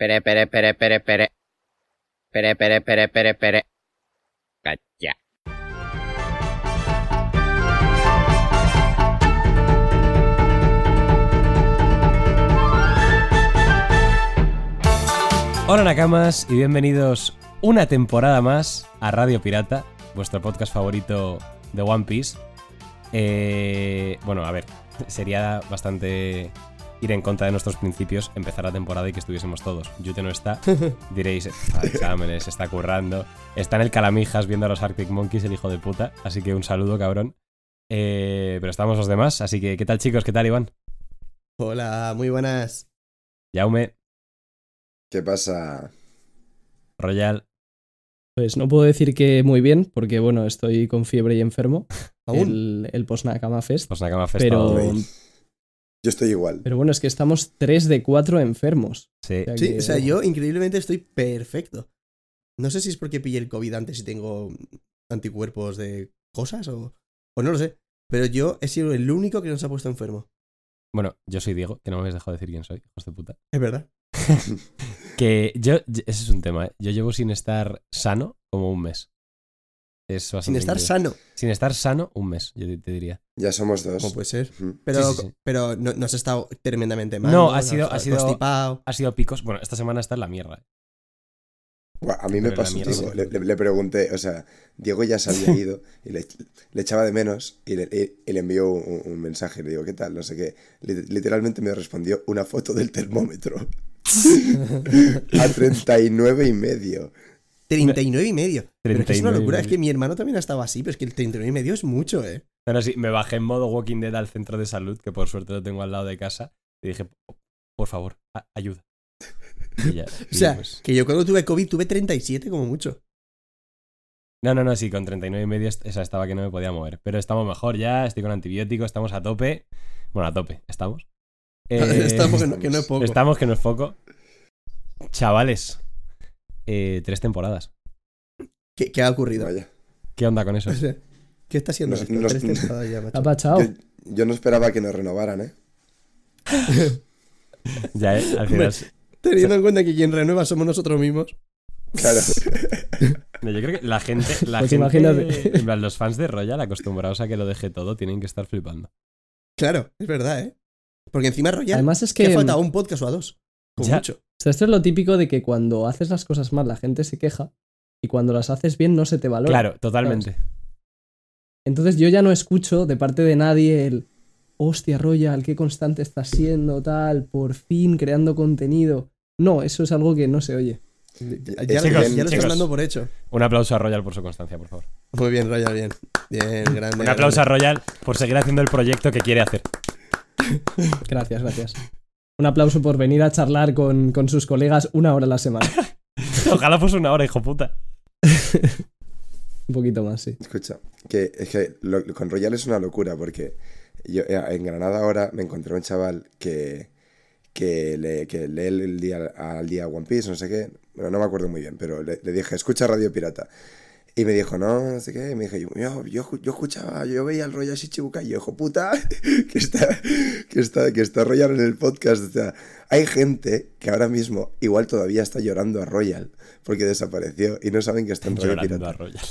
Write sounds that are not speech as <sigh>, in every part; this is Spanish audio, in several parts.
Pere, pere, pere, pere, pere. Pere, pere, pere, pere, pere. Cacha. Hola Nakamas y bienvenidos una temporada más a Radio Pirata, vuestro podcast favorito de One Piece. Eh, bueno, a ver, <laughs> sería bastante ir en contra de nuestros principios empezar la temporada y que estuviésemos todos. Yute no está, <laughs> diréis, está de exámenes, está currando, está en el Calamijas viendo a los Arctic Monkeys, el hijo de puta, así que un saludo, cabrón. Eh, pero estamos los demás, así que ¿qué tal chicos? ¿Qué tal Iván? Hola, muy buenas. Yaume, ¿Qué pasa? Royal, Pues no puedo decir que muy bien, porque bueno, estoy con fiebre y enfermo. <laughs> ¿Aún? El, el post-Nakama Fest. Nakama Fest. Pero-. Yo estoy igual. Pero bueno, es que estamos 3 de 4 enfermos. Sí. O sea Sí, que- o sea, yo increíblemente estoy perfecto. No sé si es porque pillé el COVID antes y tengo anticuerpos de cosas o, o no lo sé. Pero yo he sido el único que no se ha puesto enfermo. Bueno, yo soy Diego, que no me habéis dejado decir quién soy, hijos de puta. Es verdad. <laughs> Que yo, yo- ese es un tema, ¿eh? Yo llevo sin estar sano como un mes. Es Sin estar increíble. sano. Sin estar sano, un mes, yo te, te diría. Ya somos dos. ¿Cómo puede ser? Pero, Sí, sí, sí. pero no, no has estado tremendamente mal. No, ha has sido- estado ha sido- constipado. Ha sido picos. Bueno, esta semana está en la mierda. ¿eh? A mí me Pero pasó, mierda, le, le- le pregunté, o sea, Diego ya se había <laughs> ido y le, le echaba de menos y le, y- y le envió un, un mensaje. Le digo, ¿qué tal? No sé qué. Li- Literalmente me respondió una foto del termómetro. <laughs> <laughs> a 39 y medio. 39 y medio. Pero es que es una 39 y locura. Es que mi hermano también estaba así, pero es que el 39 y medio es mucho, ¿eh? Pero sí, me bajé en modo Walking Dead al centro de salud, que por suerte lo tengo al lado de casa. Y dije, por favor, ayuda. Y ya, <laughs> O sea, pues- que yo cuando tuve COVID tuve 37 como mucho. No, no, no, sí, con 39 y medio esa estaba que no me podía mover. Pero estamos mejor ya, estoy con antibióticos, estamos a tope. Bueno, a tope, estamos. Eh, <laughs> Estamos que no, que no es poco. Estamos, que no es poco. Chavales, eh, tres temporadas. ¿Qué, qué ha ocurrido? Vaya. ¿Qué onda con eso? O <laughs> sea, ¿Qué está haciendo Nos- Tres temporadas ya, macho. ¿Ha pachado? Yo, yo no esperaba que nos renovaran, ¿eh? <laughs> Ya, eh, al final. Teniendo en cuenta que quien renueva somos nosotros mismos. Claro. <laughs> No, yo creo que la gente, la Pues gente, imagínate. en plan, los fans de Royal acostumbrados a que lo deje todo, tienen que estar flipando. Claro, es verdad, ¿eh? Porque encima Royal, Además es que que... falta o un podcast o a dos. Ya. mucho. Sea, esto es lo típico de que cuando haces las cosas mal la gente se queja y cuando las haces bien no se te valora. Claro, totalmente. Entonces yo ya no escucho de parte de nadie el hostia Royal, qué constante estás siendo, tal, por fin creando contenido. No, eso es algo que no se oye. Ya, Eh, ya- chicos, ya lo estás dando por hecho. Un aplauso a Royal por su constancia, por favor. Muy bien, Royal, bien. Bien, grande. Un aplauso a. Royal por seguir haciendo el proyecto que quiere hacer. Gracias, gracias. Un aplauso por venir a charlar con, con sus colegas una hora a la semana. <laughs> Ojalá fuese una hora, hijo puta. <laughs> Un poquito más, sí. Escucha, que es que lo- con Royal es una locura porque yo eh, en Granada ahora me encontré un chaval que, que, le, que lee el día al día One Piece, no sé qué, bueno, no me acuerdo muy bien, pero le, le dije, escucha Radio Pirata. Y me dijo, no, no sé qué, y me dije, yo, yo, yo, escuchaba, yo veía el Royal Shichibukai, y yo, hijo puta, <laughs> que está, que, está, que está Royal en el podcast. O sea, hay gente que ahora mismo igual todavía está llorando a Royal porque desapareció y no saben que está en Radio Llorando a. Royal.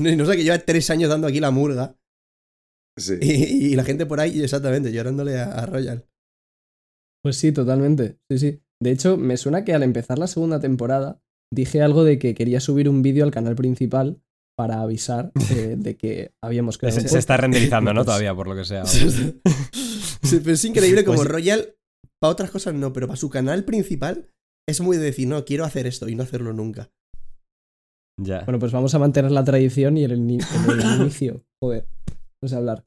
No, y no sé que lleva tres años dando aquí la murga. Sí. Y, y la gente por ahí, exactamente, llorándole a, a Royal. Pues sí, totalmente. Sí, sí. De hecho, me suena que al empezar la segunda temporada dije algo de que quería subir un vídeo al canal principal para avisar eh, <laughs> de que habíamos creado Se, un se está renderizando, ¿no? Pues- <laughs> Todavía, por lo que sea. Sí, pero es increíble <laughs> como Pues- Royal, para otras cosas no, pero para su canal principal es muy de decir, no, quiero hacer esto y no hacerlo nunca. Ya. Bueno, pues vamos a mantener la tradición y en el, en el inicio, joder, no sé hablar.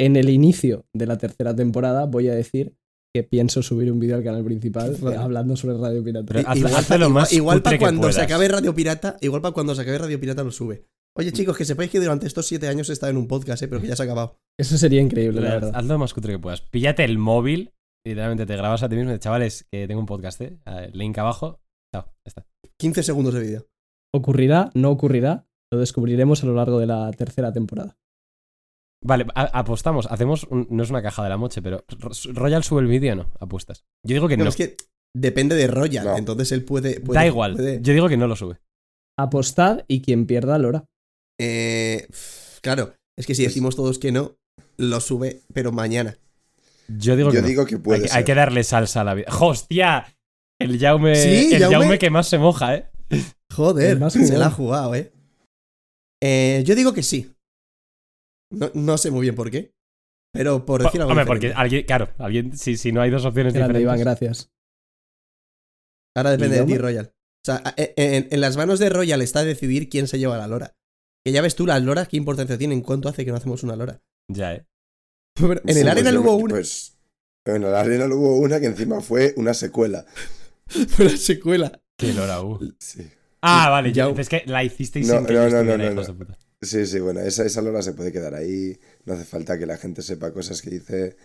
En el inicio de la tercera temporada voy a decir que pienso subir un vídeo al canal principal eh, Bueno. hablando sobre Radio Pirata. Pero haz- igual igual- más igual cutre para cuando se acabe Radio Pirata, igual para cuando se acabe Radio Pirata lo sube. Oye chicos, que sepáis que durante estos siete años he estado en un podcast, eh, pero que ya se ha acabado. Eso sería increíble, la verdad. Haz lo más cutre que puedas. Píllate el móvil, literalmente te grabas a ti mismo y dices, chavales, que tengo un podcast, ¿eh? Ver, Link abajo. Chao, ya está. 15 segundos de vídeo. ¿Ocurrirá? ¿No ocurrirá? Lo descubriremos a lo largo de la tercera temporada. Vale, apostamos. Hacemos. un- no es una caja de la moche, pero. Royal sube el vídeo o no? Apuestas. Yo digo que No, no. es que depende de Royal. No. Entonces él puede. puede- da igual. puede- Yo digo que no lo sube. Apostad y quien pierda Lora. Eh, claro, es que si decimos todos que no, lo sube, pero mañana. Yo digo Yo que no. digo que puede hay, que- ser. hay que darle salsa a la vida. ¡Hostia! El Jaume, Sí, el Jaume. Jaume que más se moja, ¿eh? Joder, se la ha jugado, ¿eh? Eh, Yo digo que sí. No, no sé muy bien por qué. Pero por decir algo. Hombre, porque alguien, claro, alguien, si, si no hay dos opciones Grande, Iván, diferentes. gracias. Ahora depende ¿Y de ti? Royal. O sea, en, en las manos de Royal está decidir quién se lleva la lora. Que ya ves tú, las loras, qué importancia tienen, cuánto hace que no hacemos una lora. Ya, ¿eh? Pero en Sí, el pues Arenal yo- hubo una. Pues, en el Arenal hubo una que encima fue una secuela. <laughs> Una secuela. Qué lora, uh. Sí. Ah, vale. Ya, es que la hicisteis No, sin que no, yo no, no, no, no. Sí, sí, bueno, esa, esa lora se puede quedar ahí. No hace falta que la gente sepa cosas que dice.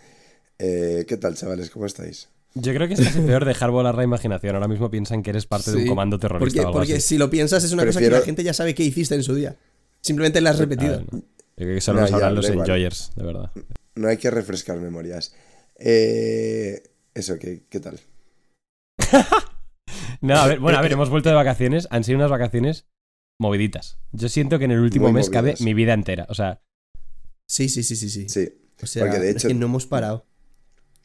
Eh, ¿Qué tal, chavales? ¿Cómo estáis? Yo creo que es casi peor dejar volar la imaginación. Ahora mismo piensan que eres parte de un comando terrorista Porque, o algo porque así. si lo piensas, es una cosa que la gente ya sabe qué hiciste en su día. Simplemente la has A repetido. ver, no. Yo creo que solo No, los igual. enjoyers, de verdad. No hay que refrescar memorias. Eh, eso, ¿qué, qué tal? <laughs> No, a ver, bueno, a ver, hemos vuelto de vacaciones. Han sido unas vacaciones moviditas. Yo siento que en el último Muy mes cabe movidas. mi vida entera. O sea, Sí, sí, sí, sí, sí. Sí. O sea, porque de es hecho- que no hemos parado.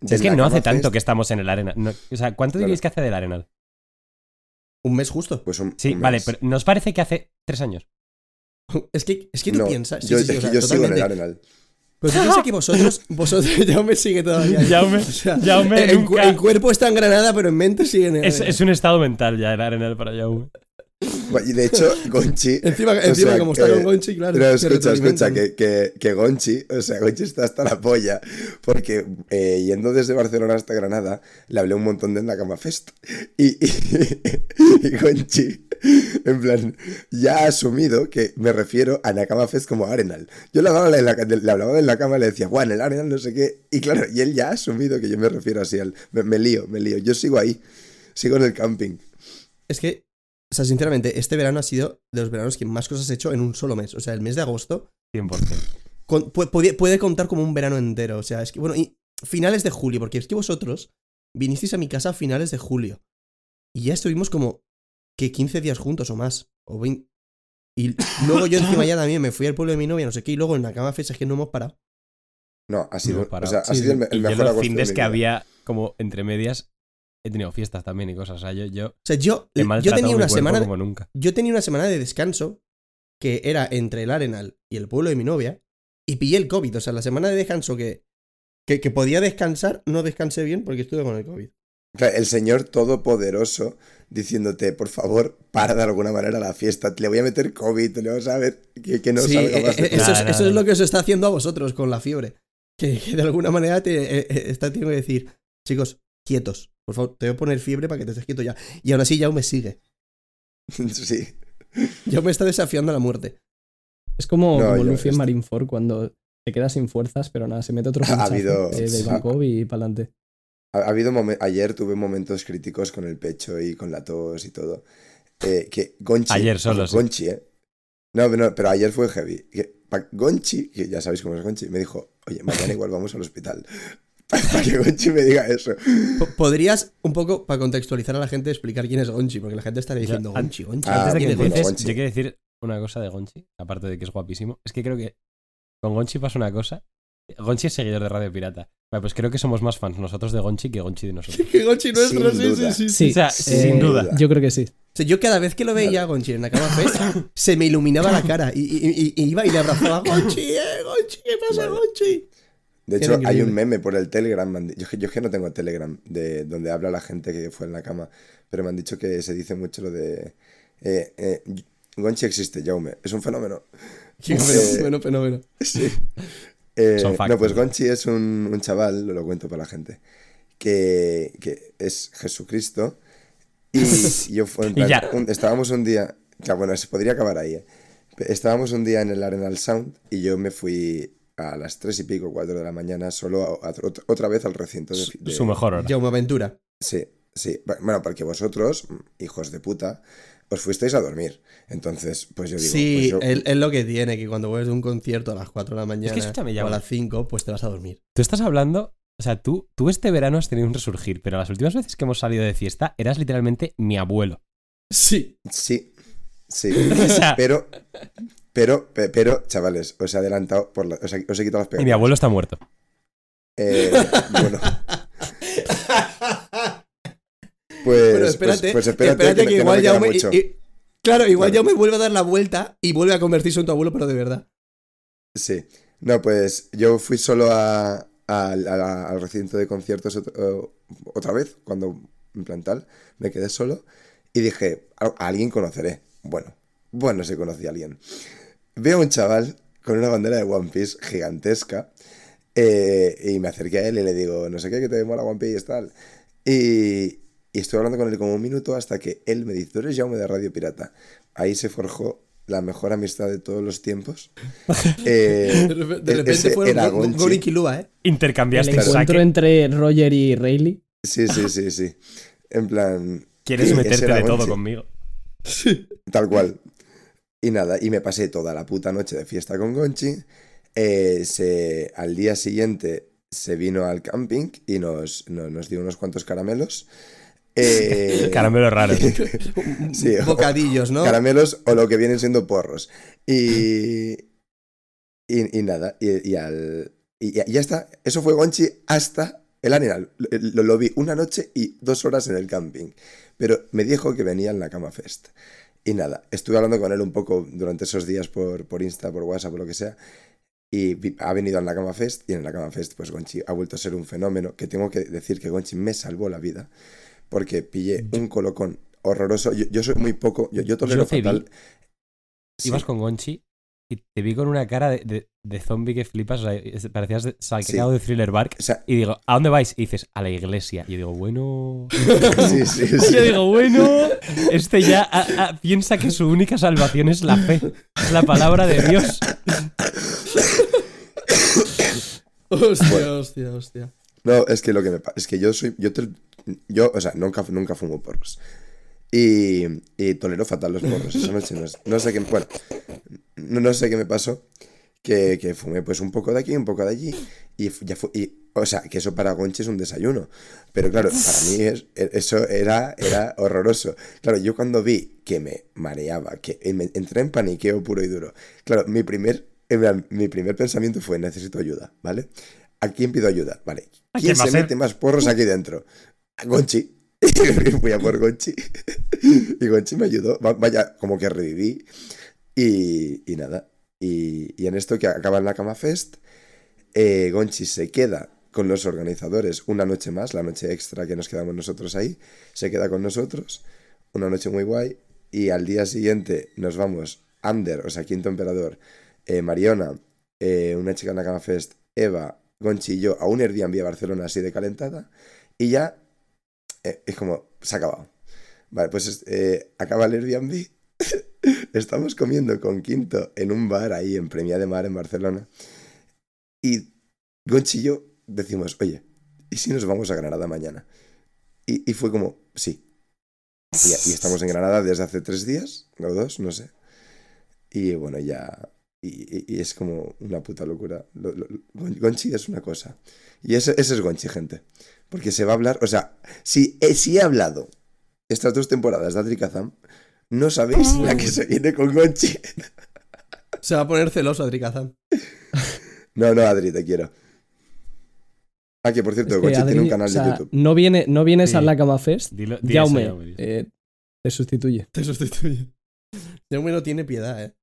es que no hace tanto Fest, que estamos en el Arenal. No, o sea, ¿cuánto Claro. diríais que hace del Arenal? Un mes justo. Pues un, Sí, un vale, mes. pero ¿nos parece que hace tres años? <laughs> Es que, es que tú No, piensas. Sí, yo, sí, sí, es o <laughs> que sea, yo sigo en el. Arenal. Pero tú piensas que vosotros, <laughs> vosotros, ya me sigue todavía. Jaume, O sea, Jaume en, nunca- cu- en cuerpo está en Granada, pero en mente sigue en el Es, es un estado mental ya el Arenal para Jaume. Y de hecho, <laughs> Gonchi. Encima, encima sea, como está que- con Gonchi, claro. No, escucha, escucha, que, que, que Gonchi, o sea, Gonchi está hasta la polla, porque eh, yendo desde Barcelona hasta Granada, le hablé un montón de Nakama Fest. Y, y, <laughs> y Gonchi, en plan, ya ha asumido que me refiero a Nakama Fest como Arenal. Yo le hablaba, la, le hablaba de la cama, le decía, Juan, el Arenal no sé qué. Y claro, y él ya ha asumido que yo me refiero así al. Me, me lío, me lío. Yo sigo ahí, sigo en el camping. Es que, o sea, sinceramente, este verano ha sido de los veranos que más cosas he hecho en un solo mes. O sea, el mes de agosto 100%. con- pu- puede, puede contar como un verano entero. O sea, es que, bueno, y finales de julio, porque es que vosotros vinisteis a mi casa a finales de julio. Y ya estuvimos como que 15 días juntos o más. O 20. Y luego yo encima ya también me fui al pueblo de mi novia, no sé qué, y luego en la cama fecha es que no hemos parado. No, ha sido, parado. o sea, ha Sí, sido el, el mejor los de fines que había como entre medias he tenido fiestas también y cosas. O sea, yo, yo O sea, yo, he yo tenía una semana. como nunca. Yo tenía una semana de descanso que era entre el Arenal y el pueblo de mi novia y pillé el COVID. O sea, la semana de descanso que, que, que podía descansar, no descansé bien porque estuve con el COVID. El Señor Todopoderoso diciéndote, por favor, para de alguna manera la fiesta. Le voy a meter COVID, le vas a ver que, que no sí, salga más eh, de eh, eso, es, eso es lo que os está haciendo a vosotros con la fiebre. Que, que de alguna manera te eh, eh, está teniendo que decir, chicos, quietos. Por favor, te voy a poner fiebre para que te estés quieto ya. Y aún así, ya me sigue. <laughs> Sí. Ya me está desafiando a la muerte. Es como, No, como Luffy en Marineford cuando se queda sin fuerzas, pero nada, se mete otro <laughs> Ha habido- de, de <laughs> Ivankov y para adelante. Ha, ha habido momen- ayer tuve momentos críticos con el pecho y con la tos y todo. Eh, que Gonchi. Ayer solo, ojo, sí. Gonchi, ¿eh? No, no, pero ayer fue heavy. Que Gonchi, que ya sabéis cómo es Gonchi, me dijo, oye, mañana igual vamos al hospital. <laughs> Para que Gonchi me diga eso. Po- ¿Podrías, un poco, para contextualizar a la gente, explicar quién es Gonchi? Porque la gente estaría diciendo, Gonchi, Gonchi. Ah, Antes de que ¿quién es bueno, Gonchi? yo quiero decir una cosa de Gonchi, aparte de que es guapísimo. Es que creo que con Gonchi pasa una cosa. Gonchi es seguidor de Radio Pirata. Vale, pues creo que somos más fans nosotros de Gonchi que Gonchi de nosotros. <laughs> Que Gonchi nuestro, Sin sí, duda. sí, sí. Sí, O sea, eh, sin duda. Yo creo que sí. O sea, yo cada vez que lo veía a Gonchi en la cama Fest, se me iluminaba la cara y, y- y- y iba y le abrazaba Gonchi, eh, Gonchi, ¿qué pasa, Vale. Gonchi? De hecho, hay un meme por el Telegram. Yo, que- yo es que no tengo Telegram, de donde habla la gente que fue en la cama. Pero me han dicho que se dice mucho lo de. eh, eh, Gonchi existe, Jaume. Es un fenómeno. <laughs> Qué Eh, fenómeno, fenómeno. Sí. <laughs> Eh, no, pues Gonchi es un, un chaval, lo cuento para la gente, que, que es Jesucristo. Y <laughs> yo fue en Y plan, ya. un- estábamos un día, claro, bueno, se podría acabar ahí, ¿eh? Estábamos un día en el Arenal Sound y yo me fui a las tres y pico, cuatro de la mañana, solo a- a- otra- otra vez al recinto de, Su, de- su mejor hora. Jaume Aventura. Sí, sí. Bueno, porque vosotros, hijos de puta, os fuisteis a dormir. Entonces, pues yo digo, Sí, pues yo- es, es lo que tiene, que cuando vuelves de un concierto a las 4 de la mañana escúchame, o a las 5, pues te vas a dormir. Tú estás hablando O sea, tú, tú este verano has tenido un resurgir, pero las últimas veces que hemos salido de fiesta eras literalmente mi abuelo. Sí. Sí, sí. <laughs> O sea, Pero, pero, pe- pero, chavales, os he adelantado por la, os, he, os he quitado las y pegadas. mi abuelo está muerto. Eh, bueno. <laughs> Pues, Pero espérate, pues, pues espérate, espérate, que, igual ya me, mucho. y- y- Claro, igual Claro. ya me vuelve a dar la vuelta y vuelve a convertirse en tu abuelo, pero de verdad. Sí. No, pues yo fui solo a, a- a la- al recinto de conciertos otra vez, cuando en plan tal, me quedé solo y dije, a, a alguien conoceré. Bueno, bueno, se conocía a alguien. Veo a un chaval con una bandera de One Piece gigantesca eh, y me acerqué a él y le digo, no sé qué, que te mola One Piece tal. Y, y estuve hablando con él como un minuto hasta que él me dice, tú eres Jaume de Radio Pirata. Ahí se forjó la mejor amistad de todos los tiempos. <laughs> Eh, De e- repente fueron. Gorin Kilua, ¿eh? El Intercambiaste el encuentro saque. entre Roger y Rayleigh. Sí, sí, sí, sí. En plan, Quieres meterte de todo conmigo. tal cual. Y nada, y me pasé toda la puta noche de fiesta con Gonchi. Eh, se, al día siguiente se vino al camping y nos, nos, nos dio unos cuantos caramelos. Eh, <laughs> Caramelos raros. <laughs> Sí, Bocadillos, ¿no? Caramelos o lo que vienen siendo porros. Y. Y, y nada, y, y al. Y ya, ya está. Eso fue Gonchi hasta el Arenal. Lo, lo vi una noche y dos horas en el camping. Pero me dijo que venía en la Cama Fest. Y nada, estuve hablando con él un poco durante esos días por, por Insta, por WhatsApp, por lo que sea. Y ha venido en la Cama Fest. Y en la Cama Fest, pues Gonchi ha vuelto a ser un fenómeno. Que tengo que decir que Gonchi me salvó la vida. Porque pillé un colocón horroroso. Yo, yo soy muy poco. Yo, yo tolero Yo fatal. Sí. Ibas con Gonchi y te vi con una cara de, de, de zombie que flipas. O sea, parecías de- sacado de Thriller Bark. O sea, Y digo, ¿a dónde vais? Y dices, a la iglesia. Y yo digo, bueno. <laughs> sí, sí, <laughs> Y yo digo, bueno. Este ya a- a- piensa que su única salvación es la fe. Es la palabra de Dios. <laughs> Hostia, hostia, hostia. No, es que lo que me pasa es que yo soy. Yo, te- yo o sea, nunca, nunca fumo porros. Y, y tolero fatal los porros. Esa noche no, no sé qué. Bueno, no, no sé qué me pasó. Que, que fumé pues un poco de aquí, un poco de allí. Y ya fue. Y, o sea, que eso para Gonchi es un desayuno. Pero claro, para mí es- eso era, era horroroso. Claro, yo cuando vi que me mareaba, que me entré en paniqueo puro y duro. Claro, mi primer, mi primer pensamiento fue: necesito ayuda, ¿vale? ¿A quién pido ayuda? Vale. ¿A ¿Quién se mete más porros aquí dentro? A Gonchi. <laughs> Fui a por Gonchi. <laughs> Y Gonchi me ayudó. Va- Vaya, como que reviví. Y, nada. Y, en esto que acaba la Cama Fest, eh, Gonchi se queda con los organizadores una noche más, la noche extra que nos quedamos nosotros ahí. Se queda con nosotros. Una noche muy guay. Y al día siguiente nos vamos, Ander, o sea, Quinto Emperador, eh, Mariona, eh, una chica en la Cama Fest, Eva, Gonchi y yo a un Airbnb a Barcelona así de calentada. Y ya es como, se ha acabado. Vale, pues es- acaba el Airbnb. <laughs> Estamos comiendo con Quinto en un bar ahí en Premia de Mar en Barcelona. Y Gonchi y yo decimos, oye, ¿y si nos vamos a Granada mañana? Y, y fue como, sí. Y, estamos en Granada desde hace tres días, o dos, no sé. Y bueno, ya. Y, y- es como una puta locura. Lo- lo- Gon- Gonchi es una cosa. Y ese, ese es Gonchi, gente. Porque se va a hablar. O sea, si, eh, si he hablado estas dos temporadas de Adri no sabéis la que se viene con Gonchi. Se va a poner celoso Adri Kazan. No, no, Adri, te quiero. Ah, que por cierto, Es que Gonchi tiene un canal o sea, de YouTube. No, viene, no vienes Sí. a la Cama Fest. Dilo, di eso, Jaume Jaume, di eso. eh, te sustituye. Te sustituye. Jaume no tiene piedad, ¿eh?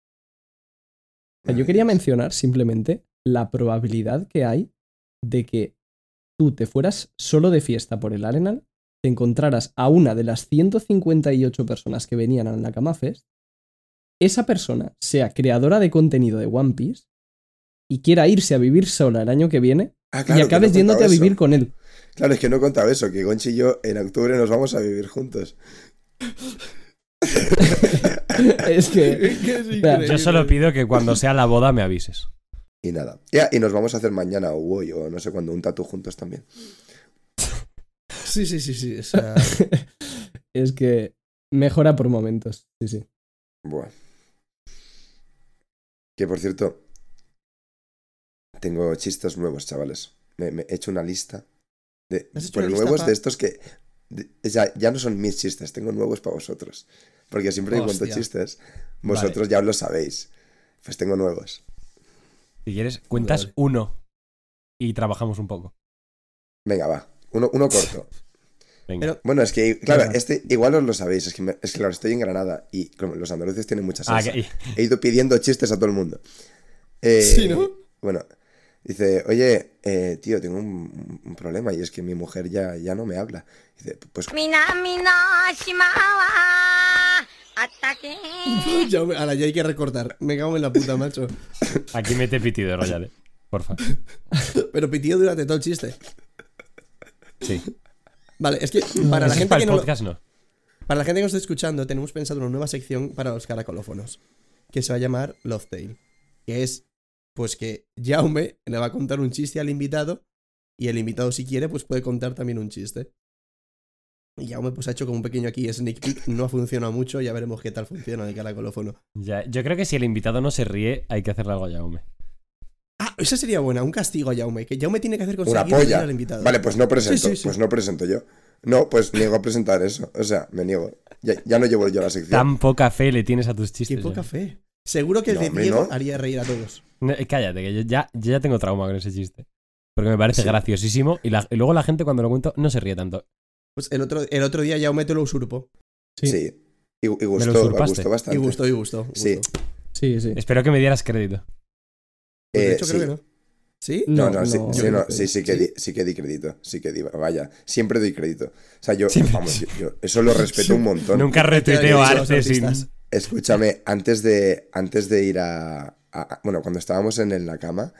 Sea, Yo quería mencionar simplemente la probabilidad que hay de que tú te fueras solo de fiesta por el Arenal, te encontraras a una de las 158 personas que venían a la Nakama Fest, esa persona sea creadora de contenido de One Piece y quiera irse a vivir sola el año que viene Ah, y claro, acabes yéndote a vivir eso. con él. Claro, es que no he contado eso, que Gonchi y yo en octubre nos vamos a vivir juntos. <laughs> es que Que es sea, Yo solo pido que cuando sea la boda me avises. Y nada. Ya, y nos vamos a hacer mañana o hoy o no sé cuándo, un tatu juntos también. Sí, sí, sí, sí. O sea, <laughs> es que mejora por momentos. Sí, sí. Buah. Que por cierto, tengo chistes nuevos, chavales. me, me he hecho una lista de ¿Has hecho pero una lista nuevos pa- de estos que de- ya, ya no son mis chistes, tengo nuevos para vosotros. Porque siempre que cuento chistes, vosotros ya lo sabéis. Pues tengo nuevos. Si quieres, cuentas Vale. uno y trabajamos un poco. Venga, va. Uno, uno corto. <laughs> Venga. Pero, bueno, es que, claro, claro, este igual os lo sabéis, es que, me, es que claro, estoy en Granada y como los andaluces tienen muchas ah. He ido pidiendo chistes a todo el mundo. Eh, <laughs> sí, ¿no? Eh, bueno, dice, oye, eh, tío, tengo un, un, problema y es que mi mujer ya, ya no me habla. Dice, pues... ¡Ataque! <laughs> ya, ahora ya hay que recortar. Me cago en la puta, macho. <laughs> Aquí mete pitido, Royale. Eh, porfa. Pero pitido durante todo el chiste. Sí. Vale, es que para la gente para que no podcast, no. para la gente que nos está escuchando, tenemos pensado una nueva sección para los caracolófonos. Que se va a llamar Love Tale. Que es, pues que Jaume le va a contar un chiste al invitado. Y el invitado, si quiere, pues puede contar también un chiste. Y Jaume pues ha hecho como un pequeño aquí sneak peek. No ha funcionado mucho, ya veremos qué tal funciona el caracolófono. Ya, yo creo que si el invitado no se ríe, hay que hacerle algo a Jaume. Ah, esa sería buena, un castigo a Jaume. Que Jaume tiene que hacer conseguir una polla. al invitado. Vale, pues no presento. Sí, sí, sí. Pues no presento yo. No, pues niego a presentar eso. O sea, me niego. Ya, ya no llevo yo la sección. Tan poca fe le tienes a tus Qué chistes. poca ya. fe. Seguro que el No, de Diego no. haría reír a todos. No, eh, cállate, que yo ya, yo ya tengo trauma con ese chiste. Porque me parece Sí. graciosísimo y, la- y luego la gente cuando lo cuento no se ríe tanto. Pues el otro, el otro día Jaume te lo usurpó. Sí. Y, y lo gustó, usurpaste. gustó bastante. Y gustó, y gustó. Sí. gustó. Sí, sí. Espero que me dieras crédito. Pues de Eh, hecho, sí. creo que no. ¿Sí? No, no, sí, no, sí, no, creo que sí, sí que, sí. Di, sí que di crédito. Sí que di, vaya. Siempre doy crédito. O sea, yo, Siempre. vamos, yo, yo eso lo respeto un montón. Nunca Te retuiteo arte sin. Escúchame, antes de, antes de ir a, a- a- Bueno, cuando estábamos en, en la cama,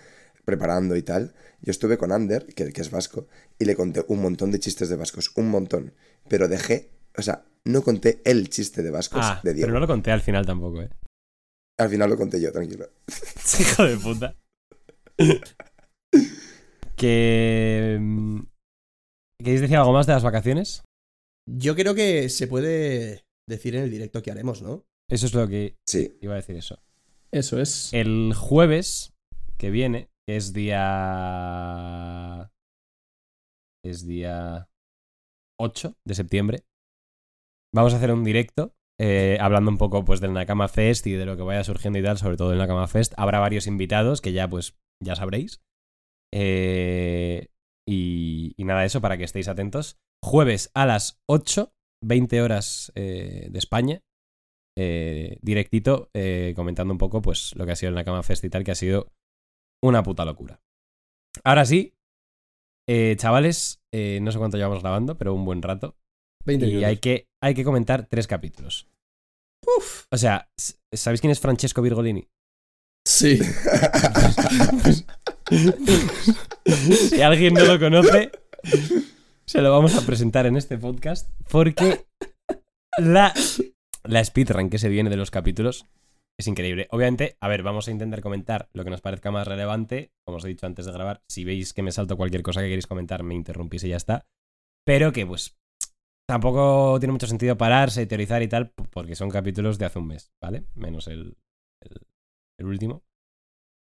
preparando y tal, yo estuve con Ander, que, que es vasco, y le conté un montón de chistes de vascos. Un montón. Pero dejé. O sea, no conté el chiste de vascos Ah, de Diego. pero no lo conté al final tampoco, eh. Al final lo conté yo, tranquilo. <laughs> Hijo de puta. Que. mm, ¿Queréis decir algo más de las vacaciones? Yo creo que se puede decir en el directo que haremos, ¿no? Eso es lo que Sí. iba a decir eso. Eso es. El jueves que viene, que es día. Es día 8 de septiembre. Vamos a hacer un directo. eh, hablando un poco pues del Nakama Fest y de lo que vaya surgiendo y tal, sobre todo del Nakama Fest. Habrá varios invitados que ya pues ya sabréis. Eh, y, y nada, eso para que estéis atentos. Jueves a las 8, 20 horas eh, de España. eh, directito, eh, comentando un poco pues lo que ha sido el Nakama Fest y tal, que ha sido una puta locura. Ahora sí, chavales, no sé cuánto llevamos grabando, pero un buen rato. 20 Y hay que, hay que comentar tres capítulos. Uf. O sea, ¿sabéis quién es Francesco Virgolini? Sí. si alguien no lo conoce, se lo vamos a presentar en este podcast porque la, la speedrun que se viene de los capítulos es increíble. Obviamente, a ver, vamos a intentar comentar lo que nos parezca más relevante. Como os he dicho antes de grabar, si veis que me salto cualquier cosa que queréis comentar, me interrumpís y ya está. Pero que, pues, tampoco tiene mucho sentido pararse, teorizar y tal, porque son capítulos de hace un mes, ¿vale? Menos el, último.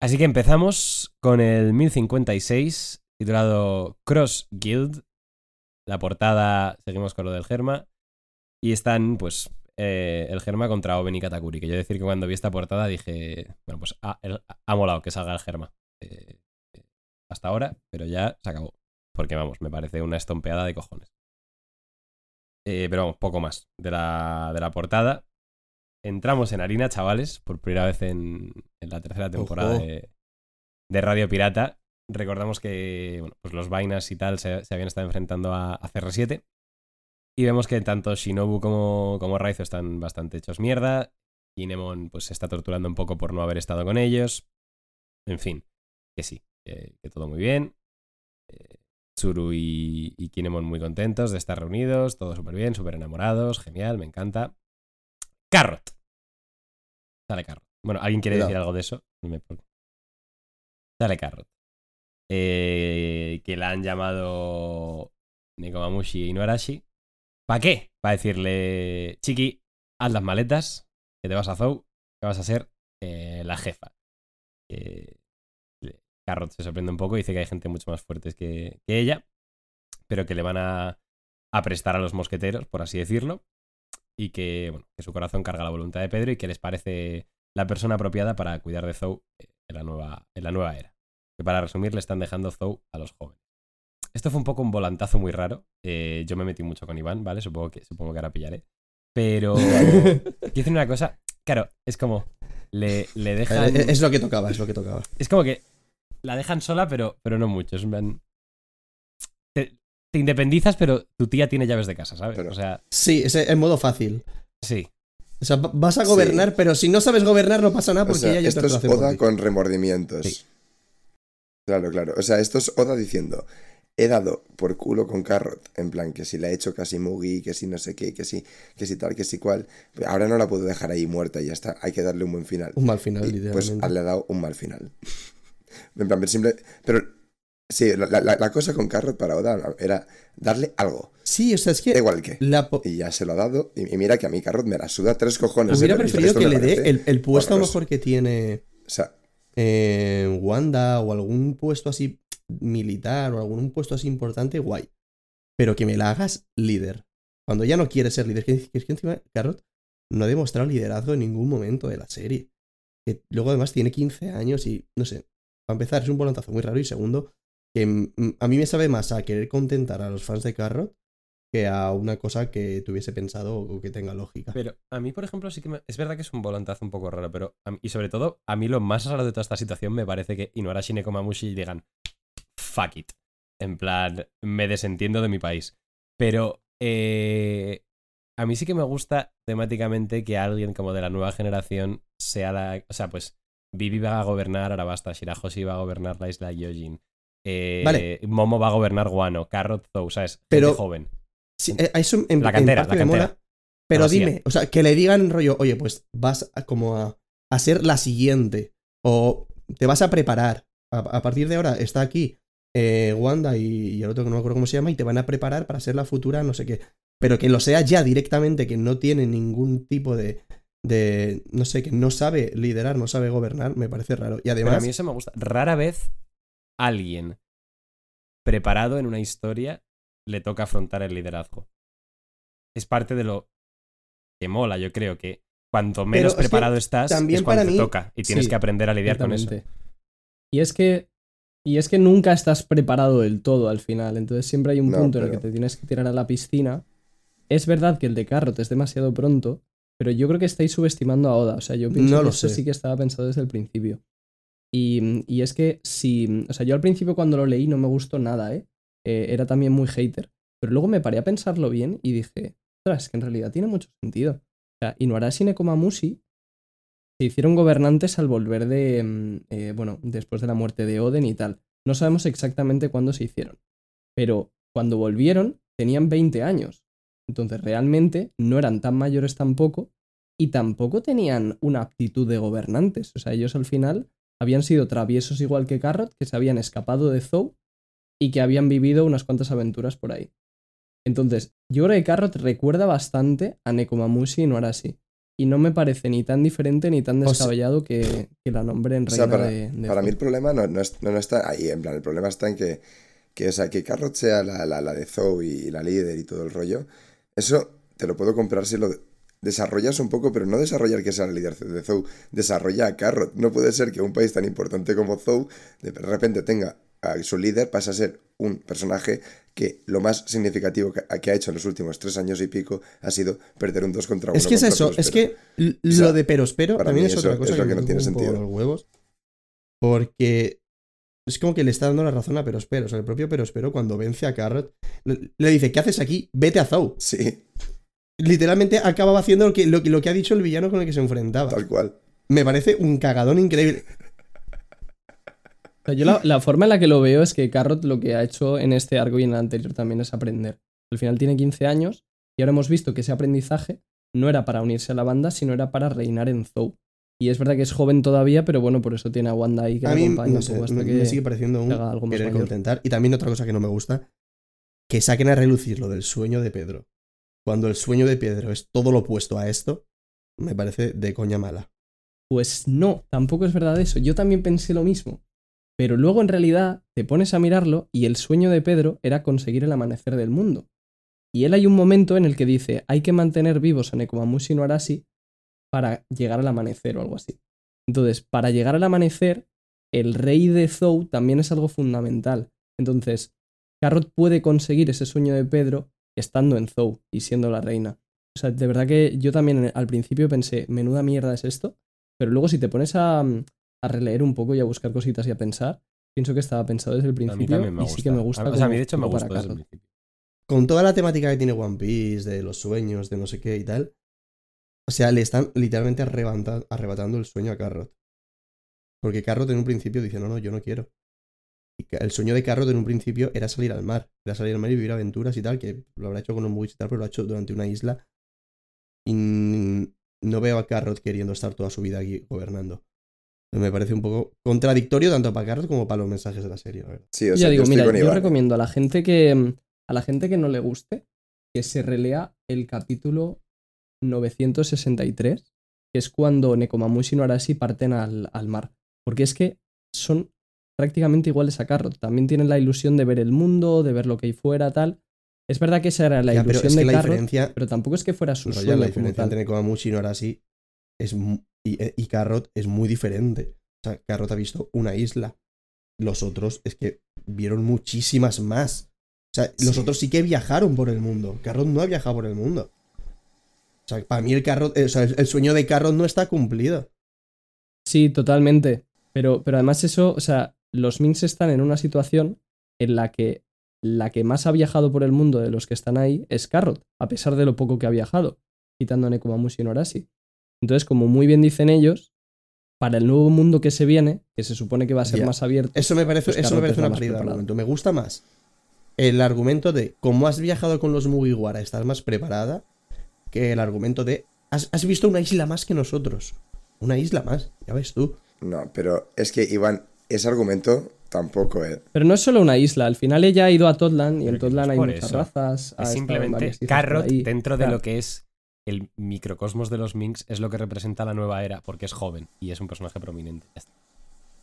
Así que empezamos con el 1056, titulado Cross Guild. La portada, seguimos con lo del Germa. Y están, pues, eh, el Germa contra Oben y Katakuri. Que yo decir que cuando vi esta portada dije, bueno, pues ha, el- ha molado que salga el Germa. Eh, eh, hasta ahora, pero ya se acabó. Porque vamos, me parece una estompeada de cojones. Pero vamos, poco más de la, de la portada. Entramos en harina, chavales, por primera vez en, en la tercera temporada de, de Radio Pirata. Recordamos que bueno, pues los vainas y tal se, se habían estado enfrentando a, a CR7. Y vemos que tanto Shinobu como, como Raizo están bastante hechos mierda. Kinemon pues se está torturando un poco por no haber estado con ellos. En fin, que sí, que, que todo muy bien. Eh, Tsuru y, y Kinemon muy contentos de estar reunidos, todo súper bien, súper enamorados, genial, me encanta. Carrot. Sale Carrot. Bueno, ¿alguien quiere decir algo de eso? Dime por qué. Sale Carrot. Eh, que la han llamado Nekomamushi y Noarashi. ¿Para qué? Para decirle, Chiqui, haz las maletas, que te vas a Zou, que vas a ser eh, la jefa. Eh, Carrot se sorprende un poco y dice que hay gente mucho más fuerte que, que ella, pero que le van a, a prestar a los mosqueteros, por así decirlo, y que, bueno, que su corazón carga la voluntad de Pedro y que les parece la persona apropiada para cuidar de Zou en la nueva, en la nueva era. Que para resumir, le están dejando Zou a los jóvenes. Esto fue un poco un volantazo muy raro. eh, yo me metí mucho con Iván, ¿vale? Supongo que, supongo que ahora pillaré. Pero. <laughs> quiero decir una cosa. Claro, es como. Le, le dejan. Eh, Es lo que tocaba, es lo que tocaba. Es como que la dejan sola, pero, pero no mucho. Es plan, Te, independizas, pero tu tía tiene llaves de casa, ¿sabes? Pero- O sea, Sí, es en modo fácil. sí. O sea, va- vas a Sí. gobernar, pero si no sabes gobernar no pasa nada O porque sea, ella ya esto te es lo hace por Oda con remordimientos. Sí. Claro, claro. O sea, esto es Oda diciendo, he dado por culo con Carrot, en plan, que si la he hecho casi Mugi, que si no sé qué, que si, que si tal, que si cual. Ahora no la puedo dejar ahí muerta y ya está. Hay que darle un buen final. Un mal final, Y, pues le ha dado un mal final. <laughs> en plan, simple. Pero sí, la, la- la cosa con Carrot para Oda era darle algo. Sí, o sea, es que Da igual que. la Y ya se lo ha dado. Y, y mira que a mí Carrot me la suda tres cojones. hubiera ¿eh? Preferido que le dé el, el puesto a lo horroroso. mejor que tiene O sea, eh, Wanda o algún puesto así militar o algún puesto así importante, guay. Pero que me la hagas líder. Cuando ya no quiere ser líder. Que, que es que encima Carrot no ha demostrado liderazgo en ningún momento de la serie. Que luego además tiene 15 años y no sé. Para empezar, es un volantazo muy raro. Y segundo, que a mí me sabe más a querer contentar a los fans de Carrot que a una cosa que tuviese pensado o que tenga lógica. Pero a mí, por ejemplo, sí que me- es verdad que es un volantazo un poco raro, pero y sobre todo, a mí lo más raro de toda esta situación me parece que Inuarashi y Nekomamushi digan fuck it. En plan, me desentiendo de mi país. Pero eh, a mí sí que me gusta temáticamente que alguien como de la nueva generación sea la. O sea, pues Vivi va a gobernar Arabasta, Shirahoshi va a gobernar la isla Yojin. Eh, Vale. Momo va a gobernar Guano, Carrot Zou, ¿sabes? Gente Pero- joven. Sí, eh, a eso en, La en cantera, parte la me cantera. mola. Pero dime, o sea, que le digan rollo, oye, pues vas a, como a, a ser la siguiente. O te vas a preparar. A, a partir de ahora está aquí eh, Wanda y, y el otro que no me acuerdo cómo se llama, y te van a preparar para ser la futura, no sé qué. Pero que lo sea ya directamente, que no tiene ningún tipo de. de no sé, que no sabe liderar, no sabe gobernar, me parece raro. Y Pero a además. mí eso me gusta. Rara vez alguien preparado en una historia le toca afrontar el liderazgo. Es parte de lo que mola, yo creo que cuanto menos es que preparado estás, también es cuando para te mí- toca y tienes sí, que aprender a lidiar con eso. Y es que. Y es que nunca estás preparado del todo al final. Entonces siempre hay un No, punto en el que te tienes que tirar a la piscina. Es verdad que el de Carrot es demasiado pronto, pero yo creo que estáis subestimando a Oda. O sea, yo pienso No que lo eso sé. sí que estaba pensado desde el principio. Y, y es que si. O sea, yo al principio cuando lo leí no me gustó nada, ¿eh? Eh, Era también muy hater. Pero luego me paré a pensarlo bien y dije, ostras, es que en realidad tiene mucho sentido. O sea, Inuarashi y Nekomamushi se hicieron gobernantes al volver de. mm, eh, bueno, después de la muerte de Oden y tal. No sabemos exactamente cuándo se hicieron. Pero cuando volvieron, tenían 20 años. Entonces, realmente no eran tan mayores tampoco. Y tampoco tenían una aptitud de gobernantes. O sea, ellos al final habían sido traviesos igual que Carrot, que se habían escapado de Zou y que habían vivido unas cuantas aventuras por ahí. Entonces, yo creo que Carrot recuerda bastante a Nekomamushi y Noarashi. Y no me parece ni tan diferente ni tan sea- descabellado que, que la nombre en O sea, reina para, de, de para mí el problema no, no, no- está ahí, en plan, el problema está en que, que, o sea, que Carrot sea la, la, la de Zou y la líder y todo el rollo. Eso te lo puedo comprar si lo de- desarrollas un poco, pero no desarrollar que sea la líder de Zou, desarrolla a Carrot. No puede ser que un país tan importante como Zou de repente tenga a su líder, pasa a ser un personaje que lo más significativo que, que ha hecho en los últimos tres años y pico ha sido perder un 2 contra 1. Es que es eso, es que lo sea, de perospero también es otra cosa es lo que me no tiene sentido. los huevos. Porque es como que le está dando la razón a Perospero. O sea, el propio Perospero cuando vence a Carrot le, le dice, ¿qué haces aquí? Vete a Zou. Sí, Literalmente acababa haciendo lo que, lo, que- lo que ha dicho el villano con el que se enfrentaba. tal cual. Me parece un cagadón increíble. O sea, yo la, la forma en la que lo veo es que Carrot lo que ha hecho en este arco y en el anterior también es aprender. Al final tiene 15 años y ahora hemos visto que ese aprendizaje no era para unirse a la banda, sino era para reinar en Zou. Y es verdad que es joven todavía, pero bueno, por eso tiene a Wanda ahí que A le mí, acompaña no un sé, poco hasta me, que me sigue pareciendo un algo más querer mayor. contentar. Y también otra cosa que no me gusta, que saquen a relucir lo del sueño de Pedro. Cuando el sueño de Pedro es todo lo opuesto a esto, me parece de coña mala. Pues no, tampoco es verdad eso. Yo también pensé lo mismo. Pero luego en realidad te pones a mirarlo y el sueño de Pedro era conseguir el amanecer del mundo. Y él hay un momento en el que dice, hay que mantener vivos a Nekomamushi no Arashi para llegar al amanecer o algo así. Entonces, para llegar al amanecer, el rey de Zou también es algo fundamental. Entonces, Carrot puede conseguir ese sueño de Pedro estando en Zou y siendo la reina. O sea, de verdad que yo también al principio pensé, menuda mierda es esto, pero luego si te pones a, a releer un poco y a buscar cositas y a pensar, pienso que estaba pensado desde el A mí principio me y gusta. sí que me gusta. O sea, a mí de hecho me gusta desde el Carrot. principio. Con toda la temática que tiene One Piece, de los sueños, de no sé qué y tal. O sea, le están literalmente arrebata- arrebatando el sueño a Carrot. Porque Carrot en un principio dice, no, no, yo no quiero. Y el sueño de Carrot en un principio era salir al mar. Era salir al mar y vivir aventuras y tal, que lo habrá hecho con un Witch y tal, pero lo ha hecho durante una isla. Y no veo a Carrot queriendo estar toda su vida aquí gobernando. Me parece un poco contradictorio tanto para Carrot como para los mensajes de la serie, la verdad. Sí, o ya sea, digo, yo estoy mira, yo Iván. recomiendo a la gente que a la gente que no le guste que se relea el capítulo 963, que es cuando Nekomamushi no Arashi parten al, al mar. Porque es que son prácticamente iguales a Carrot. También tienen la ilusión de ver el mundo, de ver lo que hay fuera, tal. Es verdad que esa era la Ya, pero ilusión es que de la Carrot, diferencia, pero tampoco es que fuera su sueño la diferencia entre Nekomamushi y Norashi es, y, eh, y Carrot es muy diferente. O sea, Carrot ha visto una isla. Los otros es que vieron muchísimas más. O sea, los otros sí que viajaron por el mundo. Carrot no ha viajado por el mundo. O sea, para mí el Carrot, eh, o sea, el, el sueño de Carrot no está cumplido. Sí, totalmente. Pero, pero además eso, o sea, los Minx están en una situación en la que la que más ha viajado por el mundo de los que están ahí es Carrot, a pesar de lo poco que ha viajado, quitando a Nekomamushi y Norashi. Entonces, como muy bien dicen ellos, para el nuevo mundo que se viene, que se supone que va a ser Ya. más abierto, Eso me parece, Pues eso me parece una más paridad de argumento. Me gusta más el argumento de cómo has viajado con los Mugiwara, estás más preparada, que el argumento de has, has visto una isla más que nosotros. Una isla más, ya ves tú. No, pero es que Iván, ese argumento tampoco es. pero no es solo una isla, al final ella ha ido a Totland y en Totland hay muchas eso. razas. Es simplemente Carrot dentro de lo que es el microcosmos de los Minx es lo que representa la nueva era, porque es joven y es un personaje prominente.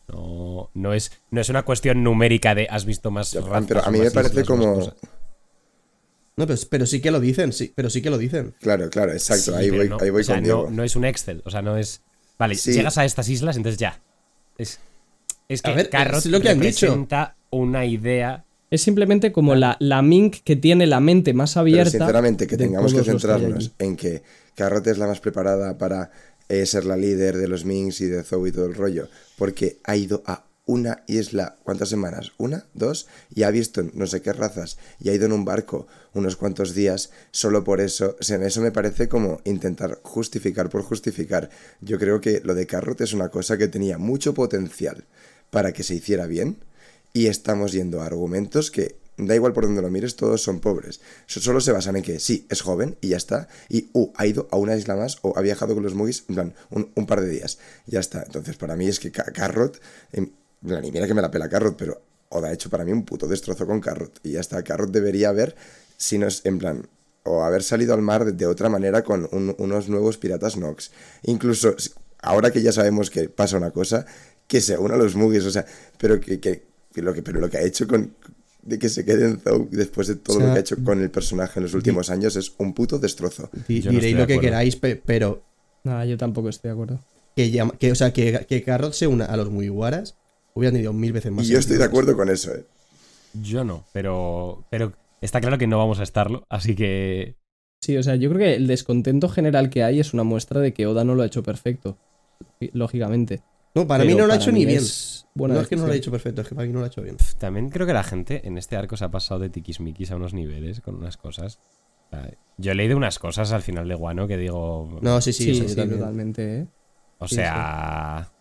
No, no, es, no es una cuestión numérica de has visto más Ya, razas pero a mí me parece islas como. No, pero, pero sí que lo dicen, sí, pero sí que lo dicen. Claro, claro, exacto. Sí, ahí voy, no, ahí voy o sea, con no, Diego. no es un Excel, o sea, no es... Vale, Sí. llegas a estas islas, entonces ya. Es, es que A ver, Carrot es lo que han dicho. una idea... Es simplemente como la, la Mink que tiene la mente más Pero abierta. sinceramente, que tengamos que centrarnos en que Carrot es la más preparada para eh, ser la líder de los Minx y de Zou y todo el rollo, porque ha ido a una isla, ¿cuántas semanas? ¿Una? ¿Dos? Y ha visto no sé qué razas, y ha ido en un barco unos cuantos días, solo por eso, o sea, eso me parece como intentar justificar por justificar. Yo creo que lo de Carrot es una cosa que tenía mucho potencial para que se hiciera bien, y estamos yendo a argumentos que da igual por donde lo mires, todos son pobres. So- Solo se basan en que sí, es joven y ya está. Y uh, ha ido a una isla más o ha viajado con los Mugis, en plan, un, un par de días. Ya está. Entonces, para mí es que Ca- Carrot, en plan, y mira que me la pela Carrot, pero Oda ha hecho para mí un puto destrozo con Carrot. Y ya está. Carrot debería haber, si no es en plan, o haber salido al mar de, otra manera con un- unos nuevos piratas Nox. Incluso, ahora que ya sabemos que pasa una cosa, que se una a los Mugis, o sea, pero que, que- que lo que, pero lo que ha hecho con de que se quede en Zou después de todo O sea, lo que ha hecho con el personaje en los últimos años es un puto destrozo. Di- Yo no diréis lo que queráis, pe- pero Nada, yo tampoco estoy de acuerdo. que, llama- que, o sea, que, que Carrot se una a los Mugiwaras hubieran tenido mil veces más. Y yo estoy de acuerdo con eso, ¿eh? Yo no, pero, pero está claro que no vamos a estarlo, así que... Sí, o sea, yo creo que el descontento general que hay es una muestra de que Oda no lo ha hecho perfecto. Lógicamente. No, para mí no lo ha hecho ni bien. es buena no es que no lo ha hecho perfecto, es que para mí no lo ha hecho bien. También creo que la gente en este arco se ha pasado de tiquismiquis a unos niveles con unas cosas. O sea, Yo he leído unas cosas al final de Guano que digo... No, sí, sí, Sí, sí, totalmente, ¿eh? O Sí, sea,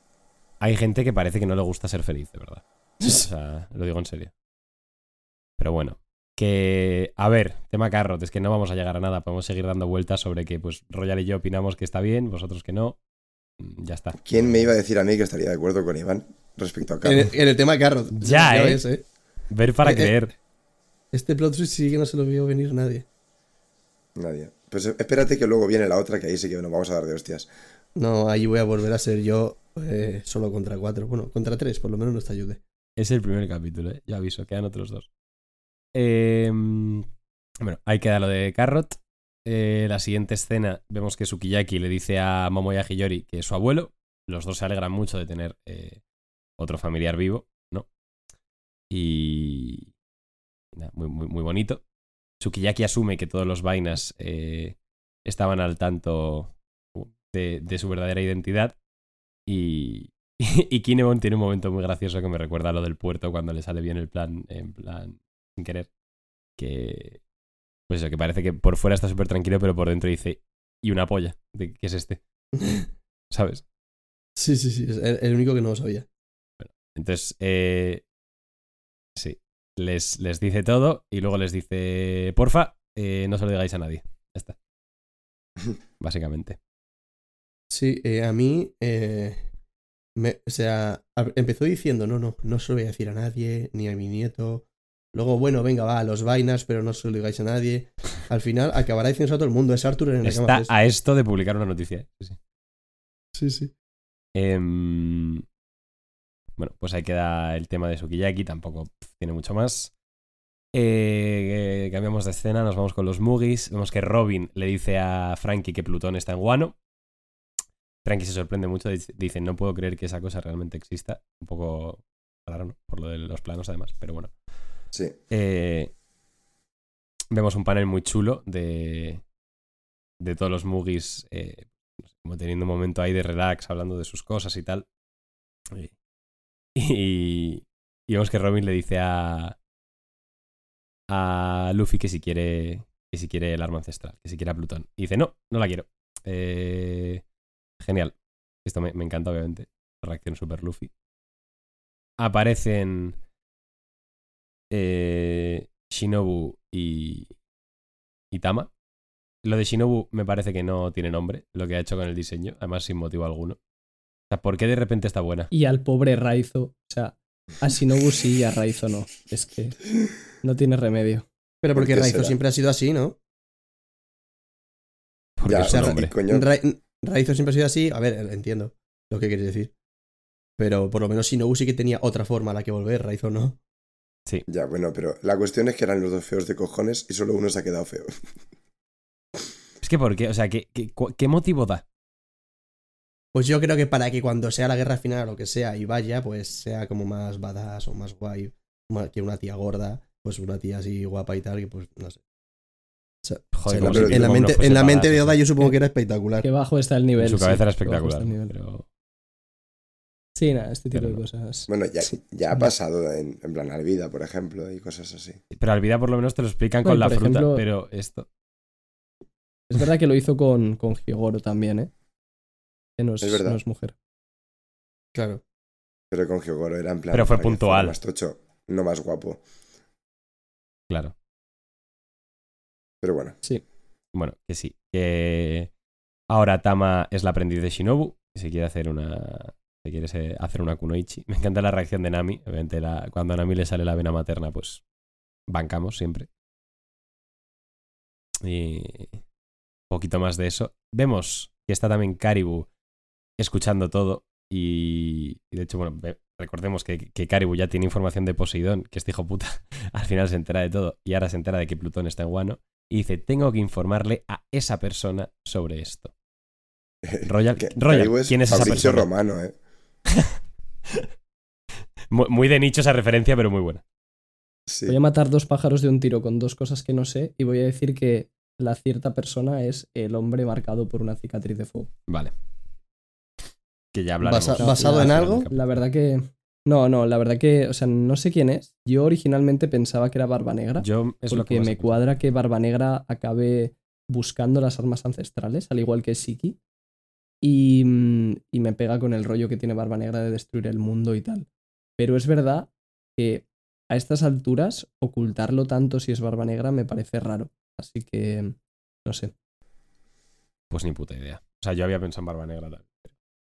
hay gente que parece que no le gusta ser feliz, de verdad. <laughs> O sea, lo digo en serio. Pero bueno, que... A ver, tema Carrot, es que no vamos a llegar a nada. Podemos seguir dando vueltas sobre que, pues, Royal y yo opinamos que está bien, vosotros que no. Mm, Ya está. ¿Quién me iba a decir a mí que estaría de acuerdo con Iván respecto a En Carrot? el, en el tema de Carrot. Ya, ¿eh? ves, ¿eh? Ver para Eh, eh. creer. Este plot twist sí que no se lo vio venir nadie. Nadie. Pues eh, espérate que luego viene la otra que ahí sí que nos vamos a dar de hostias. No, ahí voy a volver a ser yo eh, solo contra cuatro. Bueno, contra tres, por lo menos no te ayude. Es el primer capítulo, ¿eh? Ya aviso, quedan otros dos. Eh, bueno, ahí queda lo de Carrot. Eh, la siguiente escena vemos que Sukiyaki le dice a Momoya Hiyori que es su abuelo. Los dos se alegran mucho de tener eh, otro familiar vivo, ¿no? Y... muy, muy, muy bonito. Sukiyaki asume que todos los vainas eh, estaban al tanto de, de su verdadera identidad. Y, <laughs> y Kinemon tiene un momento muy gracioso que me recuerda a lo del puerto cuando le sale bien el plan, en plan, sin querer. Que. Pues eso, que parece que por fuera está súper tranquilo, pero por dentro dice. Y una polla. De, ¿Qué es este? <laughs> ¿Sabes? Sí, sí, sí. Es el, el único que no lo sabía. Entonces, eh, sí. Les, les dice todo y luego les dice, porfa, eh, no se lo digáis a nadie. Ya está. <laughs> Básicamente. Sí, eh, a mí. eh, me- o sea, a- empezó diciendo: no, no, no se lo voy a decir a nadie, ni a mi nieto. Luego, bueno, venga, va, a los vainas, pero no se lo digáis a nadie. Al final acabará diciendo a todo el mundo: es Arthur en el Está a esto de publicar una noticia. ¿eh? Sí, sí. Sí. Em, bueno, pues ahí queda el tema de Sukiyaki, tampoco tiene mucho más. Eh, cambiamos de escena, nos vamos con los Mugis. Vemos que Robin le dice a Frankie que Plutón está en Guano. Frankie se sorprende mucho, dice, no puedo creer que esa cosa realmente exista. Un poco raro, ¿no? Por lo de los planos, además, pero bueno. Eh, vemos un panel muy chulo de, de todos los Mugis eh, como teniendo un momento ahí de relax, hablando de sus cosas y tal. Eh, Y, vemos que Robin le dice a, a Luffy que si quiere que si quiere el arma ancestral, que si quiere a Plutón. Y dice, no, no la quiero. Genial. Esto me, me encanta, obviamente. Reacción super Luffy. Aparecen eh, Shinobu y, y Tama. Lo de Shinobu me parece que no tiene nombre, lo que ha hecho con el diseño, además sin motivo alguno. O sea, ¿por qué de repente está buena? Y al pobre Raizo, o sea, a Shinobu sí y a Raizo no. Es que no tiene remedio. Pero ¿Por porque Raizo será? siempre ha sido así, ¿no? Porque Ya, o sea, coño, Ra- Raizo siempre ha sido así. A ver, entiendo lo que quieres decir. Pero por lo menos Shinobu sí que tenía otra forma a la que volver, Raizo no. Ya, bueno, pero la cuestión es que eran los dos feos de cojones y solo uno se ha quedado feo. <laughs> Es que ¿por qué? O sea, ¿qué, qué, qué motivo da? Pues yo creo que para que cuando sea la guerra final o lo que sea y vaya, pues sea como más badass o más guay que una tía gorda, pues una tía así guapa y tal, que pues no sé. O sea, Joder, o sea, como en si la, en la Pokémon no mente, en la mente badass, de Oda yo supongo que era espectacular. Que bajo está el nivel. En su sí, cabeza era espectacular. el nivel. Pero... Sí, nada, este tipo Pero de no. cosas. Bueno, ya, Sí. ya ha pasado en, en plan Alvida, por ejemplo, y cosas así. pero al vida por lo menos te lo explican Bueno, con la fruta, ejemplo- pero esto... Es verdad que lo hizo con, con también, ¿eh? Que no es, Es verdad. no es mujer. Claro. Pero con Hyogoro era en plan. Pero fue puntual. Más tocho, no más guapo. Claro. Pero bueno, Bueno, que sí. Que ahora Tama es la aprendiz de Shinobu y se quiere hacer una. Se quiere se- hacer una kunoichi. <laughs> Me encanta la reacción de Nami. Obviamente, la- cuando a Nami le sale la vena materna, pues bancamos siempre. Y poquito más de eso. Vemos que está también Karibu escuchando todo. Y, y de hecho, bueno, recordemos que, que Karibu ya tiene información de Poseidón, que este hijo puta <laughs> al final se entera de todo y ahora se entera de que Plutón está en Guano y dice, tengo que informarle a esa persona sobre esto. <laughs> Royal, es ¿quién es esa Fabricio persona? Romano, ¿eh? <laughs> Muy, de nicho esa referencia, pero muy buena. Sí. Voy a matar dos pájaros de un tiro con dos cosas que no sé y voy a decir que la cierta persona es el hombre marcado por una cicatriz de fuego. Vale. Que ya hablaremos. Basa- ¿Basado la- en algo? La verdad que... No, no, la verdad que, o sea, no sé quién es. Yo originalmente pensaba que era Barba Negra. Yo es lo que porque me cuadra que Barba Negra acabe buscando las armas ancestrales, al igual que Siki. Y, mm, y me pega con el rollo que tiene Barba Negra de destruir el mundo y tal. Pero es verdad que a estas alturas ocultarlo tanto si es Barba Negra me parece raro. Así que, no sé. Pues ni puta idea. O sea, yo había pensado en Barba Negra. tal.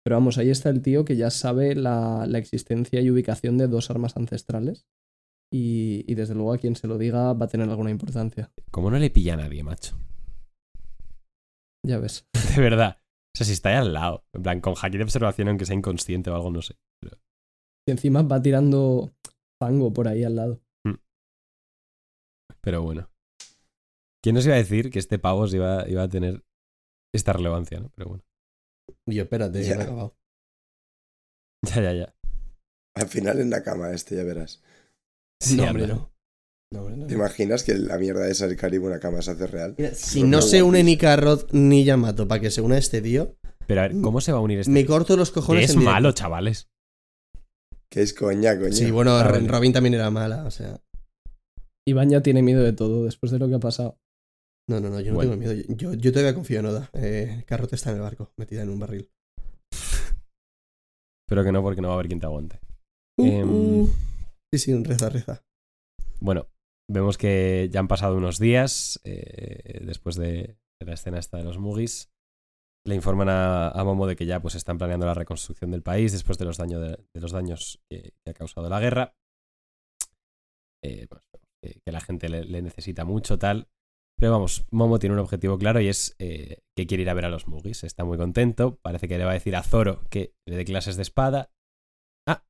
Pero vamos, ahí está el tío que ya sabe la, la existencia y ubicación de dos armas ancestrales. Y, y desde luego a quien se lo diga va a tener alguna importancia. Como no le pilla a nadie, macho. Ya ves. <laughs> De verdad. O sea, si está ahí al lado. En plan, con haki de observación, aunque sea inconsciente o algo, no sé. Y encima va tirando fango por ahí al lado. Pero bueno. ¿Quién nos iba a decir que este pavo se iba, iba a tener esta relevancia, no? Pero bueno. Y yo, espérate, Ya. ya me he acabado. <laughs> Ya, ya, ya. Al final en la cama este, ya verás. Sí, no, hombre, no. No. ¿Te imaginas que la mierda esa del Caribe una cama se hace real? Mira, si no no, se une ni Carrot ni Yamato para que se una este tío, Pero a ver, ¿cómo se va a unir este? me corto los Que cojones es en directo. malo, chavales. Que es coña, coña. Sí, bueno, Ah, vale. Robin también era mala, o sea. Iván ya tiene miedo de todo después de lo que ha pasado. No, no, no, yo no Bueno. tengo miedo. Yo, yo todavía confío en Oda. Eh, Carrot está en el barco, metida en un barril. Pero que no, porque no va a haber quien te aguante. Uh, Em, uh. Sí, sí, reza, reza. Bueno, vemos que ya han pasado unos días eh, después de, la escena esta de los Mugis. Le informan a, Momo de que ya pues están planeando la reconstrucción del país después de los, daño de, los daños que, ha causado la guerra. Eh, pues, que, que la gente le, le necesita mucho, tal. Pero vamos, Momo tiene un objetivo claro y es eh, que quiere ir a ver a los Mugis. Está muy contento. Parece que le va a decir a Zoro que le dé clases de espada. Ah,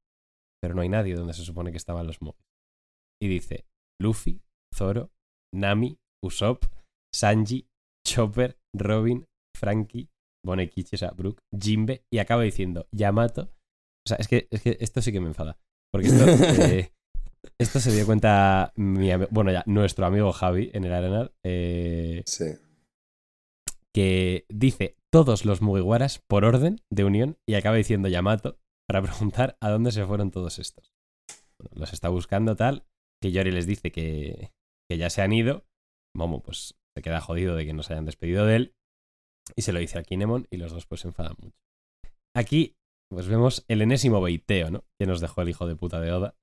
pero no hay nadie donde se supone que estaban los Mugis. Y dice, Luffy, Zoro, Nami, Usopp, Sanji, Chopper, Robin, Frankie, Bonekichi, o sea, Brook, Jimbe, y acaba diciendo Yamato. O sea, es que, es que esto sí que me enfada. Porque esto, eh, <laughs> esto se dio cuenta, mi bueno, ya, nuestro amigo Javi en el Arenal, eh, Sí. que dice todos los Mugiwaras por orden de unión y acaba diciendo Yamato para preguntar a dónde se fueron todos estos. Bueno, los está buscando tal, que Yori les dice que, que ya se han ido. Momo pues se queda jodido de que no se hayan despedido de él y se lo dice a Kinemon y los dos pues se enfadan mucho. Aquí pues vemos el enésimo beiteo, ¿no? Que nos dejó el hijo de puta de Oda.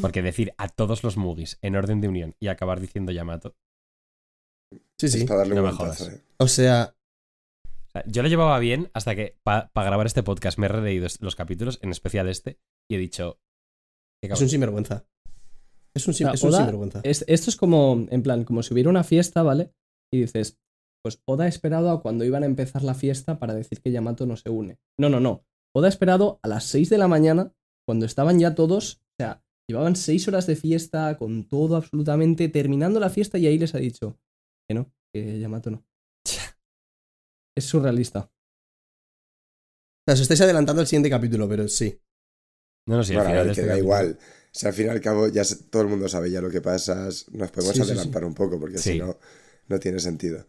Porque decir a todos los Mugis en orden de unión y acabar diciendo Yamato. Sí, sí. Es para darle no un me jodas. eh. O sea, yo lo llevaba bien hasta que para grabar este podcast me he releído los capítulos, en especial este, y he dicho. "Qué es cabrón". un sinvergüenza. Es un, sin- O sea, es un Oda sinvergüenza. Es- esto es como, en plan, como si hubiera una fiesta, ¿vale? Y dices, pues Oda ha esperado a cuando iban a empezar la fiesta para decir que Yamato no se une. No, no, no. Oda ha esperado a las 6 de la mañana, cuando estaban ya todos, o sea, llevaban 6 horas de fiesta, con todo absolutamente, terminando la fiesta y ahí les ha dicho que no, que Yamato no. <laughs> Es surrealista. O sea, os estáis adelantando al siguiente capítulo, pero sí. No, no, sí, al Bueno, final que este da capítulo- igual. Si al fin y al cabo ya se- todo el mundo sabe ya lo que pasa, nos podemos Sí, sí, sí. adelantar un poco porque Sí. si no, no tiene sentido.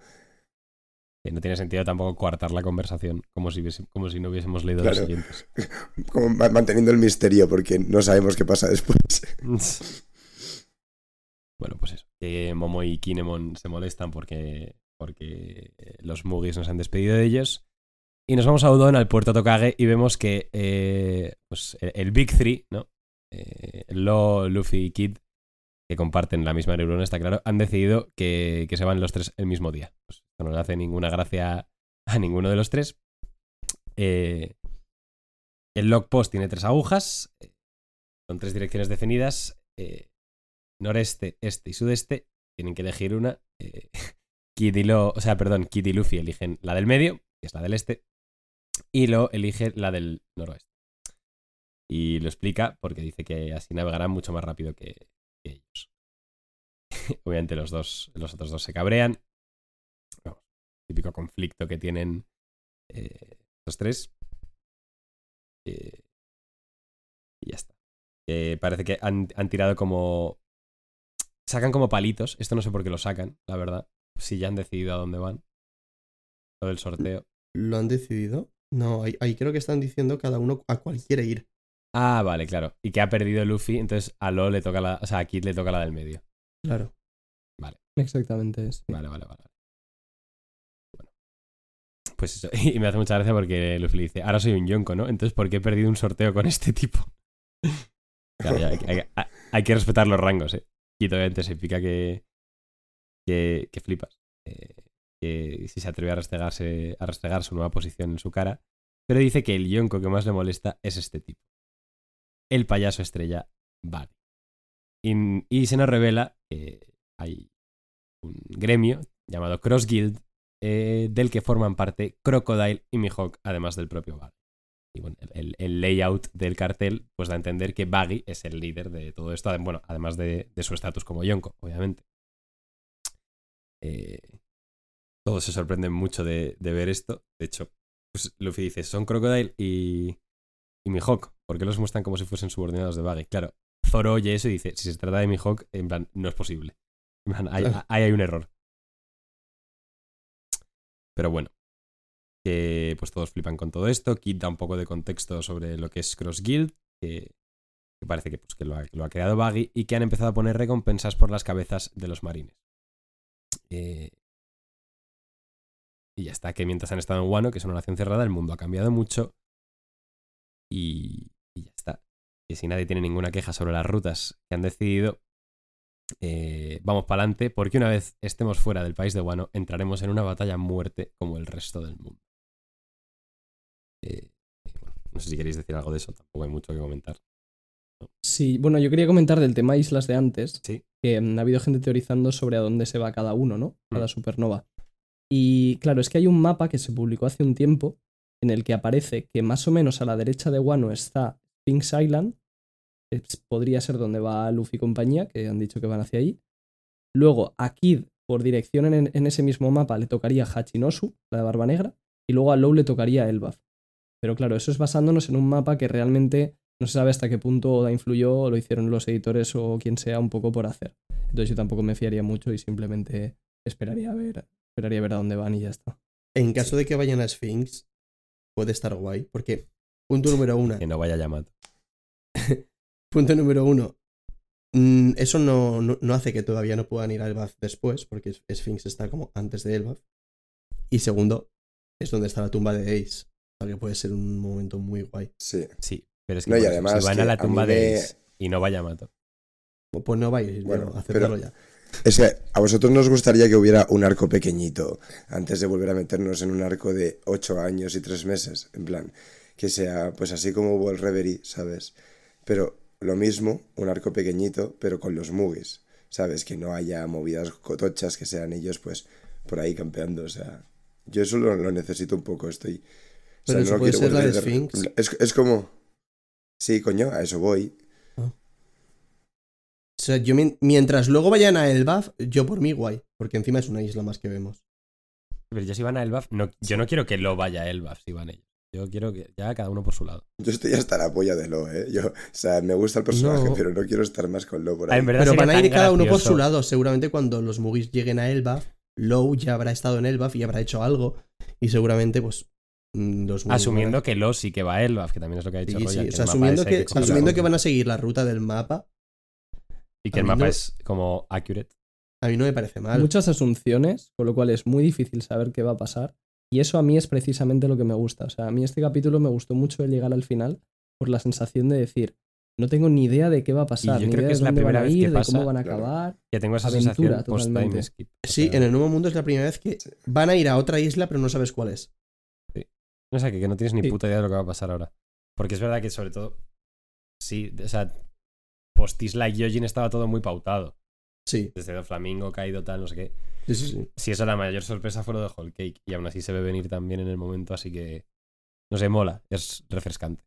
no tiene sentido tampoco coartar la conversación como si, hubiese- como si no hubiésemos leído los Claro. siguientes. <laughs> Como ma- manteniendo el misterio porque no sabemos qué pasa después. <laughs> bueno, pues eso. Momo y Kinemon se molestan porque, porque eh, los Mugis nos han despedido de ellos. Y nos vamos a Udon, al puerto Tokage, y vemos que eh, pues, el, el Big Three, ¿no? Eh, Lo, Luffy y Kid, que comparten la misma neurona, está claro, han decidido que, que se van los tres el mismo día. Pues no le hace ninguna gracia a ninguno de los tres. Eh, el log post tiene tres agujas, eh, son tres direcciones definidas, noreste, este y sudeste, tienen que elegir una. <laughs> Kid y Lo, o sea, perdón, Kid y Luffy eligen la del medio, que es la del este, y Lo elige la del noroeste. Y lo explica porque dice que así navegarán mucho más rápido que, ellos. <laughs> Obviamente los dos, los otros dos se cabrean. Vamos, típico conflicto que tienen eh, los tres. Eh, y ya está. Eh, parece que han, han tirado como. Sacan como palitos. Esto no sé por qué lo sacan, la verdad. Si ya han decidido a dónde van. Todo el sorteo. ¿Lo han decidido? No, ahí, creo que están diciendo cada uno a cuál quiere ir. Ah, vale, claro. Y que ha perdido Luffy, entonces a Lo le toca la. O sea, a Kid le toca la del medio. Claro. Exactamente. sí. Vale, vale, vale. Bueno. Pues eso. <laughs> Y me hace mucha gracia porque Luffy le dice, ahora soy un yonko, ¿no? Entonces, ¿por qué he perdido un sorteo con este tipo? <laughs> Claro, ya, hay, hay- hay- hay que respetar los rangos, ¿eh? Y obviamente se pica que, que, que flipas. Eh, que si se atreve a restregarse, a restregar su nueva posición en su cara. Pero dice que el yonko que más le molesta es este tipo. El payaso estrella Bari. Y, se nos revela que hay un gremio llamado Cross Guild, eh, del que forman parte Crocodile y Mihawk, además del propio Bari. y bueno, el, layout del cartel pues da a entender que Baggy es el líder de todo esto, bueno, además de, de su estatus como Yonko, obviamente. Eh, todos se sorprenden mucho de, de ver esto. De hecho, pues Luffy dice, son Crocodile y, y Mihawk. ¿Por qué los muestran como si fuesen subordinados de Baggy? Claro, Zoro oye eso y dice, si se trata de Mihawk, en plan, no es posible. En plan, ahí, ahí hay un error. Pero bueno, que pues todos flipan con todo esto. Kid da un poco de contexto sobre lo que es Cross Guild, que, que parece que, pues, que lo, ha, que lo ha creado Baggy y que han empezado a poner recompensas por las cabezas de los marines. Eh, y ya está, que mientras han estado en Wano, que es una nación cerrada, el mundo ha cambiado mucho. Y, y ya está. Que si nadie tiene ninguna queja sobre las rutas que han decidido, eh, vamos para adelante, porque una vez estemos fuera del país de Wano, entraremos en una batalla a muerte como el resto del mundo. Eh, y bueno, no sé si queréis decir algo de eso, tampoco hay mucho que comentar. Sí, bueno, yo quería comentar del tema islas de antes, Sí. que mm, ha habido gente teorizando sobre a dónde se va cada uno, ¿no? Cada Mm. supernova. Y claro, es que hay un mapa que se publicó hace un tiempo en el que aparece que más o menos a la derecha de Wano está Sphinx Island, podría ser donde va Luffy y compañía, que han dicho que van hacia ahí. Luego a Kid, por dirección en, en ese mismo mapa, le tocaría Hachinosu, la de Barba Negra, y luego a Low le tocaría Elbaf. Pero claro, eso es basándonos en un mapa que realmente no se sabe hasta qué punto Oda influyó o lo hicieron los editores o quien sea un poco por hacer. Entonces yo tampoco me fiaría mucho y simplemente esperaría a ver, esperaría a ver a dónde van y ya está. En caso de que vayan a Sphinx, puede estar guay. Porque, punto número uno. Que no vaya Yamato. <laughs> Punto número uno. mm, eso no, no, no hace que todavía no puedan ir a Elbaf después, porque Sphinx está como antes de Elbaf. Y segundo, es donde está la tumba de Ace. O sea que puede ser un momento muy guay. Sí. Sí, pero es que No, además si van que a la a tumba de Ace y no vaya Yamato. O Pues no vayáis, bueno, Bueno, aceptarlo pero- ya. Es que a vosotros nos gustaría que hubiera un arco pequeñito antes de volver a meternos en un arco de 8 años y 3 meses. En plan, que sea pues así como hubo el Reverie, ¿sabes? Pero lo mismo, un arco pequeñito, pero con los Mugis, ¿sabes? Que no haya movidas cotochas, que sean ellos pues por ahí campeando, o sea... Yo eso lo, lo necesito un poco, estoy... o Pero sea, eso no puede ser la de Sphinx. Es, es como... Sí, coño, a eso voy. O sea, yo mien- mientras luego vayan a Elbaf, yo por mí guay. Porque encima es una isla más que vemos. Pero ya si van a Elbaf, no, yo no quiero que lo vaya a Elbaf si van ellos. Yo quiero que ya cada uno por su lado. Yo estoy hasta la polla de Lo, ¿eh? Yo, o sea, me gusta el personaje, No. pero no quiero estar más con Lo por Ah, ahí. en verdad Pero van a ir cada uno por su lado. Seguramente cuando los Mugis lleguen a Elbaf, Low ya habrá estado en Elbaf y habrá hecho algo. Y seguramente, pues, mm, los Asumiendo van que lo sí que va a Elbaf, que también es lo que ha dicho Sí, Roya, sí, que o sea, el mapa asumiendo, que, asumiendo que van a seguir la ruta del mapa, Y que el a mapa no- es como accurate. a mí no me parece mal. Muchas asunciones, con lo cual es muy difícil saber qué va a pasar. Y eso a mí es precisamente lo que me gusta. O sea, a mí este capítulo me gustó mucho el llegar al final por la sensación de decir, no tengo ni idea de qué va a pasar, yo ni creo idea que de es la dónde van primera a vez que ir, de pasa, cómo van a claro. acabar. Ya tengo esa Aventura, totalmente. skip. O Sí, en el nuevo mundo es la primera vez que Sí. van a ir a otra isla, pero no sabes cuál es. No sé, que, que no tienes ni Sí. puta idea de lo que va a pasar ahora. Porque es verdad que sobre todo, sí, o sea, post Isla y Yojin estaba todo muy pautado. Sí, Desde Doflamingo, Kaido, tal, no sé qué. sí, sí. sí. Si eso la mayor sorpresa fue lo de Whole Cake. Y aún así se ve venir también en el momento, así que. No sé, mola. Es refrescante,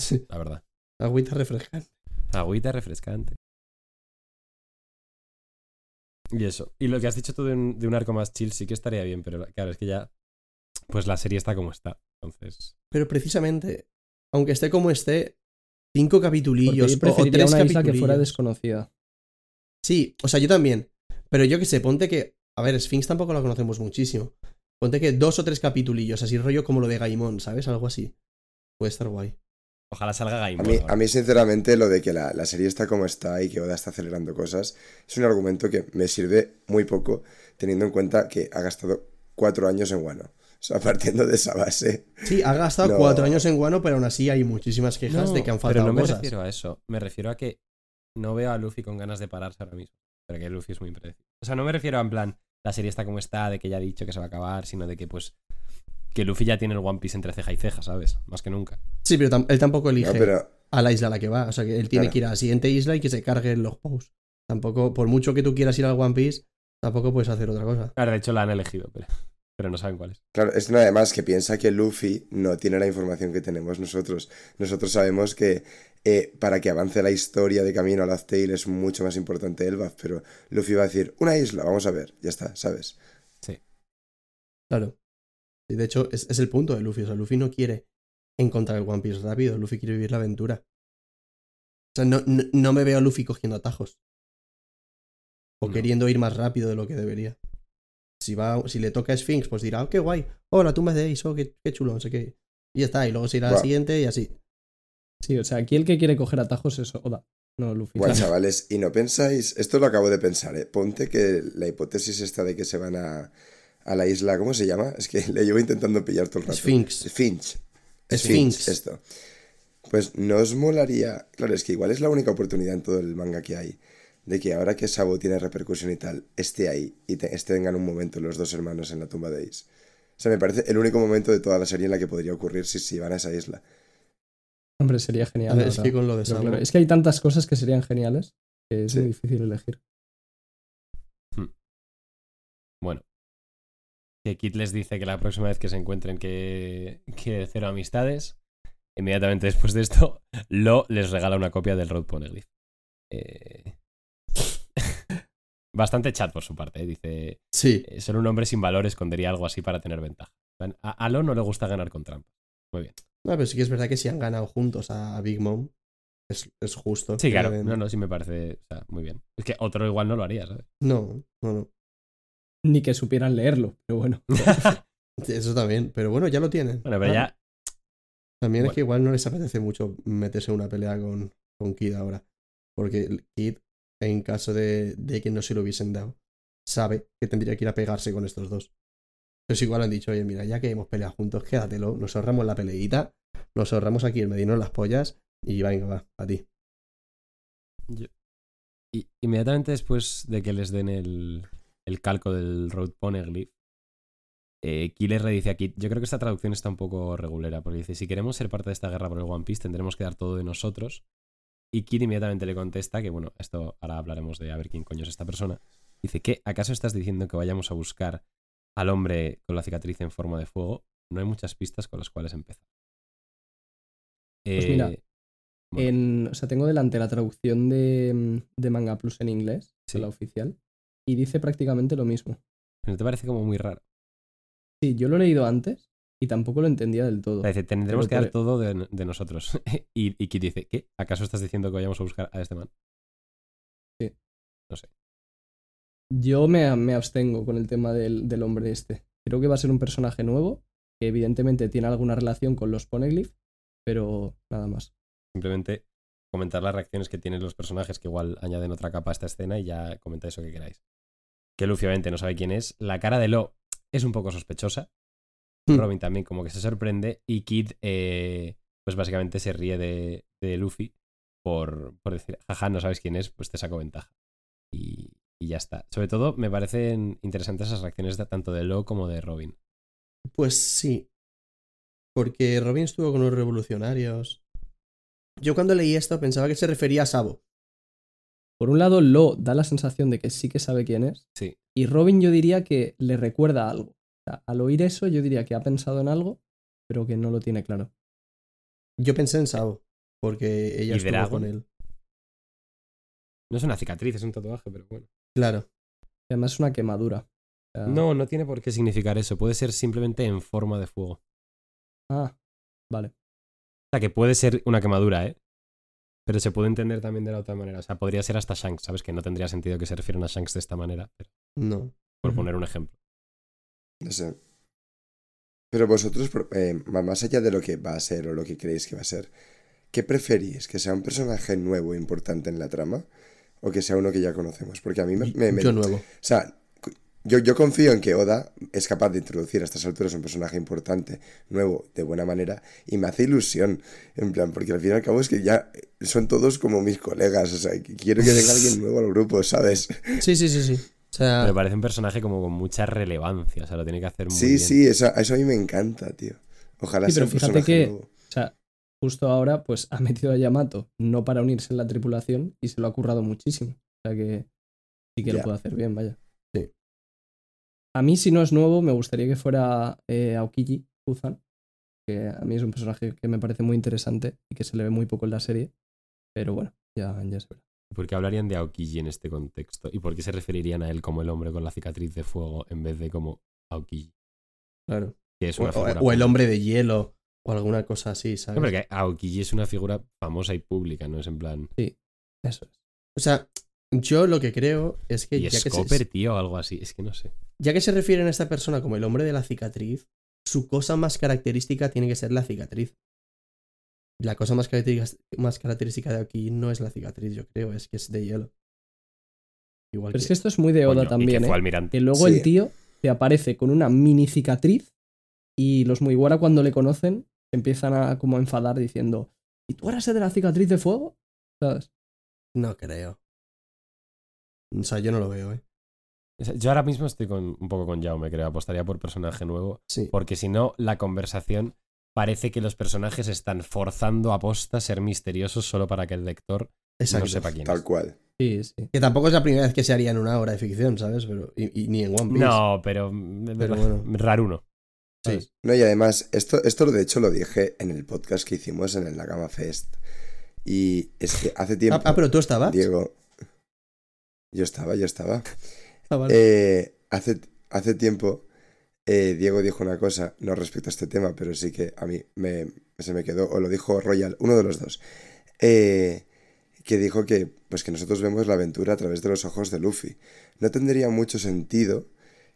Sí. la verdad. Agüita refrescante. Agüita refrescante. Y eso. Y lo que has dicho tú de un, de un arco más chill sí que estaría bien, pero claro, es que ya. Pues la serie está como está. Entonces. Pero precisamente, aunque esté como esté, cinco capitulillos yo o, tres una isla que fuera desconocida. Sí, o sea, yo también. Pero yo que sé, ponte que. A ver, Sphinx tampoco la conocemos muchísimo. Ponte que dos o tres capitulillos, así rollo como lo de Gaimon, ¿sabes? Algo así. Puede estar guay. Ojalá salga A Gaimon. mí, a mí, sinceramente, lo de que la, la serie está como está y que Oda está acelerando cosas, es un argumento que me sirve muy poco, teniendo en cuenta que ha gastado cuatro años en Wano. O sea, partiendo de esa base. Sí, ha gastado No. cuatro años en Guano, pero aún así hay muchísimas quejas No, de que han pero faltado no me cosas. refiero a eso. Me refiero a que no veo a Luffy con ganas de pararse ahora mismo. Pero que Luffy es muy impredecible. O sea, no me refiero a en plan, la serie está como está, de que ya ha dicho que se va a acabar, sino de que pues. Que Luffy ya tiene el One Piece entre ceja y ceja, ¿sabes? Más que nunca. Sí, pero tam- él tampoco elige No, pero a la isla a la que va. O sea, que él tiene Claro. que ir a la siguiente isla y que se carguen los posts. Tampoco, por mucho que tú quieras ir al One Piece, tampoco puedes hacer otra cosa. Claro, de hecho la han elegido, pero. Pero no saben cuál es. Claro, es nada más que piensa que Luffy no tiene la información que tenemos nosotros. Nosotros sabemos que eh, para que avance la historia de Camino a Laugh Tale es mucho más importante Elbaf, pero Luffy va a decir, una isla, vamos a ver, ya está, ¿sabes? Claro. Y de hecho, es, es el punto de Luffy. O sea, Luffy no quiere encontrar el One Piece rápido. Luffy quiere vivir la aventura. O sea, no, no, no me veo a Luffy cogiendo atajos. O No. queriendo ir más rápido de lo que debería. Si, va, si le toca a Sphinx, pues dirá, oh, qué guay. Oh, la tumba es de Ace, oh, qué, qué chulo, no sé qué. Y ya está. Y luego se irá a la Buah. siguiente y así. Sí, o sea, aquí el que quiere coger atajos es Oda, no Luffy. Bueno, <laughs> chavales, y no pensáis, esto lo acabo de pensar, ¿eh? Ponte que la hipótesis esta de que se van a, a la isla, ¿cómo se llama? Es que <laughs> le llevo intentando pillar todo el rato. Sphinx. Finch. Sphinx. Esto. Pues no os molaría. Claro, es que igual es la única oportunidad en todo el manga que hay. De que ahora que Sabo tiene repercusión y tal, esté ahí y te, esté tengan un momento los dos hermanos en la tumba de Ace. O sea, me parece el único momento de toda la serie en la que podría ocurrir si se van a esa isla. Hombre, sería genial. Ver, es que con lo de Pero Sabo. claro, es que hay tantas cosas que serían geniales que es Sí. muy difícil elegir. Bueno. Que Kit les dice que la próxima vez que se encuentren que, que cero amistades. Inmediatamente después de esto, <laughs> Lo les regala una copia del Road Poneglyph. Eh... Bastante chat por su parte, ¿eh? dice. Sí. eh, Ser un hombre sin valor escondería algo así para tener ventaja. A, a Lo no le gusta ganar con trampas. Muy bien. No, pero sí que es verdad que si han ganado juntos a, Big Mom, es, es justo. Sí, claro. No, no, sí me parece. O sea, muy bien. Es que otro igual no lo haría, ¿sabes? no, no, no. Ni que supieran leerlo, pero bueno. <laughs> Eso también. Pero bueno, ya lo tienen. Bueno, pero ya. También Bueno. es que igual no les apetece mucho meterse en una pelea con, con Kid ahora. Porque el Kid, en caso de, que no se lo hubiesen dado, sabe que tendría que ir a pegarse con estos dos. Entonces igual han dicho, oye, mira, ya que hemos peleado juntos, quédatelo, nos ahorramos la peleita, nos ahorramos aquí el medino en las pollas y venga, va, a ti. Y inmediatamente después de que les den el, calco del Road Poneglyph, eh, Killer le dice a Kit, yo creo que esta traducción está un poco regulera, porque dice, si queremos ser parte de esta guerra por el One Piece, tendremos que dar todo de nosotros. Y Kid inmediatamente le contesta, que bueno, esto ahora hablaremos de a ver quién coño es esta persona. Dice, ¿qué? ¿Acaso estás diciendo que vayamos a buscar al hombre con la cicatriz en forma de fuego? No hay muchas pistas con las cuales empezar. Pues Eh, mira, bueno, En, o sea, tengo delante la traducción de, de Manga Plus en inglés, Sí. la oficial, y dice prácticamente lo mismo. ¿No te parece como muy raro? Sí, yo lo he leído antes y tampoco lo entendía del todo. Dice, tendremos que dar todo de, de nosotros. <laughs> y, y Kit dice, ¿qué? ¿Acaso estás diciendo que vayamos a buscar a este man? Sí. No sé. Yo me, me abstengo con el tema del, del hombre este. Creo que va a ser un personaje nuevo, que evidentemente tiene alguna relación con los Poneglyph, pero nada más. Simplemente comentar las reacciones que tienen los personajes que igual añaden otra capa a esta escena y ya comentáis lo que queráis. Que Luffy obviamente no sabe quién es. La cara de Lo es un poco sospechosa. Hmm. Robin también como que se sorprende. Y Kid, eh, pues básicamente se ríe de, de Luffy por, por decir, jaja, no sabes quién es, pues te saco ventaja. Y, y ya está. Sobre todo me parecen interesantes esas reacciones de, tanto de Lo como de Robin. Pues sí. Porque Robin estuvo con los revolucionarios. Yo cuando leí esto pensaba que se refería a Sabo. Por un lado, Lo da la sensación de que sí que sabe quién es, Sí. y Robin yo diría que le recuerda algo. Al oír eso, yo diría que ha pensado en algo, pero que no lo tiene claro. Yo pensé en Sabo. Porque ella ¿Y estuvo Dragon? con él. No es una cicatriz, es un tatuaje, pero bueno. Claro. Y además es una quemadura. O sea, No, no tiene por qué significar eso. Puede ser simplemente en forma de fuego. Ah, vale. O sea, que puede ser una quemadura, ¿eh? Pero se puede entender también de la otra manera. O sea, podría ser hasta Shanks, ¿sabes? Que no tendría sentido que se refieran a Shanks de esta manera. pero No. por poner un ejemplo. No sé. Pero vosotros, eh, más allá de lo que va a ser o lo que creéis que va a ser, ¿qué preferís? ¿Que sea un personaje nuevo e importante en la trama? ¿O que sea uno que ya conocemos? Porque a mí me... me- me- Yo nuevo. O sea, yo, yo confío en que Oda es capaz de introducir a estas alturas un personaje importante, nuevo, de buena manera, y me hace ilusión, en plan, porque al fin y al cabo es que ya son todos como mis colegas, o sea, quiero que venga alguien nuevo al grupo, ¿sabes? Sí, sí, sí, sí. O sea, Me parece un personaje como con mucha relevancia. O sea, lo tiene que hacer muy Sí, bien. sí, eso, eso a mí me encanta, tío. Ojalá Sí, sea pero un fíjate personaje que- nuevo. O sea, justo ahora, pues ha metido a Yamato, no para unirse en la tripulación, y se lo ha currado muchísimo. O sea que sí que Ya. lo puede hacer bien, vaya. A mí, si no es nuevo, me gustaría que fuera eh, Aokiji Uzan, que a mí es un personaje que me parece muy interesante y que se le ve muy poco en la serie. Pero bueno, ya, ya se verá. ¿Por qué hablarían de Aokiji en este contexto? ¿Y por qué se referirían a él como el hombre con la cicatriz de fuego en vez de como Aokiji? Claro. Que es una o- figura o el hombre de hielo o alguna cosa así, ¿sabes? No, porque Aokiji es una figura famosa y pública, no es en plan. Eso es. O sea, yo lo que creo es que, Y ya que, se, tío, o algo así. Es que no sé. ya que se refieren a esta persona como el hombre de la cicatriz, su cosa más característica tiene que ser la cicatriz. La cosa más característica, más característica de aquí no es la cicatriz, yo creo, es que es de hielo. Igual Pero que, es que esto es muy de Oda Coño, también, que ¿eh? Que luego Sí. el tío te aparece con una mini cicatriz y los Mugiwara cuando le conocen se empiezan a como a enfadar diciendo ¿Y tú eras el de la cicatriz de fuego? ¿Sabes? No creo. O sea, yo no lo veo, ¿eh? Yo ahora mismo estoy con, un poco con Jaume, creo. Apostaría por personaje nuevo. Sí. Porque si no, la conversación parece que los personajes están forzando a posta ser misteriosos solo para que el lector Exacto. no sepa quién Tal es. cual. Sí, sí. Que tampoco es la primera vez que se haría en una obra de ficción, ¿sabes? Pero, y, y ni en One Piece. No, pero, Pero bueno. raruno. Sí. ¿sabes? No, y además, esto, esto de hecho lo dije en el podcast que hicimos en el Nakama Fest. Y es que hace tiempo. Ah, ah, pero tú estabas. Diego. Yo estaba, yo estaba. Ah, vale. Eh, hace, hace tiempo, eh, Diego dijo una cosa, no respecto a este tema, pero sí que a mí me, se me quedó, o lo dijo Royal, uno de los dos, eh, que dijo que, pues que nosotros vemos la aventura a través de los ojos de Luffy. No tendría mucho sentido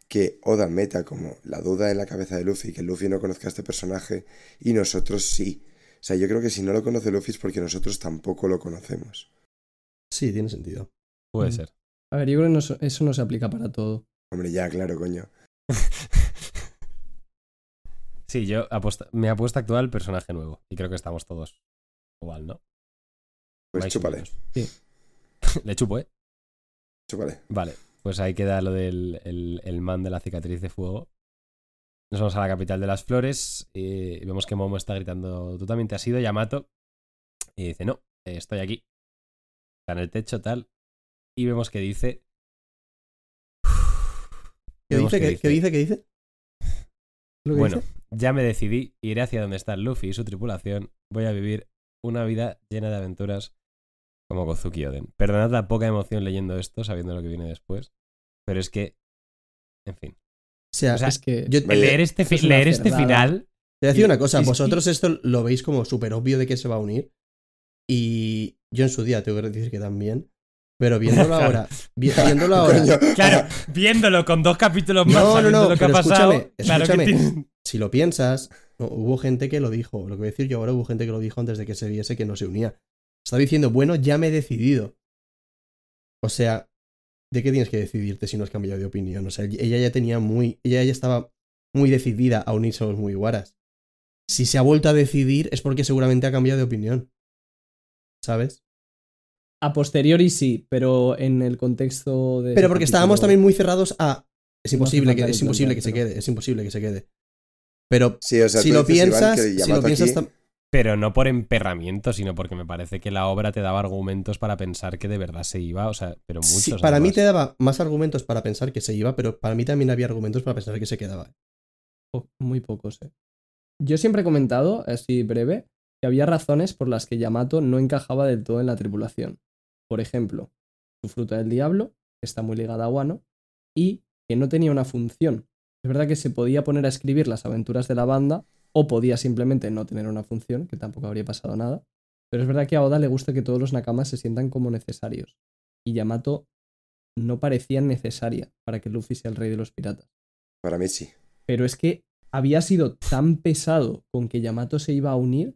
que Oda meta como la duda en la cabeza de Luffy, que Luffy no conozca a este personaje y nosotros sí. O sea, yo creo que si no lo conoce Luffy es porque nosotros tampoco lo conocemos. Sí, tiene sentido. Puede Mm. ser. A ver, yo creo que no eso no se aplica para todo. Hombre, ya, claro, coño. <laughs> sí, yo apuesta- me apuesta actual personaje nuevo. Y creo que estamos todos igual, ¿no? Pues chúpale. Sí. <laughs> Le chupo, ¿eh? chúpale. Vale, pues ahí queda lo del el, el man de la cicatriz de fuego. Nos vamos a la capital de las flores y vemos que Momo está gritando, tú también te has ido, Yamato. Y dice, no, estoy aquí. Está en el techo, tal. Y vemos que dice... ¿Qué dice? que ¿Qué, qué dice? ¿Qué dice? ¿Lo que Bueno, dice? ya me decidí, iré hacia donde está Luffy y su tripulación. Voy a vivir una vida llena de aventuras como Gozuki Oden. Perdonad la poca emoción leyendo esto, sabiendo lo que viene después. Pero es que, en fin. O sea, O sea, es que yo te leer este, es leer este final voy a decir una cosa. Vosotros esto lo veis como súper obvio de que se va a unir. Y yo en su día tengo que decir que también. Pero viéndolo ahora. vi- viéndolo ahora. Claro, <laughs> viéndolo con dos capítulos más, No, no, no, lo que ha pasado. escúchame, claro escúchame. Si lo piensas, no, hubo gente que lo dijo. Lo que voy a decir yo ahora, hubo gente que lo dijo antes de que se viese que no se unía. Estaba diciendo, bueno, ya me he decidido. O sea, ¿de qué tienes que decidirte si no has cambiado de opinión? O sea, ella ya tenía muy. Ella ya estaba muy decidida a unirse a los muy guaras. Si se ha vuelto a decidir es porque seguramente ha cambiado de opinión. ¿Sabes? A posteriori sí, pero en el contexto de. Pero porque estábamos también muy cerrados a. Es imposible, que, es imposible que se quede. Es imposible que se quede. Pero Sí, o sea, si lo piensas, si lo piensas, Pero no por emperramiento, sino porque me parece que la obra te daba argumentos para pensar que de verdad se iba, o sea, pero muchos. Sí, para mí te daba más argumentos para pensar que se iba, pero para mí también había argumentos para pensar que se quedaba. Muy pocos, eh. Yo siempre he comentado, así breve, que había razones por las que Yamato no encajaba del todo en la tripulación. Por ejemplo, su fruta del diablo, que está muy ligada a Wano, y que no tenía una función. Es verdad que se podía poner a escribir las aventuras de la banda, o podía simplemente no tener una función, que tampoco habría pasado nada. Pero es verdad que a Oda le gusta que todos los nakamas se sientan como necesarios. Y Yamato no parecía necesaria para que Luffy sea el rey de los piratas. Para mí sí. Pero es que había sido tan pesado con que Yamato se iba a unir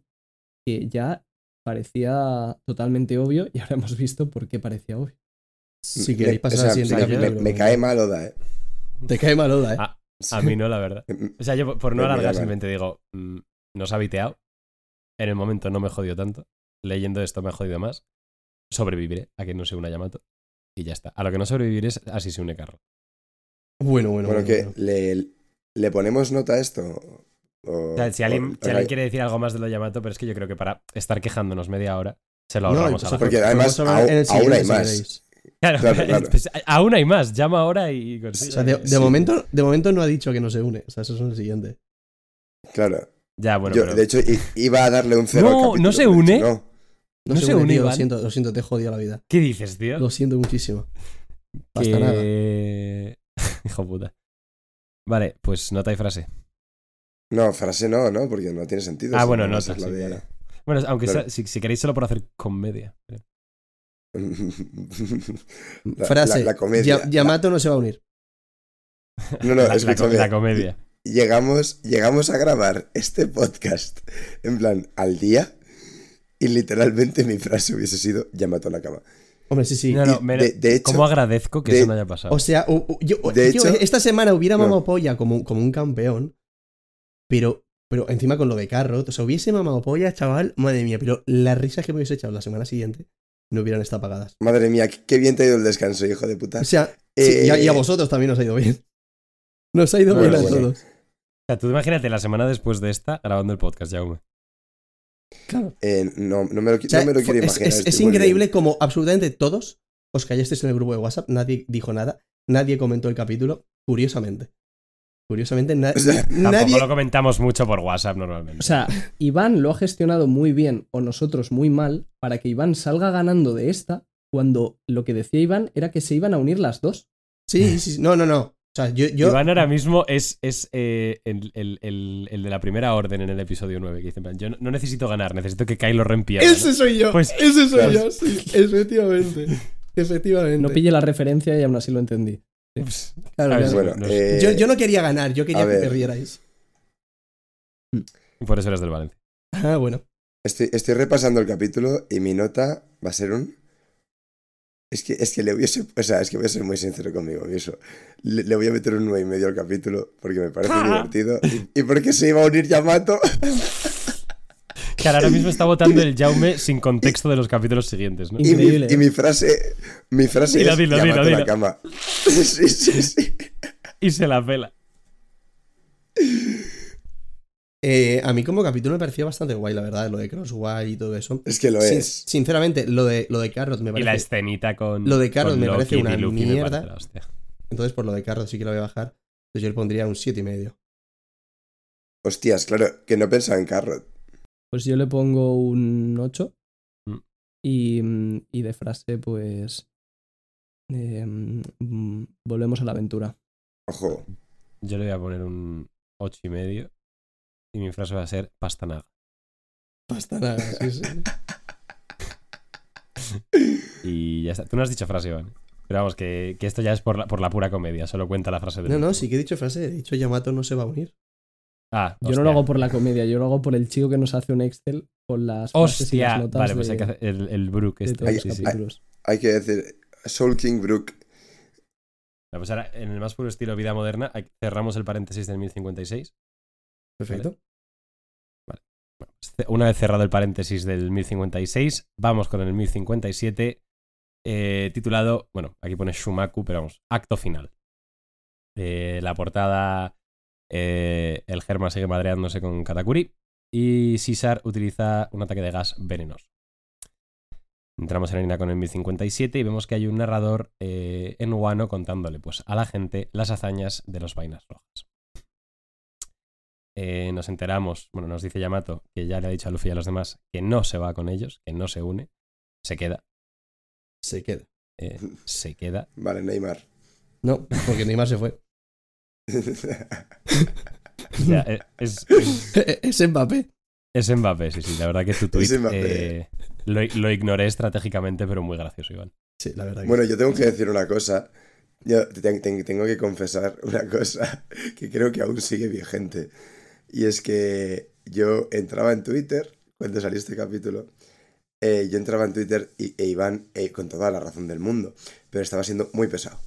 que ya parecía totalmente obvio y ahora hemos visto por qué parecía obvio. Si Me- queréis pasar o sea, al siguiente me- capítulo. me, me cae mal Oda, eh. Te cae mal Oda, ¿eh? A mí no, la verdad. <laughs> O sea, yo por no alargar simplemente digo, mm, nos ha viteado. En el momento no me jodió tanto. Leyendo esto me ha jodido más. Sobreviviré a que no se una Yamato. Y ya está. A lo que no sobreviviré es así se une Carro. Bueno, bueno, Bueno, bueno. que bueno. le, le ponemos nota a esto. O- O sea, si alguien, o- si o sea, alguien quiere decir algo más de lo Yamato, pero es que yo creo que para estar quejándonos media hora, se lo No, ahorramos o a la porque gente. además hablar aún- hay más. Claro, Claro, <laughs> claro. pues, aún hay más. Llama ahora y O consigue. sea, de, de momento, de momento no ha dicho que no se une. O sea, eso es el siguiente. Claro. Ya, bueno, Yo, pero- de hecho, i- iba a darle un cero No, al capítulo, ¿no se une? No. No, No se, se une, une, tío, lo siento, lo siento, te he jodido la vida. ¿Qué dices, tío? Lo siento muchísimo. <laughs> Basta nada. que... <laughs> Hijo puta. Vale, pues nota y frase. No, frase no, ¿no? Porque no tiene sentido. Ah, si bueno, no nota, la sí, de- claro. Bueno, aunque Claro. sea- si, si queréis solo por hacer comedia. <laughs> La- Frase. La, la comedia. Ya- Yamato no se va a unir. No, no, <laughs> la, la la comedia. llegamos, llegamos a grabar este podcast en plan al día y literalmente mi frase hubiese sido Yamato Nakama. Hombre, sí, sí. No, no, me- de, de hecho, ¿Cómo agradezco que de- eso no haya pasado? O sea, yo, De hecho- esta semana hubiera no. mamado polla como, como un campeón, pero, pero encima con lo de Carrot, o sea, hubiese mamado polla, chaval, madre mía, pero las risas que me hubiese echado la semana siguiente no hubieran estado pagadas. Madre mía, qué- bien te ha ido el descanso, hijo de puta. O sea, sí, y, a, y a Eh, vosotros también os ha ido bien. <laughs> Nos ha ido Bueno, bien a bueno. todos. O sea, tú imagínate la semana después de esta grabando el podcast, Jaume. Claro. eh, no, no me lo, qui- O sea, no me lo quiero es, imaginar. es- es increíble como absolutamente todos os callasteis en el grupo de WhatsApp, nadie dijo nada, nadie comentó el capítulo, curiosamente. Curiosamente, na- O sea, Tampoco nadie... lo comentamos mucho por WhatsApp normalmente. O sea, Iván lo ha gestionado muy bien o nosotros muy mal para que Iván salga ganando de esta cuando lo que decía Iván era que se iban a unir las dos. Sí, sí, sí, no, no, no. O sea, yo... yo Iván ahora mismo es, es eh, el, el- el- el de la primera orden en el episodio 9, que dice, en plan, yo no, necesito ganar, necesito que Kylo Ren pierda. ¿no? Ese soy yo. Pues- ese soy yo, sí, efectivamente. Efectivamente. No pille la referencia y aún así lo entendí. Claro, claro. Bueno, eh, yo, yo no quería ganar, yo quería que ver. perdierais. por eso eres del Valencia. Ah, bueno. Estoy, estoy repasando el capítulo y mi nota va a ser un. Es que, es que le hubiese. O sea, es que voy a ser muy sincero conmigo mismo. Le, le voy a meter un 9 y medio al capítulo porque me parece divertido. Y, y porque se iba a unir Yamato. <laughs> Claro, ahora mismo está votando el Jaume sin contexto de los capítulos siguientes, ¿no? Y mi, y mi frase. Mi frase Dilo, es dilo, la cama. <laughs> Sí, sí, sí. Y se la pela. Eh, a mí como capítulo me pareció bastante guay, la verdad, lo de Crossway y todo eso. Es que lo Sin- es. sinceramente, lo de, lo de Carrot me Y la parece... escenita con. Lo de Carrot me Loki parece una mierda. parece. Entonces, por lo de Carrot sí que lo voy a bajar. Entonces yo le pondría un siete y medio. Hostias, claro, que no pensaba en Carrot. Pues yo le pongo un 8. Mm. Y, mm, y de frase, pues. eh, mm, volvemos a la aventura. Ojo. Yo le voy a poner un 8 y medio. Y mi frase va a ser pastanaga. Basta nada, sí, sí. <laughs> Y ya está. Tú no has dicho frase, Iván. Pero vamos, que, que esto ya es por la, por la pura comedia. Solo cuenta la frase de. No, no, sí que he dicho frase. He dicho Yamato no se va a unir. Ah, Yo no lo hago por la comedia, yo lo hago por el chico que nos hace un Excel con las frases y las Hostia. notas Vale, pues de- hay que hacer el, el Brook este. sí, sí. Hay que decir. Soul King Brook. Vale, Pues ahora, en el más puro estilo vida moderna, cerramos el paréntesis del 1056. Perfecto. Bueno, pues una vez cerrado el paréntesis del 1056, vamos con el 1057, eh, titulado, bueno, aquí pone Shumaku, pero vamos, acto final. Eh, la portada, eh, el Germa sigue madreándose con Katakuri y César utiliza un ataque de gas venenoso. Entramos en harina con el 1057 y vemos que hay un narrador eh, en Wano contándole pues, a la gente las hazañas de los vainas rojas. Eh, nos enteramos, bueno, nos dice Yamato que ya le ha dicho a Luffy y a los demás que no se va con ellos, que no se une, se queda, Se queda. eh, se queda. <laughs> Vale, Neymar. No, porque Neymar se fue. <laughs> O sea, eh, es, es, <laughs> es Mbappé. es Mbappé, sí, sí, la verdad que tu tweet <laughs> Es Mbappé. eh, lo, lo ignoré estratégicamente, pero muy gracioso, Iván. Sí, la verdad. que Bueno, yo tengo que decir una cosa. Yo te- te- tengo que confesar una cosa que creo que aún sigue vigente. Y es que yo entraba en Twitter cuando salió este capítulo. eh, yo entraba en Twitter y, e Iván, eh, con toda la razón del mundo, pero estaba siendo muy pesado.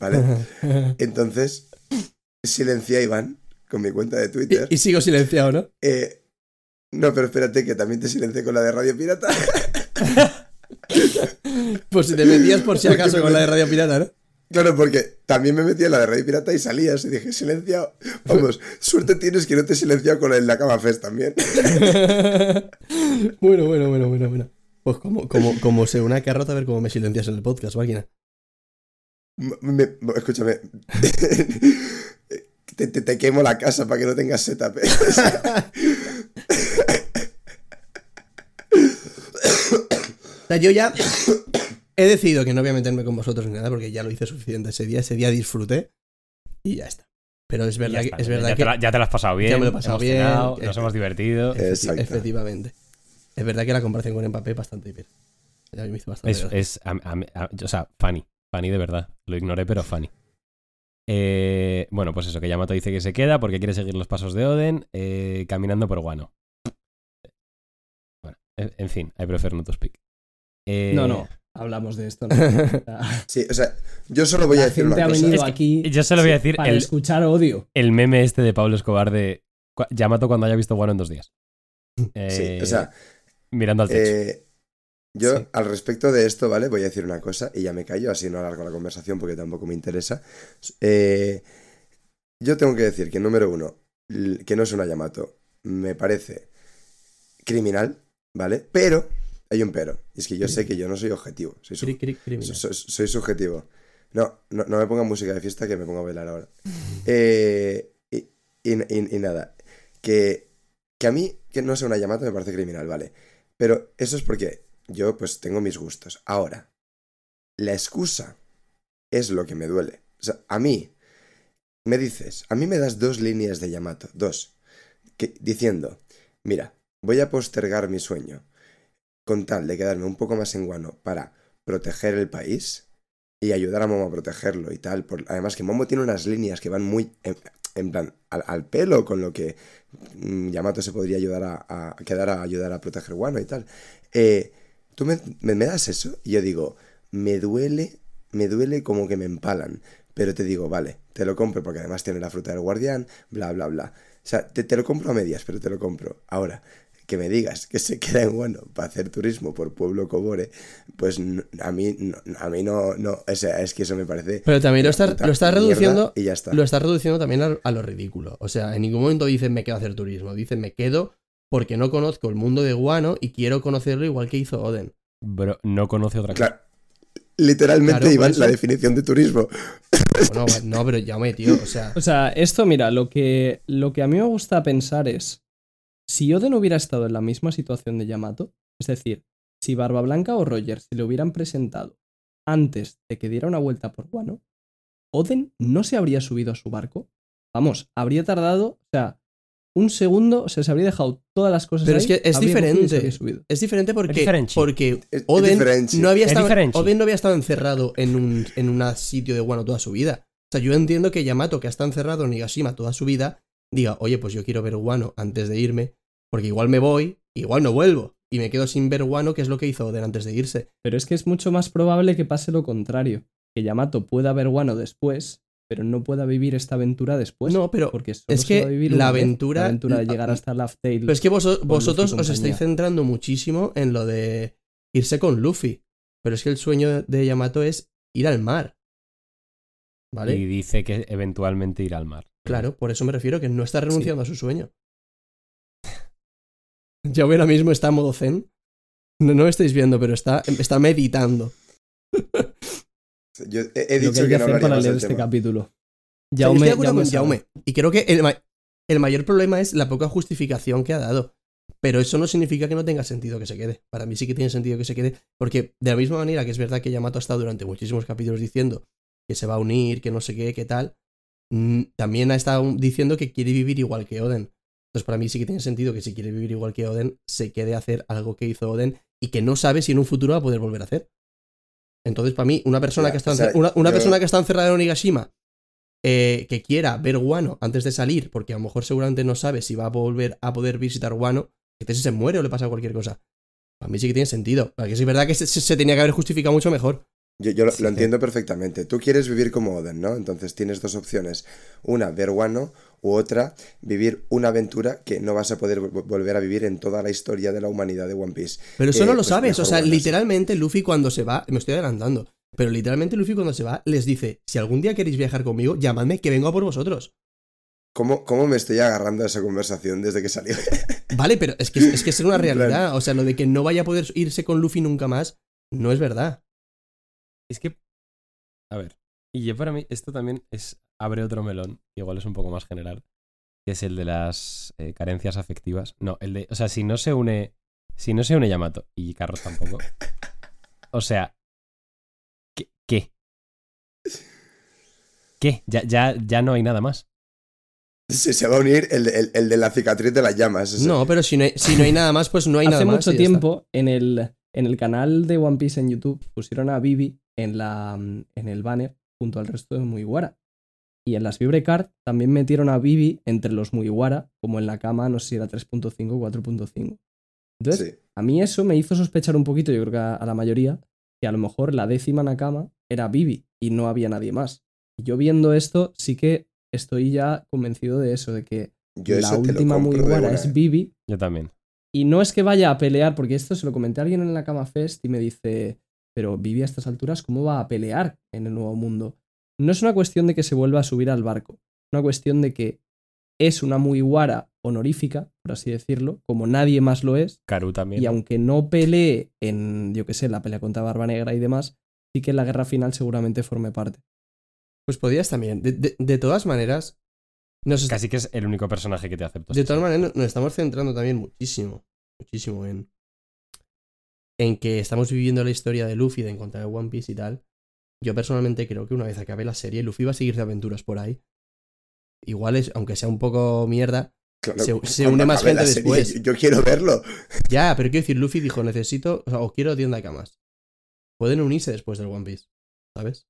¿Vale? Entonces, silencié a Iván con mi cuenta de Twitter. y, y sigo silenciado, ¿no? Eh, no, pero espérate, que también te silencié con la de Radio Pirata. <laughs> Pues si te metías por si acaso con la de Radio Pirata, ¿no? Claro, porque también me metí en la de Radio Pirata y salías y dije, silenciado. Vamos, <laughs> suerte tienes que no te he silenciado con la de la Cama Fest también. <laughs> bueno, bueno, bueno, bueno, bueno. Pues como, como, como se una carrota a ver cómo me silencias en el podcast, máquina. Me- escúchame. Te, te- te quemo la casa para que no tengas setup. ¿eh? O sea, yo ya he decidido que no voy a meterme con vosotros ni nada porque ya lo hice suficiente ese día. Ese día disfruté y ya está. Pero es verdad, ya que, es ya, verdad ya que te la, ya te la has pasado bien. Ya me lo he pasado bien, cenado, que- nos hemos divertido. Exacto. efectivamente. Es verdad que la comparación con Mbappé es bastante bien. Ya me hizo bastante Es, es a- a- a- o sea, funny. Funny de verdad. Lo ignoré, pero funny. Eh, bueno, pues eso, que Yamato dice que se queda porque quiere seguir los pasos de Oden eh, caminando por Guano. Bueno, en, fin, I prefer not to speak. Eh, No, no, hablamos de esto. ¿no? <laughs> Sí, o sea, yo solo voy a decir gente una ha cosa. venido Es que aquí Yo se lo voy a decir para el, escuchar odio. el meme este de Pablo Escobar de "Cu- Yamato cuando haya visto Guano en dos días. Sí, o sea, mirando al techo. Yo, Sí. al respecto de esto, ¿vale? Voy a decir una cosa y ya me callo, así no alargo la conversación porque tampoco me interesa. Eh, yo tengo que decir que, número uno, que no es una Yamato, me parece criminal, ¿vale? Pero, hay un pero, y es que yo sé que yo no soy objetivo, soy, sub- Cri- cri- criminal. soy, soy subjetivo. No, no, no me ponga música de fiesta que me pongo a bailar ahora. <laughs> Eh, y, y- y- y nada, que, que a mí, que no sea una Yamato me parece criminal, ¿vale? Pero eso es porque yo pues tengo mis gustos. Ahora, la excusa es lo que me duele. O sea, a mí, me dices, a mí me das dos líneas de Yamato, dos, que, diciendo, mira, voy a postergar mi sueño con tal de quedarme un poco más en guano para proteger el país y ayudar a Momo a protegerlo y tal. Por, además que Momo tiene unas líneas que van muy en, plan al, pelo con lo que mm, Yamato se podría ayudar a, a quedar a ayudar a proteger Guano y tal. Eh, Tú me, me- me das eso y yo digo, me duele, me duele como que me empalan. Pero te digo, vale, te lo compro porque además tiene la fruta del guardián, bla, bla, bla. O sea, te, te lo compro a medias, pero te lo compro. Ahora, que me digas que se queda en Guano para hacer turismo por Pueblo Cobore, pues a mí no, a mí no, no, o sea, es que eso me parece... Pero también lo una está, puta lo está mierda reduciendo. Y ya está. Lo está reduciendo también a, a lo ridículo. O sea, en ningún momento dicen me quedo a hacer turismo. Dicen me quedo porque no conozco el mundo de Guano y quiero conocerlo igual que hizo Oden. Bro, no conoce otra cosa. Claro, literalmente, Claro, Iván, eso- la definición de turismo. Bueno, no, pero ya me tío. O sea, <laughs> O sea, esto, mira, lo que, lo que a mí me gusta pensar es, si Oden hubiera estado en la misma situación de Yamato, es decir, si Barba Blanca o Roger se le hubieran presentado antes de que diera una vuelta por Guano, Oden no se habría subido a su barco. Vamos, habría tardado, o sea, un segundo, o sea, se habría dejado todas las cosas Pero ahí, es que es diferente. es diferente porque, Es diferente. porque es Oden, no había Es estado. Oden no había estado encerrado en un, en un sitio de Guano toda su vida. O sea, yo entiendo que Yamato, que ha estado encerrado en Nigashima toda su vida, diga, oye, pues yo quiero ver Guano antes de irme, porque igual me voy, igual no vuelvo, y me quedo sin ver Guano, que es lo que hizo Oden antes de irse. Pero es que es mucho más probable que pase lo contrario, que Yamato pueda ver Guano después, pero no pueda vivir esta aventura después. no, pero, porque solo es se que va a vivir la vez, aventura- la aventura de llegar hasta Laugh Tale. pero es que vos- vosotros os estáis centrando muchísimo en lo de irse con Luffy. Pero es que el sueño de Yamato es ir al mar. ¿Vale? Y dice que eventualmente irá al mar. Claro, por eso me refiero que no está renunciando a su sueño. <laughs> Ya ahora mismo está en modo zen. No, no lo estáis viendo, pero está, está meditando. <laughs> Yo he, he dicho que que, que no hacer para leer este tema. capítulo. O sea, yo estoy de acuerdo Jaume con. Jaume. Y creo que el, ma- el mayor problema es la poca justificación que ha dado. Pero eso no significa que no tenga sentido que se quede. Para mí sí que tiene sentido que se quede. Porque de la misma manera que es verdad que Yamato ha estado durante muchísimos capítulos diciendo que se va a unir, que no sé qué, qué tal, mm, también ha estado diciendo que quiere vivir igual que Oden. Entonces para mí sí que tiene sentido que si quiere vivir igual que Oden, se quede a hacer algo que hizo Oden y que no sabe si en un futuro va a poder volver a hacer. Entonces para mí, una persona, Ya, que, está o sea, ence- una, una yo- persona que está encerrada en Onigashima eh, que quiera ver Guano antes de salir, porque a lo mejor seguramente no sabe si va a volver a poder visitar Guano, que si se muere o le pasa cualquier cosa. Para mí sí que tiene sentido. Porque es verdad que se, tenía que haber justificado mucho mejor. Yo, yo lo, Sí, lo sí. entiendo perfectamente. Tú quieres vivir como Oden, ¿no? Entonces tienes dos opciones. Una, ver Wano, u otra, vivir una aventura que no vas a poder vo- volver a vivir en toda la historia de la humanidad de One Piece. Pero eso Eh, no lo pues sabes. O sea, literalmente Luffy cuando se va, me estoy adelantando, pero literalmente Luffy cuando se va les dice, si algún día queréis viajar conmigo, llamadme que vengo a por vosotros. ¿Cómo, ¿Cómo me estoy agarrando a esa conversación desde que salió? <laughs> Vale, pero es que es, que es una <laughs> realidad. O sea, lo de que no vaya a poder irse con Luffy nunca más, no es verdad. Es que. A ver. Y yo para mí, esto también es abre otro melón, igual es un poco más general, que es el de las eh, carencias afectivas. No, el de, o sea, si no se une, si no se une Yamato y Carlos tampoco. O sea, ¿qué? ¿Qué? ¿Qué? Ya, ya, ya no hay nada más. Se, se va a unir el, el- el de la cicatriz de las llamas. ese. No, pero si no hay, si no hay nada más, pues no hay nada Hace más. mucho y ya está. tiempo en el, en el canal de One Piece en YouTube pusieron a Vivi en, la, en el banner junto al resto de Mugiwara. Y en las Vibrecard también metieron a Vivi entre los Mugiwara, como en la cama, no sé si era 3.5 o 4.5. Entonces, Sí. a mí eso me hizo sospechar un poquito, yo creo que a, a la mayoría, que a lo mejor la décima Nakama era Vivi y no había nadie más. Y yo viendo esto, sí que estoy ya convencido de eso, de que Yo la última Mugiwara es. Vivi Yo también. y no es que vaya a pelear, porque esto se lo comenté a alguien en la Cama Fest y me dice, pero Vivi a estas alturas, ¿cómo va a pelear en el nuevo mundo? No es una cuestión de que se vuelva a subir al barco, es una cuestión de que es una Mugiwara honorífica, por así decirlo, como nadie más lo es, Karu también. y aunque no pelee en, yo qué sé, la pelea contra Barba Negra y demás, sí que en la guerra final seguramente forme parte. Pues podrías también. De, de- de todas maneras, nos Casi que es el único personaje que te acepto. de todas maneras nos estamos centrando también muchísimo, muchísimo en, en que estamos viviendo la historia de Luffy de encontrar el One Piece y tal. Yo personalmente creo que una vez acabe la serie, Luffy va a seguir de aventuras por ahí. Igual es, aunque sea un poco mierda, Claro, se- une más gente después. Yo, yo quiero verlo. Ya, pero quiero decir, Luffy dijo, necesito, o, sea, o quiero tienda de camas. Pueden unirse después del One Piece, ¿sabes?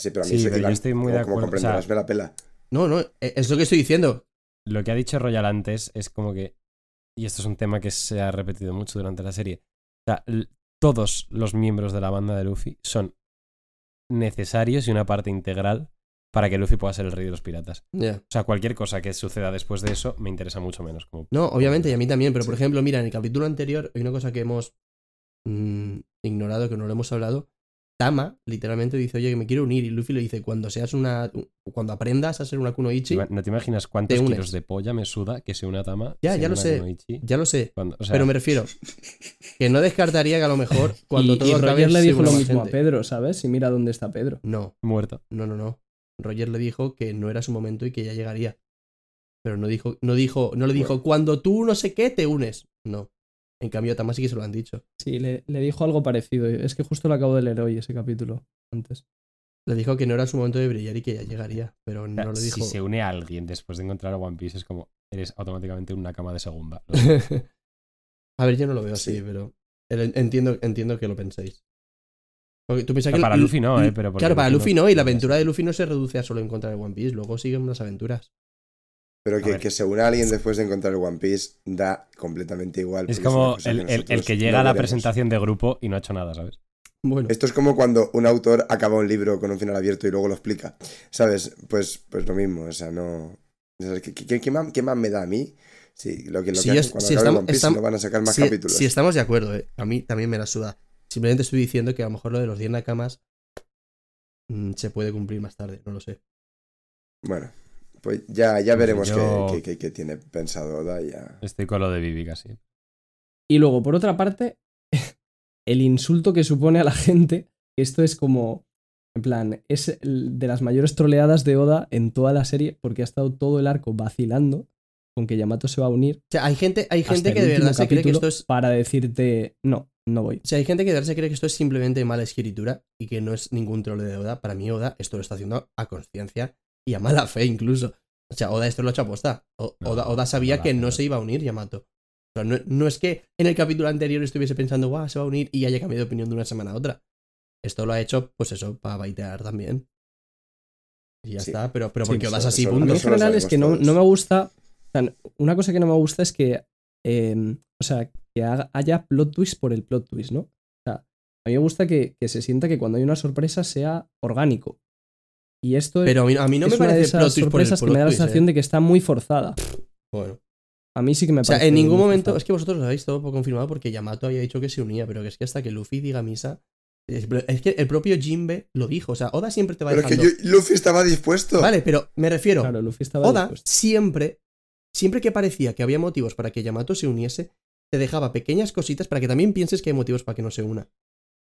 Sí, pero a mí Sí, pero yo estoy muy como, de como acuerdo, o comprenderás, sea- me la pela. No, no, e- es lo que estoy diciendo. Lo que ha dicho Royal antes es como que, y esto es un tema que se ha repetido mucho durante la serie, o sea, todos los miembros de la banda de Luffy son necesarios y una parte integral para que Luffy pueda ser el rey de los piratas. O sea, cualquier cosa que suceda después de eso me interesa mucho menos. Como, No, obviamente, y a mí también, pero por Sí. ejemplo, mira, en el capítulo anterior hay una cosa que hemos mm, ignorado, que no lo hemos hablado. Tama literalmente dice, oye, que me quiero unir. Y Luffy le dice, cuando seas una. Cuando aprendas a ser una Kunoichi, ¿No te imaginas cuántos Te kilos de polla me suda que se una Tama? Ya, ya lo una sé. Kunoichi? ya lo sé. Cuando- o sea, pero me refiero que no descartaría que a lo mejor <laughs> cuando y, todo y Roger le dijo lo mismo a. Pedro, ¿sabes? Y mira dónde está Pedro. No, muerto. no, no, no. Roger le dijo que no era su momento y que ya llegaría. Pero no dijo, no dijo, no le dijo, Bueno. cuando tú no sé qué te unes. No. En cambio, a Tama sí que se lo han dicho. Sí, le, le dijo algo parecido. Es que justo lo acabo de leer hoy ese capítulo antes. Le dijo que no era su momento de brillar y que ya llegaría. Pero O sea, no le dijo. Si se une a alguien después de encontrar a One Piece es como, eres automáticamente una cama de segunda. <laughs> a ver, yo no lo veo así, Sí. pero entiendo, entiendo que lo penséis. Porque tú piensas O sea, que para Lu- Luffy no, ¿eh? Pero claro, para Luffy no- no, y la aventura de Luffy no se reduce a solo encontrar el One Piece, luego siguen las aventuras. Pero que, ver. que se una a alguien después de encontrar el One Piece da completamente igual. Es como el, el- el que no llega a la veremos. presentación de grupo y no ha hecho nada, ¿sabes? Bueno, Esto es como cuando un autor acaba un libro con un final abierto y luego lo explica. ¿Sabes? Pues, pues lo mismo, o sea, no. ¿Qué, qué- qué más, qué más me da a mí? Sí, lo que, lo Si que yo- hacen cuando si estamos- One Piece estamos- no van a sacar más si, capítulos. si estamos de acuerdo, eh, a mí también me la suda. Simplemente estoy diciendo que a lo mejor lo de los 10 nakamas mm, se puede cumplir más tarde, no lo sé. Bueno, pues ya, ya Pues veremos yo- qué, qué- qué- qué tiene pensado Oda ya. Estoy con lo de Vivi casi. Y luego, por otra parte, <laughs> el insulto que supone a la gente, esto es como, en plan, es de las mayores troleadas de Oda en toda la serie, porque ha estado todo el arco vacilando con que Yamato se va a unir. O sea, hay gente, hay gente que de verdad se cree que esto es. Para decirte, no, no voy. O sea, hay gente que de verdad se cree que esto es simplemente mala escritura y que no es ningún trole de Oda. Para mí, Oda esto lo está haciendo a conciencia y a mala fe incluso. O sea, Oda esto lo ha hecho aposta. O- No, Oda, Oda sabía que no se iba a unir Yamato. O sea, no, no es que en el capítulo anterior estuviese pensando, guau, se va a unir y haya cambiado de opinión de una semana a otra. Esto lo ha hecho, pues eso, para baitear también. Y ya Sí. está, pero, pero Sí, porque Oda es eso- así, A mí punto. en general es que no, me gusta. o sea, una cosa que no me gusta es que. eh, o sea, que haya plot twist por el plot twist, ¿no? O sea, a mí me gusta que, que se sienta que cuando hay una sorpresa sea orgánico. Y esto Pero a mí, a mí no es me una de parece esas plot twist por el sorpresas que me da la sensación eh. de que está muy forzada. Bueno. A mí sí que me O sea, parece. en ningún momento, forzada. es que vosotros lo habéis todo confirmado porque Yamato había dicho que se unía, pero que es que hasta que Luffy diga misa. Es que el propio Jinbe lo dijo. O sea, Oda siempre te va Pero es que dejando. yo- Luffy estaba dispuesto. Vale, pero me refiero. Claro, Luffy estaba Oda dispuesto. siempre, siempre que parecía que había motivos para que Yamato se uniese, te dejaba pequeñas cositas para que también pienses que hay motivos para que no se una.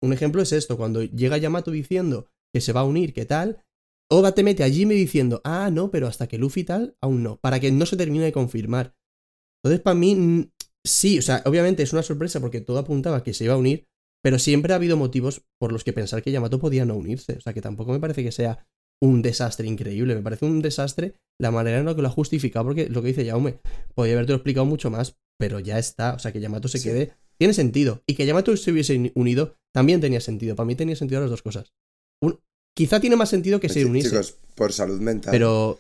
Un ejemplo es esto, cuando llega Yamato diciendo que se va a unir, que tal. Oda te mete a Jimmy diciendo, ah, no, pero hasta que Luffy tal, aún no, para que no se termine de confirmar. Entonces, para mí, sí, o sea, obviamente es una sorpresa porque todo apuntaba a que se iba a unir, pero siempre ha habido motivos por los que pensar que Yamato podía no unirse. O sea, que tampoco me parece que sea un desastre increíble. Me parece un desastre la manera en la que lo ha justificado, porque lo que dice Jaume, podría haberte explicado mucho más, pero ya está. O sea, que Yamato se Sí. quede. Tiene sentido. Y que Yamato se hubiese unido también tenía sentido. Para mí tenía sentido las dos cosas. Un- Quizá tiene más sentido que se Chi- uniese, Chicos, por salud mental, pero.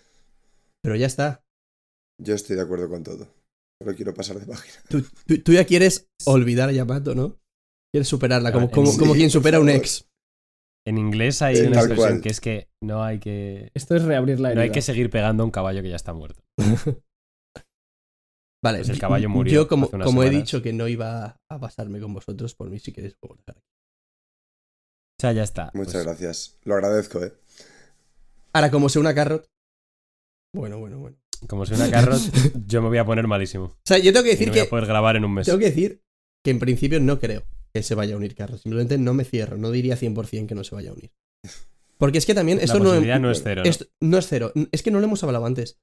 Pero ya está. yo estoy de acuerdo con todo. Solo quiero pasar de página. Tú, tú- tú ya quieres olvidar a Yamato, ¿no? Quieres superarla, como, Sí, como, como quien supera a un ex. En inglés hay una expresión cual. que es que no hay que. Esto es reabrir la No herida. hay que seguir pegando a un caballo que ya está muerto. <laughs> Vale, Pues el yo- caballo murió Yo, como, hace unas como he dicho que no iba a pasarme con vosotros, por mí si queréis aquí. O sea, ya está. Muchas Pues, gracias. Lo agradezco, ¿eh? Ahora, como sea una carrot. Bueno, bueno, bueno. Como soy una carrot, <laughs> yo me voy a poner malísimo. O sea, yo tengo que Y decir no voy que. a poder grabar en un mes. Tengo que decir que en principio no creo que se vaya a unir Carlos. Simplemente no me cierro. No diría 100% que no se vaya a unir. Porque es que también esto La no, posibilidad no es cero. ¿no? esto no es cero. Es que no lo hemos hablado antes.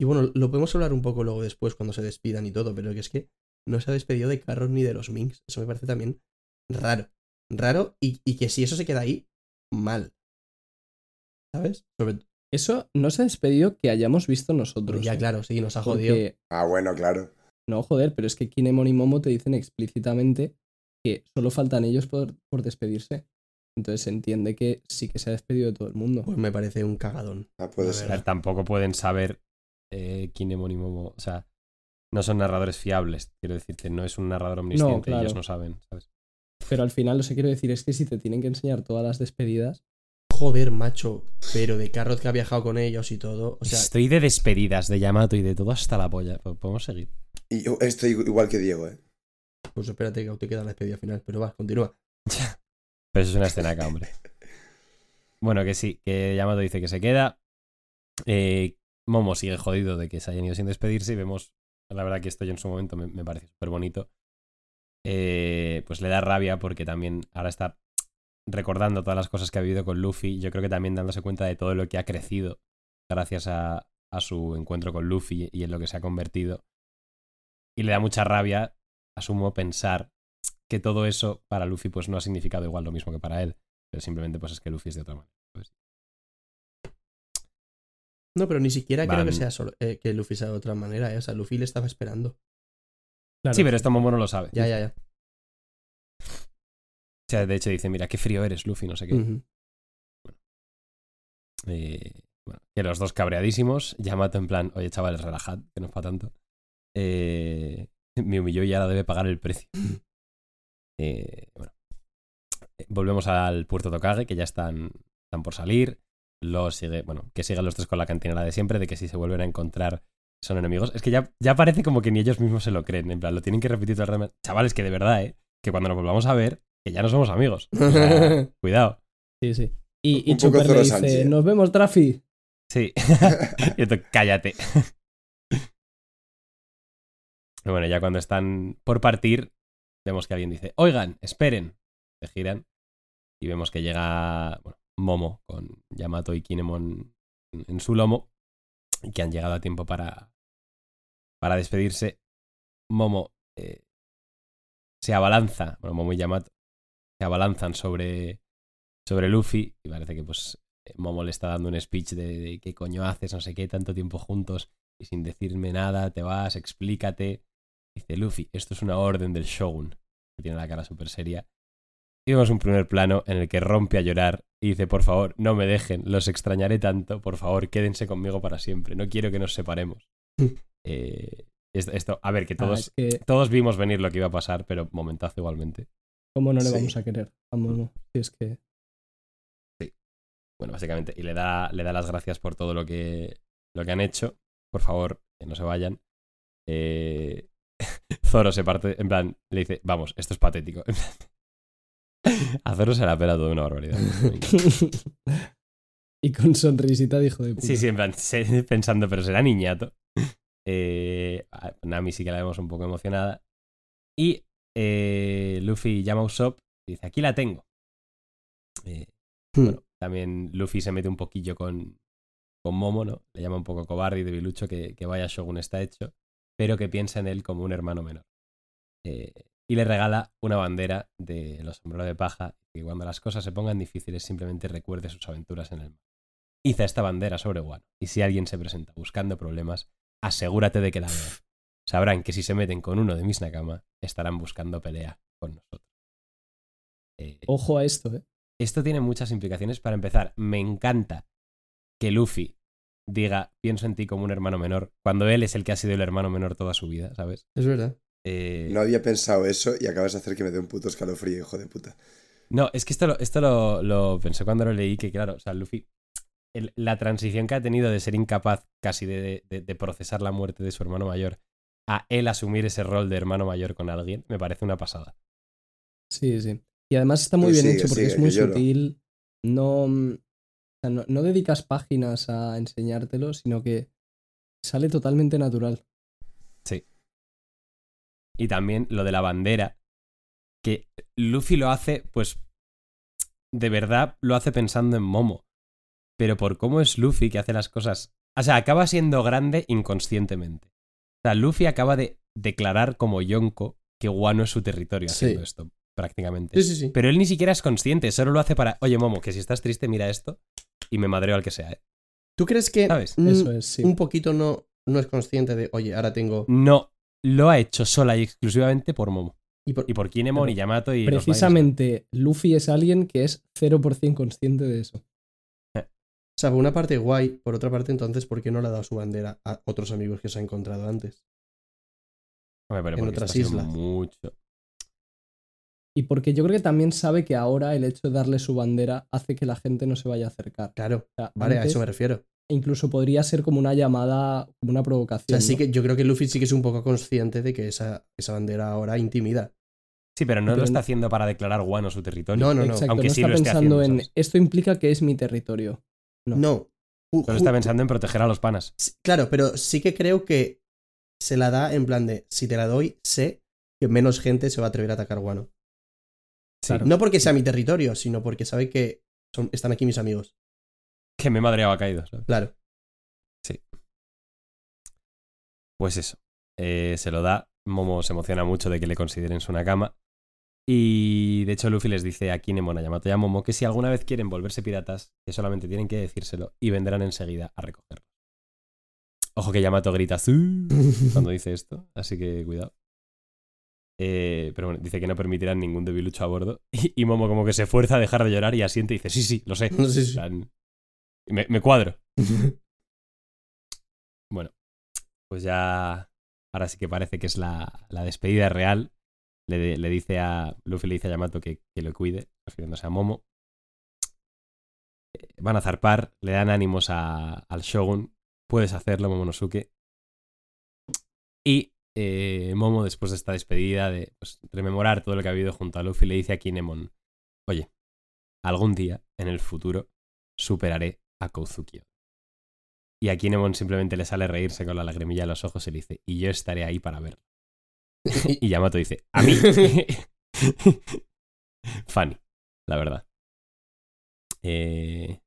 Y bueno, lo podemos hablar un poco luego después cuando se despidan y todo, pero que es que no se ha despedido de Carlos ni de los Minks. Eso me parece también raro. Raro y, y que si eso se queda ahí, mal. ¿Sabes? Sobre Eso no se ha despedido que hayamos visto nosotros. ya, ¿eh? claro, sí, nos ha jodido. Porque, Ah, bueno, claro. no, joder, pero es que Kinemon y Momo te dicen explícitamente que solo faltan ellos por, por despedirse. Entonces se entiende que sí que se ha despedido de todo el mundo. Pues me parece un cagadón. Ah, puede ser. A ver, tampoco pueden saber eh, Kinemon y Momo. O sea, no son narradores fiables. Quiero decirte, no es un narrador omnisciente. claro. Ellos no saben, ¿sabes? Pero al final lo que quiero decir es que si te tienen que enseñar todas las despedidas, Joder, macho. Pero de Carrot que ha viajado con ellos y todo. O sea, Estoy de despedidas de Yamato y de todo hasta la polla. Podemos seguir. Y yo estoy igual que Diego, ¿eh? pues espérate que aún te queda la despedida final. Pero va, continúa. Pero eso es una escena acá, hombre. <laughs> Bueno, que sí, que Yamato dice que se queda. Eh, Momo sigue jodido de que se hayan ido sin despedirse y vemos, la verdad que esto yo en su momento me, me parece súper bonito. Eh, pues le da rabia porque también ahora está recordando todas las cosas que ha vivido con Luffy. Yo creo que también dándose cuenta de todo lo que ha crecido gracias a, a su encuentro con Luffy y en lo que se ha convertido. Y le da mucha rabia, asumo, pensar que todo eso para Luffy pues no ha significado igual lo mismo que para él. Pero simplemente pues es que Luffy es de otra manera. Pues, No, pero ni siquiera creo que sea solo, eh, que Luffy sea de otra manera. ¿eh? O sea, Luffy le estaba esperando. Claro, Sí, pero esto Momo no lo sabe. Ya, ya, ya. O sea, de hecho dice, mira, qué frío eres, Luffy, no sé qué. Ujú. Eh, bueno, que los dos cabreadísimos. Yamato en plan, oye, chavales, relajad, que no es para tanto. Eh, <laughs> me humilló y ahora debe pagar el precio. Eh, bueno. Volvemos al puerto Tokage, que ya están, están por salir. Los sigue, bueno, que sigan los tres con la cantinera de siempre, de que si se vuelven a encontrar son enemigos. Es que ya, ya parece como que ni ellos mismos se lo creen. En plan, lo tienen que repetir todo el rato. Chavales, que de verdad, ¿eh? Que cuando nos volvamos a ver, que ya no somos amigos. O sea, <laughs> cuidado. Sí, sí. Y, y Chopper le dice, nos vemos, Trafi. Sí. <laughs> y esto, cállate. <laughs> Y bueno, ya cuando están por partir, vemos que alguien dice, oigan, esperen. Se giran y vemos que llega bueno, Momo con Yamato y Kinemon en- en su lomo que han llegado a tiempo para, para despedirse. Momo eh, se abalanza, bueno, Momo y Yamato se abalanzan sobre, sobre Luffy y parece que pues Momo le está dando un speech de, qué coño haces, no sé qué, tanto tiempo juntos y sin decirme nada, te vas, explícate. Dice Luffy, esto es una orden del Shogun. Que tiene la cara súper seria. Y vemos un primer plano en el que rompe a llorar y dice, por favor, no me dejen, los extrañaré tanto, por favor, quédense conmigo para siempre, no quiero que nos separemos. <laughs> Eh, esto, esto- a ver, que Ah, todos, es que, todos vimos venir lo que iba a pasar, pero momentazo igualmente. ¿cómo no le Sí. vamos a querer a Momo? Si es que. Bueno, básicamente, y le da, le da las gracias por todo lo que, lo que han hecho. Por favor, que no se vayan. Eh, <laughs> Zoro se parte, en plan, le dice, vamos, esto es patético. <laughs> Zoro se la pela toda una barbaridad. <laughs> y con sonrisita dijo de puta. Sí, sí, en plan, se- pensando, pero será niñato. Eh, a Nami sí que la vemos un poco emocionada. Y eh, Luffy llama a Usopp y dice, aquí la tengo. Eh, Hmm. bueno, también Luffy se mete un poquillo con, con Momo, ¿no? Le llama un poco cobarde y debilucho que, que vaya Shogun está hecho, pero que piensa en él como un hermano menor. Eh, y le regala una bandera de los sombreros de paja y cuando las cosas se pongan difíciles simplemente recuerde sus aventuras en el mar. Iza esta bandera sobre Wano y si alguien se presenta buscando problemas, asegúrate de que la vean. <laughs> Sabrán que si se meten con uno de mis Nakama, estarán buscando pelea con nosotros. Eh, Ojo a esto, ¿eh? esto tiene muchas implicaciones. Para empezar, me encanta que Luffy diga, pienso en ti como un hermano menor, cuando él es el que ha sido el hermano menor toda su vida, ¿sabes? Es verdad. Eh, No había pensado eso y acabas de hacer que me dé un puto escalofrío, hijo de puta. No, es que esto, lo, esto lo, lo pensé cuando lo leí, que claro, o sea, Luffy, el- la transición que ha tenido de ser incapaz casi de, de- de procesar la muerte de su hermano mayor a él asumir ese rol de hermano mayor con alguien, me parece una pasada. Sí, sí. Y además está muy Pues bien sigue, hecho porque sigue, es muy sutil. No, mm, o sea, no, no dedicas páginas a enseñártelo, sino que sale totalmente natural. Y también lo de la bandera, que Luffy lo hace, pues, de verdad lo hace pensando en Momo. Pero por cómo es Luffy que hace las cosas... O sea, acaba siendo grande inconscientemente. O sea, Luffy acaba de declarar como Yonko que Wano es su territorio Sí. haciendo esto, prácticamente. Sí, sí, sí. Pero él ni siquiera es consciente, solo lo hace para, oye Momo, que si estás triste mira esto y me madreo al que sea. ¿eh?". ¿Tú crees que ¿Sabes? Eso es, sí. un poquito no, no es consciente de, oye, ahora tengo... No, lo ha hecho sola y exclusivamente por Momo. Y por- Y por Kinemon y Yamato y... Precisamente Luffy es alguien que es 0% consciente de eso. O sea, por una parte guay, por otra parte entonces, ¿por qué no le ha dado su bandera a otros amigos que se ha encontrado antes? Hombre, pero en otras islas. Mucho. Y porque yo creo que también sabe que ahora el hecho de darle su bandera hace que la gente no se vaya a acercar. Claro, O sea, vale, a eso me refiero. Incluso podría ser como una llamada, como una O provocación. sea, sí ¿no? que yo creo que Luffy sí que es un poco consciente de que esa, esa bandera ahora intimida. Sí, pero no Pero lo está no- haciendo para declarar Wano su territorio. No, no, no. Exacto, Aunque no sí está lo esté pensando haciendo, en ¿sabes? esto implica que es mi territorio. No. No. Ju- está pensando en proteger a los panas. Sí, Claro, pero sí que creo que se la da en plan de, si te la doy, sé que menos gente se va a atrever a atacar Guano. Claro. No porque sea mi territorio, sino porque sabe que son, están aquí mis amigos. Que me madreaba caído. ¿sabes? Claro. Pues eso. Eh, se lo da. Momo se emociona mucho de que le consideren su Nakama. Y de hecho Luffy les dice a Kinemon, a Yamato y a Momo que si alguna vez quieren volverse piratas, que solamente tienen que decírselo y vendrán enseguida a recogerlo. Ojo que Yamato grita "Sí", <laughs> cuando dice esto, así que cuidado. Eh, pero bueno, dice que no permitirán ningún debilucho a bordo. Y, <laughs> y Momo como que se fuerza a dejar de llorar y asiente y dice, sí, sí, lo sé. <laughs> Si- plan, Me, me cuadro. <laughs> Bueno, pues ya. Ahora sí que parece que es la, la despedida real. Le, le dice a. Luffy le dice a Yamato que, que lo cuide, refiriéndose a Momo. Eh, Van a zarpar, le dan ánimos a- al Shogun. Puedes hacerlo, Momonosuke. Y eh, Momo, después de esta despedida, de pues, rememorar todo lo que ha habido junto a Luffy, le dice a Kinemon: Oye, algún día, en el futuro, superaré a Kouzukio. Y a Kinemon simplemente le sale reírse con la lagrimilla en los ojos y le dice, y yo estaré ahí para verlo. <laughs> Y Yamato dice, a mí. <laughs> Funny, la verdad. Eh,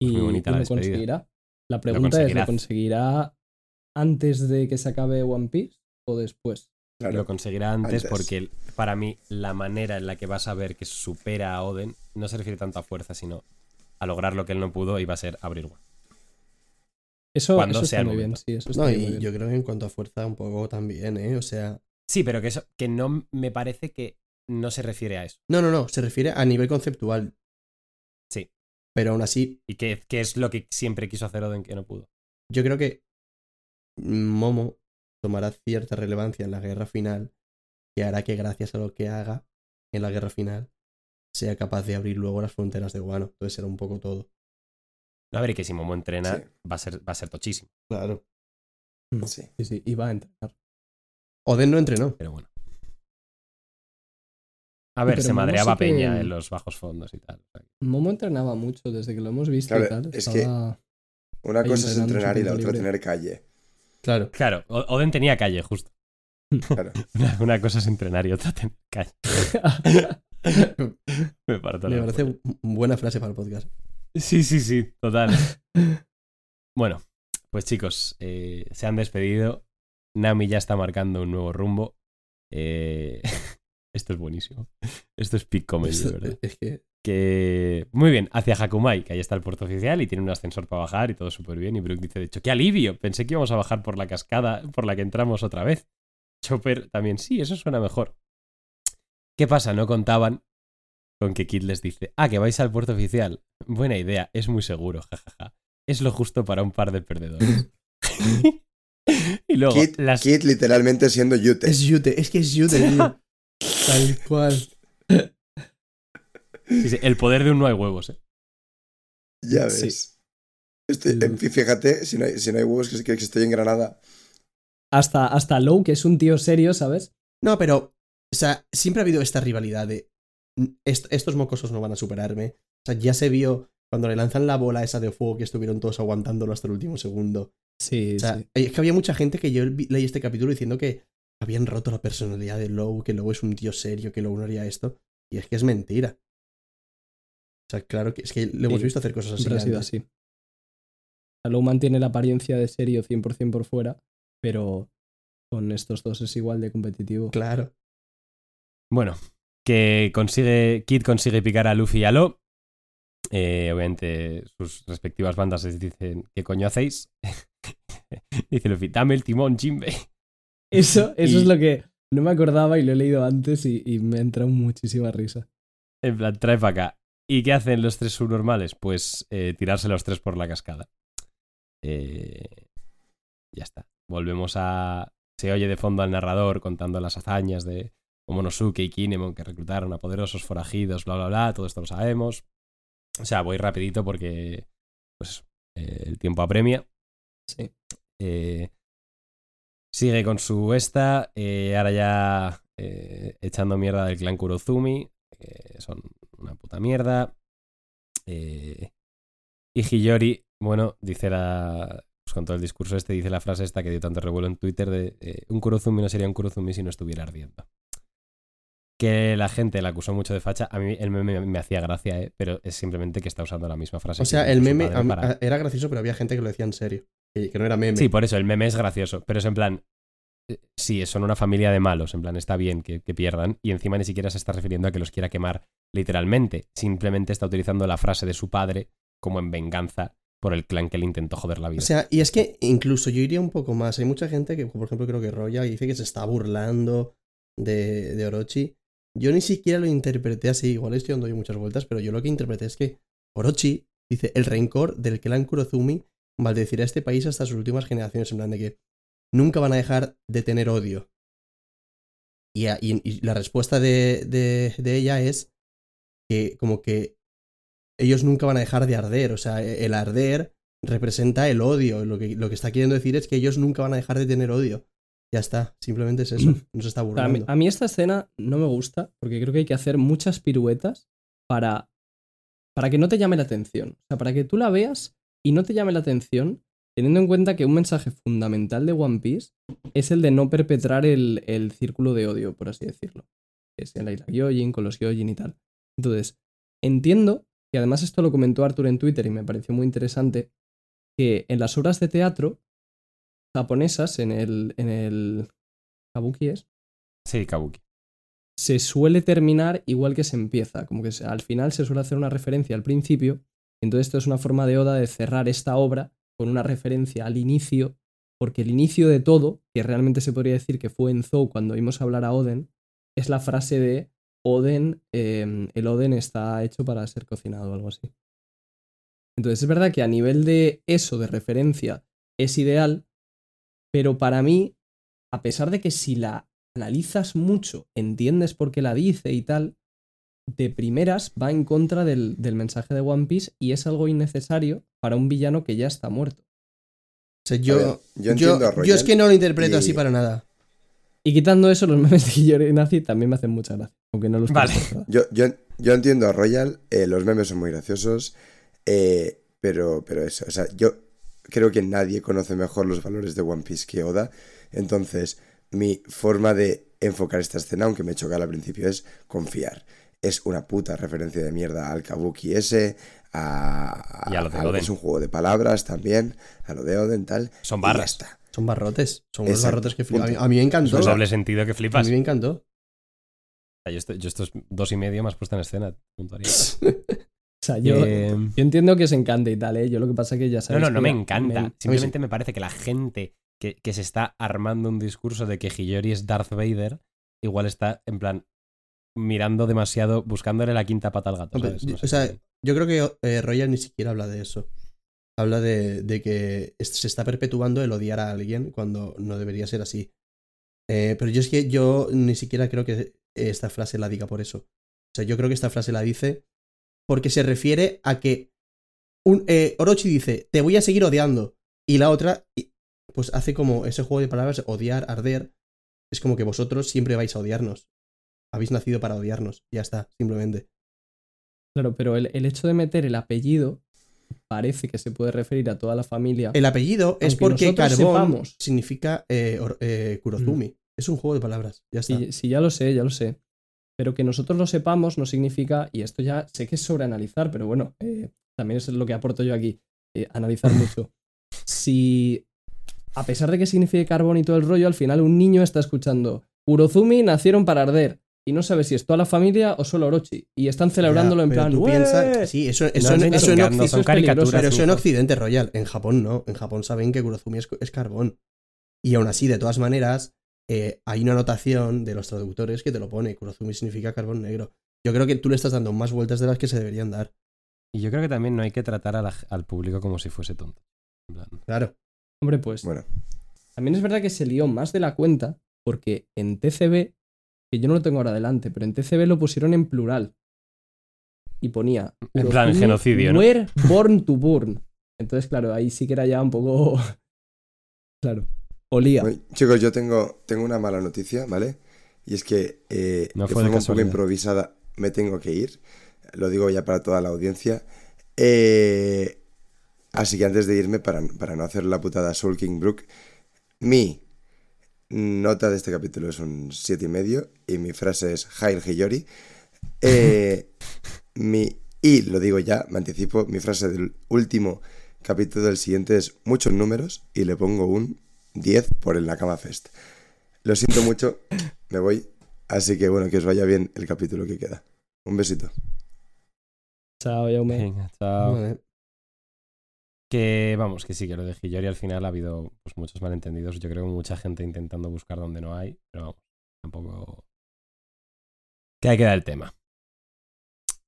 y, muy bonita la lo despedida. conseguirá. La pregunta es. ¿lo conseguirá antes de que se acabe One Piece o después? Claro. Lo conseguirá antes, Antes. porque para mí la manera en la que vas a ver que supera a Oden no se refiere tanto a fuerza, sino a lograr lo que él no pudo y va a ser abrir One. Eso, Cuando eso sea está el muy bien, sí, eso está No, muy y bien. yo creo que en cuanto a fuerza, un poco también, ¿eh? O sea. Sí, pero que eso que no me parece que no se refiere a eso. No, no, no. Se refiere a nivel conceptual. Sí. Pero aún así, Y que, que es lo que siempre quiso hacer Oden que no pudo. yo creo que Momo tomará cierta relevancia en la guerra final que hará que gracias a lo que haga en la guerra final sea capaz de abrir luego las fronteras de Guano. Entonces será un poco todo. No, a ver, y que si Momo entrena, Sí. va, a ser, va a ser tochísimo. Claro. Sí. Sí, sí, y va a entrenar. Oden no entrenó. Pero bueno. A ver, pero se Momo madreaba sí que- Peña en los bajos fondos y tal. Momo entrenaba mucho desde que lo hemos visto y tal. es que- Una cosa es entrenar y la otra libre. tener calle. Claro. Claro, Oden tenía calle, justo. Claro. <laughs> Una, una cosa es entrenar y otra tener calle. <laughs> <laughs> Me parto Me la parece buena frase para el podcast. Sí, sí, sí, total. <laughs> bueno, pues chicos, eh, se han despedido. Nami ya está marcando un nuevo rumbo. Eh, <laughs> esto es buenísimo. Esto es peak comedy, de verdad. Es que. Que. Muy bien, hacia Hakumai, que ahí está el puerto oficial y tiene un ascensor para bajar y todo súper bien. Y Brooke dice, de hecho, ¡qué alivio! Pensé que íbamos a bajar por la cascada por la que entramos otra vez. Chopper también, sí, eso suena mejor. ¿Qué pasa? No contaban con que Kid les dice, ah, que vais al puerto oficial. Buena idea, es muy seguro, <laughs> jajaja. Es lo justo para un par de perdedores. <laughs> <laughs> y luego, las... Kit literalmente siendo Yute. Es Yute, es que es Yute, tío. Tal cual. sí, sí, el poder de un no hay huevos, ¿eh? Ya Sí. ves. Estoy- en fin, fíjate, si no hay, si no hay huevos, que, que estoy en Granada. Hasta, hasta Low, que es un tío serio, ¿sabes? No, pero. O sea, siempre ha habido esta rivalidad de. "N- est- estos mocosos no van a superarme. O sea, ya se vio cuando le lanzan la bola esa de fuego que estuvieron todos aguantándolo hasta el último segundo. Sí, O sea, sí. es que había mucha gente que yo leí este capítulo diciendo que habían roto la personalidad de Lowe, que Lowe es un tío serio, que Lowe no haría esto. Y es que es mentira. O sea, claro que es que le hemos Sí, visto hacer cosas así. Ha sido así. O sea, Low mantiene la apariencia de serio 100% por fuera, pero con estos dos es igual de competitivo. Claro. Bueno, que consigue. Kid consigue picar a Luffy y a Lo. Eh, obviamente, sus respectivas bandas les dicen: ¿Qué coño hacéis? <laughs> Dice Luffy: Dame el timón, Jimbe. Eso, <laughs> eso Y- es lo que no me acordaba y lo he leído antes y, y me ha entrado muchísima risa. En plan, trae para acá. ¿Y qué hacen los tres subnormales? Pues eh, tirarse los tres por la cascada. Eh, ya está. Volvemos a. Se oye de fondo al narrador contando las hazañas de Momonosuke y Kinemon que reclutaron a poderosos forajidos, bla, bla, bla. Todo esto lo sabemos. O sea, voy rapidito porque. Pues eh, el tiempo apremia. Sí. Eh, sigue con su esta. eh, ahora ya echando mierda del clan Kurozumi. que son una puta mierda. Y Hiyori, bueno, dice la. Pues con todo el discurso este, dice la frase esta que dio tanto revuelo en Twitter de eh, un Kurozumi no sería un Kurozumi si no estuviera ardiendo. Que la gente la acusó mucho de facha. A mí el meme me, hacía gracia, ¿eh? pero es simplemente que está usando la misma frase. O sea, el meme padre a mí- para- a- era gracioso, pero había gente que lo decía en serio. Que, que no era meme. Sí, por eso, el meme es gracioso, pero es en plan, eh, sí, son una familia de malos, en plan, está bien que, que pierdan, y encima ni siquiera se está refiriendo a que los quiera quemar literalmente, simplemente está utilizando la frase de su padre como en venganza por el clan que le intentó joder la vida. O sea, y es que incluso yo iría un poco más. Hay mucha gente que, por ejemplo, creo que Roya dice que se está burlando de, de Orochi. Yo ni siquiera lo interpreté así. Igual estoy dando yo muchas vueltas, pero yo lo que interpreté es que Orochi dice el rencor del clan Kurozumi maldecirá este país hasta sus últimas generaciones. En plan de que nunca van a dejar de tener odio. Y, y- y la respuesta de, de- de ella es que como que ellos nunca van a dejar de arder. O sea, e- el arder representa el odio. Lo que, lo que está queriendo decir es que ellos nunca van a dejar de tener odio. Ya está, simplemente es eso. <clears throat> No se está O sea, a, mí, burlando. a mí esta escena no me gusta porque creo que hay que hacer muchas piruetas para, para que no te llame la atención. O sea, para que tú la veas y no te llame la atención, teniendo en cuenta que un mensaje fundamental de One Piece es el de no perpetrar el, el círculo de odio, por así decirlo. Es en la isla Gyojin, con los Gyojin y tal. Entonces, entiendo, y además esto lo comentó Arthur en Twitter y me pareció muy interesante, que en las obras de teatro japonesas, en el, en el kabuki es, Sí, Kabuki. se suele terminar igual que se empieza, como que al final se suele hacer una referencia al principio, entonces esto es una forma de Oda de cerrar esta obra con una referencia al inicio, porque el inicio de todo, que realmente se podría decir que fue en Zou cuando vimos hablar a Oden, es la frase de Oden, eh, el Oden está hecho para ser cocinado o algo así. Entonces es verdad que a nivel de eso, de referencia, es ideal, pero para mí, a pesar de que si la analizas mucho, entiendes por qué la dice y tal, de primeras va en contra del, del mensaje de One Piece y es algo innecesario para un villano que ya está muerto. O sea, yo, ver, yo yo, entiendo a yo es que no lo interpreto y- así para nada. Y quitando eso, los memes de Hiyori Nazi también me hacen mucha gracia, aunque no los Vale. yo, yo entiendo a Royal, eh, los memes son muy graciosos, eh, pero, pero eso, o sea, yo creo que nadie conoce mejor los valores de One Piece que Oda, entonces mi forma de enfocar esta escena, aunque me chocara al principio, es confiar. es una puta referencia de mierda al Kabuki ese, a, Y a lo de Oden. es un juego de palabras también, a lo de Oden, tal. Son y ya barras. está. Son barrotes. Son unos barrotes que flipan. A mí, a me Es encantó. un A doble sentido que flipas. mí me encantó. Yo, esto- yo estos dos y medio más puesto en escena. <laughs> O sea, yo, Eh, yo entiendo que se encante y tal, ¿eh? Yo lo que pasa es que ya No, sabes no, no que me encanta. me- Simplemente me parece que la gente que, que se está armando un discurso de que Hiyori es Darth Vader, igual está en plan mirando demasiado, buscándole la quinta pata al gato. No o sea, yo creo que eh, Royal ni siquiera habla de eso. Habla de, de que se está perpetuando el odiar a alguien cuando no debería ser así. Eh, pero yo es que yo ni siquiera creo que esta frase la diga por eso. O sea, yo creo que esta frase la dice porque se refiere a que un, eh, Orochi dice, te voy a seguir odiando. Y la otra, pues hace como ese juego de palabras, odiar, arder. Es como que vosotros siempre vais a odiarnos. Habéis nacido para odiarnos. Ya está, simplemente. Claro, pero el, el hecho de meter el apellido parece que se puede referir a toda la familia. El apellido es porque carbón sepamos. significa eh, or- eh, Kurozumi. Es un juego de palabras. Ya está. Sí, sí, ya lo sé, ya lo sé. Pero que nosotros lo sepamos no significa, y esto ya sé que es sobreanalizar, pero bueno, eh, también es lo que aporto yo aquí, eh, analizar <laughs> mucho. Si, a pesar de que signifique carbón y todo el rollo, al final un niño está escuchando Urozumi nacieron para arder, y no sabe si es toda la familia o solo Orochi, y están celebrándolo Ya, en plan, tú "¡Ué!". piensas- sí, eso, eso, No, eso no, eso son caricaturas. pero eso en. Occidente Royal. En Japón no. En Japón saben que Kurozumi es, es carbón. Y aún así, de todas maneras, eh, hay una anotación de los traductores que te lo pone. Kurozumi significa carbón negro. Yo creo que tú le estás dando más vueltas de las que se deberían dar. Y yo creo que también no hay que tratar a la- al público como si fuese tonto. En plan, Claro. Hombre, pues Bueno, También es verdad que se lió más de la cuenta porque en TCB, que yo no lo tengo ahora delante, pero en TCB lo pusieron en plural. Y ponía. En plan, "Urozumi genocidio, ¿no?" Were born to burn. Entonces, claro, ahí sí que era ya un poco. <laughs> claro. Olía. Bueno, chicos, yo tengo, tengo una mala noticia, ¿vale? Y es que eh, No de un poco improvisada me tengo que ir. Lo digo ya para toda la audiencia. Eh, así que antes de irme, para, para no hacer la putada Soul King Brook, mi nota de este capítulo es un siete y medio y mi frase es Hail Hiyori. Eh, <laughs> mi, y lo digo ya, me anticipo, mi frase del último capítulo del siguiente es muchos números y le pongo un 10 por el Nakama Fest. Lo siento mucho, me voy. Así que bueno, que os vaya bien el capítulo que queda. Un besito. Chao, Yaume. Venga, chao. Vale. Que vamos, que sí, que lo de Hiyori al final ha habido pues, muchos malentendidos. Yo creo que mucha gente intentando buscar donde no hay, pero vamos, tampoco. Que ahí queda el tema.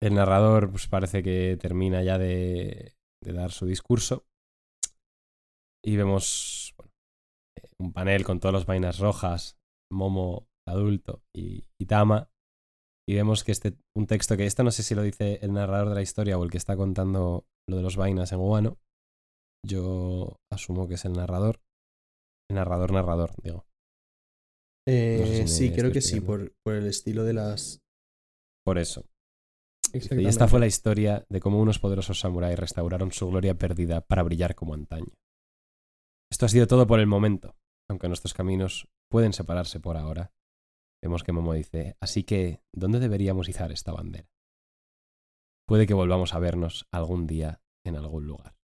El narrador, pues parece que termina ya de, de dar su discurso. Y vemos un panel con todas las vainas rojas, Momo adulto y, y Tama. Y vemos que este, un texto que esto no sé si lo dice el narrador de la historia o el que está contando lo de los vainas en Guano. Yo asumo que es el narrador. El narrador, narrador, digo. Eh, No sé si me sí, creo que sí, por, por el estilo de las. Por eso. Y esta fue la historia de cómo unos poderosos samuráis restauraron su gloria perdida para brillar como antaño. Esto ha sido todo por el momento, aunque nuestros caminos pueden separarse por ahora. Vemos que Momo dice, así que, ¿dónde deberíamos izar esta bandera? Puede que volvamos a vernos algún día en algún lugar.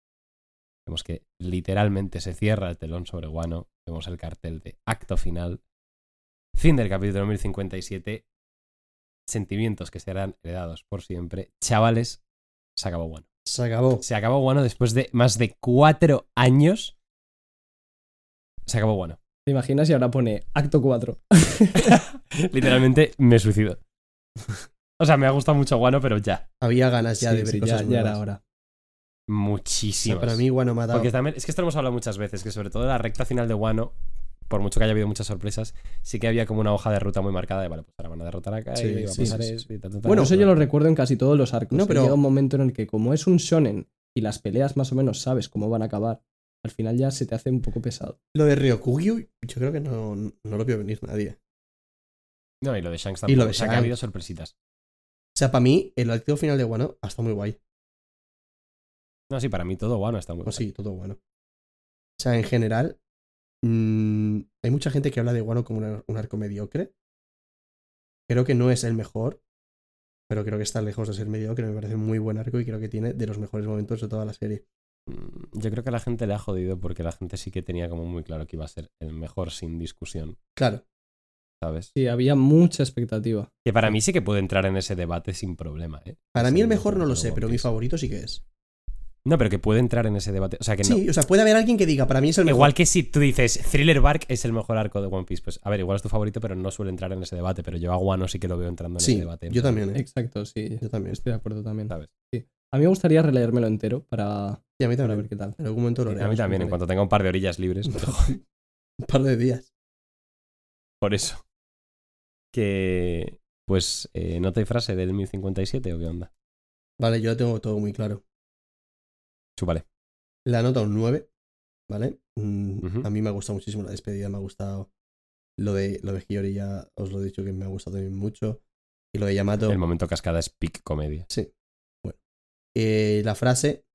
Vemos que literalmente se cierra el telón sobre Guano, vemos el cartel de acto final, fin del capítulo 1057, sentimientos que serán heredados por siempre. Chavales, se acabó Guano. Se acabó. Se acabó Guano después de más de cuatro años. Se acabó Guano. ¿Te imaginas? Y ahora pone acto 4. <laughs> Literalmente me suicido. O sea, me ha gustado mucho Guano, pero ya. Había ganas ya Sí, de ver sí, cosas ya, ya era nuevas. hora. O sea, Muchísimas. para mí, Guano me ha dado. Porque también, es que esto lo hemos hablado muchas veces, que sobre todo la recta final de Guano, por mucho que haya habido muchas sorpresas, sí que había como una hoja de ruta muy marcada de, vale, pues ahora van a derrotar a Kai, Sí, y va a pasar sí, sí. esto y tal, tal, tal. Bueno, eso yo lo recuerdo en casi todos los arcos. No, pero- Llega un momento en el que, como es un shonen y las peleas más o menos sabes cómo van a acabar, al final ya se te hace un poco pesado. Lo de Ryokugyu, yo creo que no, no lo vio venir nadie. No, y lo de Shanks Y tampoco. lo de o sea, que ha Shanks. habido sorpresitas. O sea, para mí, el activo final de Guano ha estado muy guay. No, sí, para mí todo Guano está muy Pues guay. sí, todo bueno. O sea, en general, mm, hay mucha gente que habla de Guano como una- un arco mediocre. Creo que no es el mejor. pero creo que está lejos de ser mediocre. Me parece muy buen arco y creo que tiene de los mejores momentos de toda la serie. Mm, Yo creo que a la gente le ha jodido porque la gente sí que tenía como muy claro que iba a ser el mejor sin discusión, Claro, ¿sabes? Sí, había mucha expectativa. Que para mí sí que puede entrar en ese debate sin problema, ¿eh? para mí el mejor no lo sé, pero mi favorito sí que es. No, pero que puede entrar en ese debate. O sea, que no. Sí, o sea, puede haber alguien que diga, para mí es el mejor. Igual que si tú dices Thriller Bark es el mejor arco de One Piece, pues a ver, igual es tu favorito, pero no suele entrar en ese debate. Pero yo a Guano sí que lo veo entrando en Sí, ese debate. yo también, ¿eh? Exacto, sí. Yo también. Estoy de acuerdo también. ¿Sabes? A mí me gustaría releérmelo entero para, Sí, a mí para también. ver qué tal. En algún momento lo A mí también, en cuanto tenga un par de orillas libres. <laughs> Un par de días. Por eso. Que. Pues, eh, ¿nota y frase del 1057 o qué onda? Vale, yo lo tengo todo muy claro. Chúpale. La nota un 9, ¿vale? Mm. A mí me ha gustado muchísimo la despedida, me ha gustado. Lo de, lo de Hiyori ya os lo he dicho que me ha gustado también mucho. Y lo de Yamato. El momento cascada es peak comedia. Sí. Eh, la frase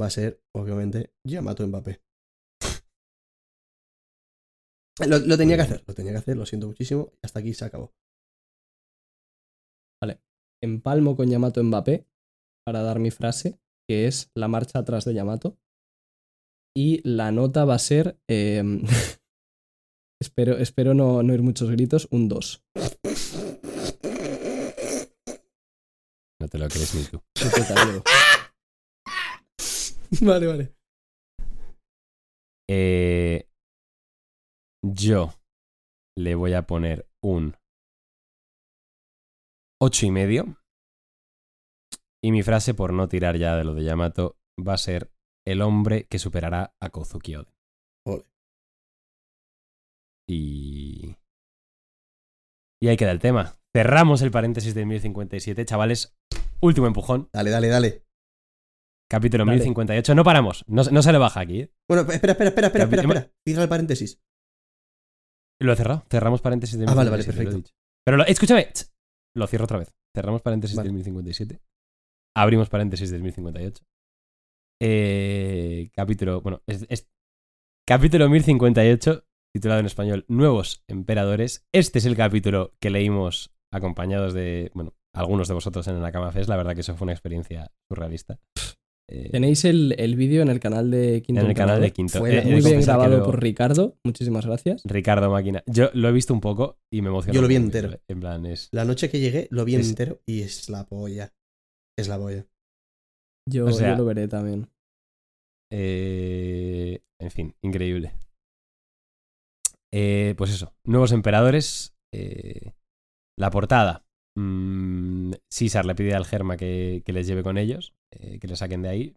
va a ser, obviamente, Yamato Mbappé. <laughs> Lo, lo tenía que hacer, lo tenía que hacer, lo siento muchísimo. Hasta aquí se acabó. Empalmo con Yamato Mbappé para dar mi frase, que es la marcha atrás de Yamato. Y la nota va a ser. eh, <laughs> espero espero no, no ir muchos gritos, un 2. No te lo crees ni <laughs> tú. <laughs> vale, vale. Eh, yo le voy a poner un ocho y medio. Y mi frase, por no tirar ya de lo de Yamato, va a ser el hombre que superará a Kozuki Oden. Ole. Y... Y ahí queda el tema. Cerramos el paréntesis del 1057. Chavales, último empujón. Dale, dale, dale. Capítulo Dale. 1058. No paramos. No, no se le baja aquí. ¿eh? Bueno, espera, espera, espera, espera, espera, espera. Cierra el paréntesis. Lo he cerrado. Cerramos paréntesis del Ah, vale, vale, 1057, lo he perfecto. dicho. Pero lo- escúchame. ch, Lo cierro otra vez. Cerramos paréntesis Vale. del 1057. Abrimos paréntesis del 1058. Eh, capítulo. Bueno, es, es- capítulo 1058, titulado en español Nuevos Emperadores. Este es el capítulo que leímos acompañados de. Bueno, algunos de vosotros en la Cama Fest. La verdad que eso fue una experiencia surrealista. Eh, Tenéis el, el vídeo en el canal de Quinto en el canal de. Quinto. Fue Eh, Muy bien grabado lo- por Ricardo. Muchísimas gracias. Ricardo Máquina. Yo lo he visto un poco y me emocionó. Yo lo vi entero. En plan, es. La noche que llegué lo vi Es- entero y es la polla. Es la polla. Yo, O sea- yo lo veré también. Eh, en fin, increíble. Eh, pues eso, nuevos emperadores. eh, la portada. Mm, César le pide al Germa que, que les lleve con ellos, eh, que le saquen de ahí.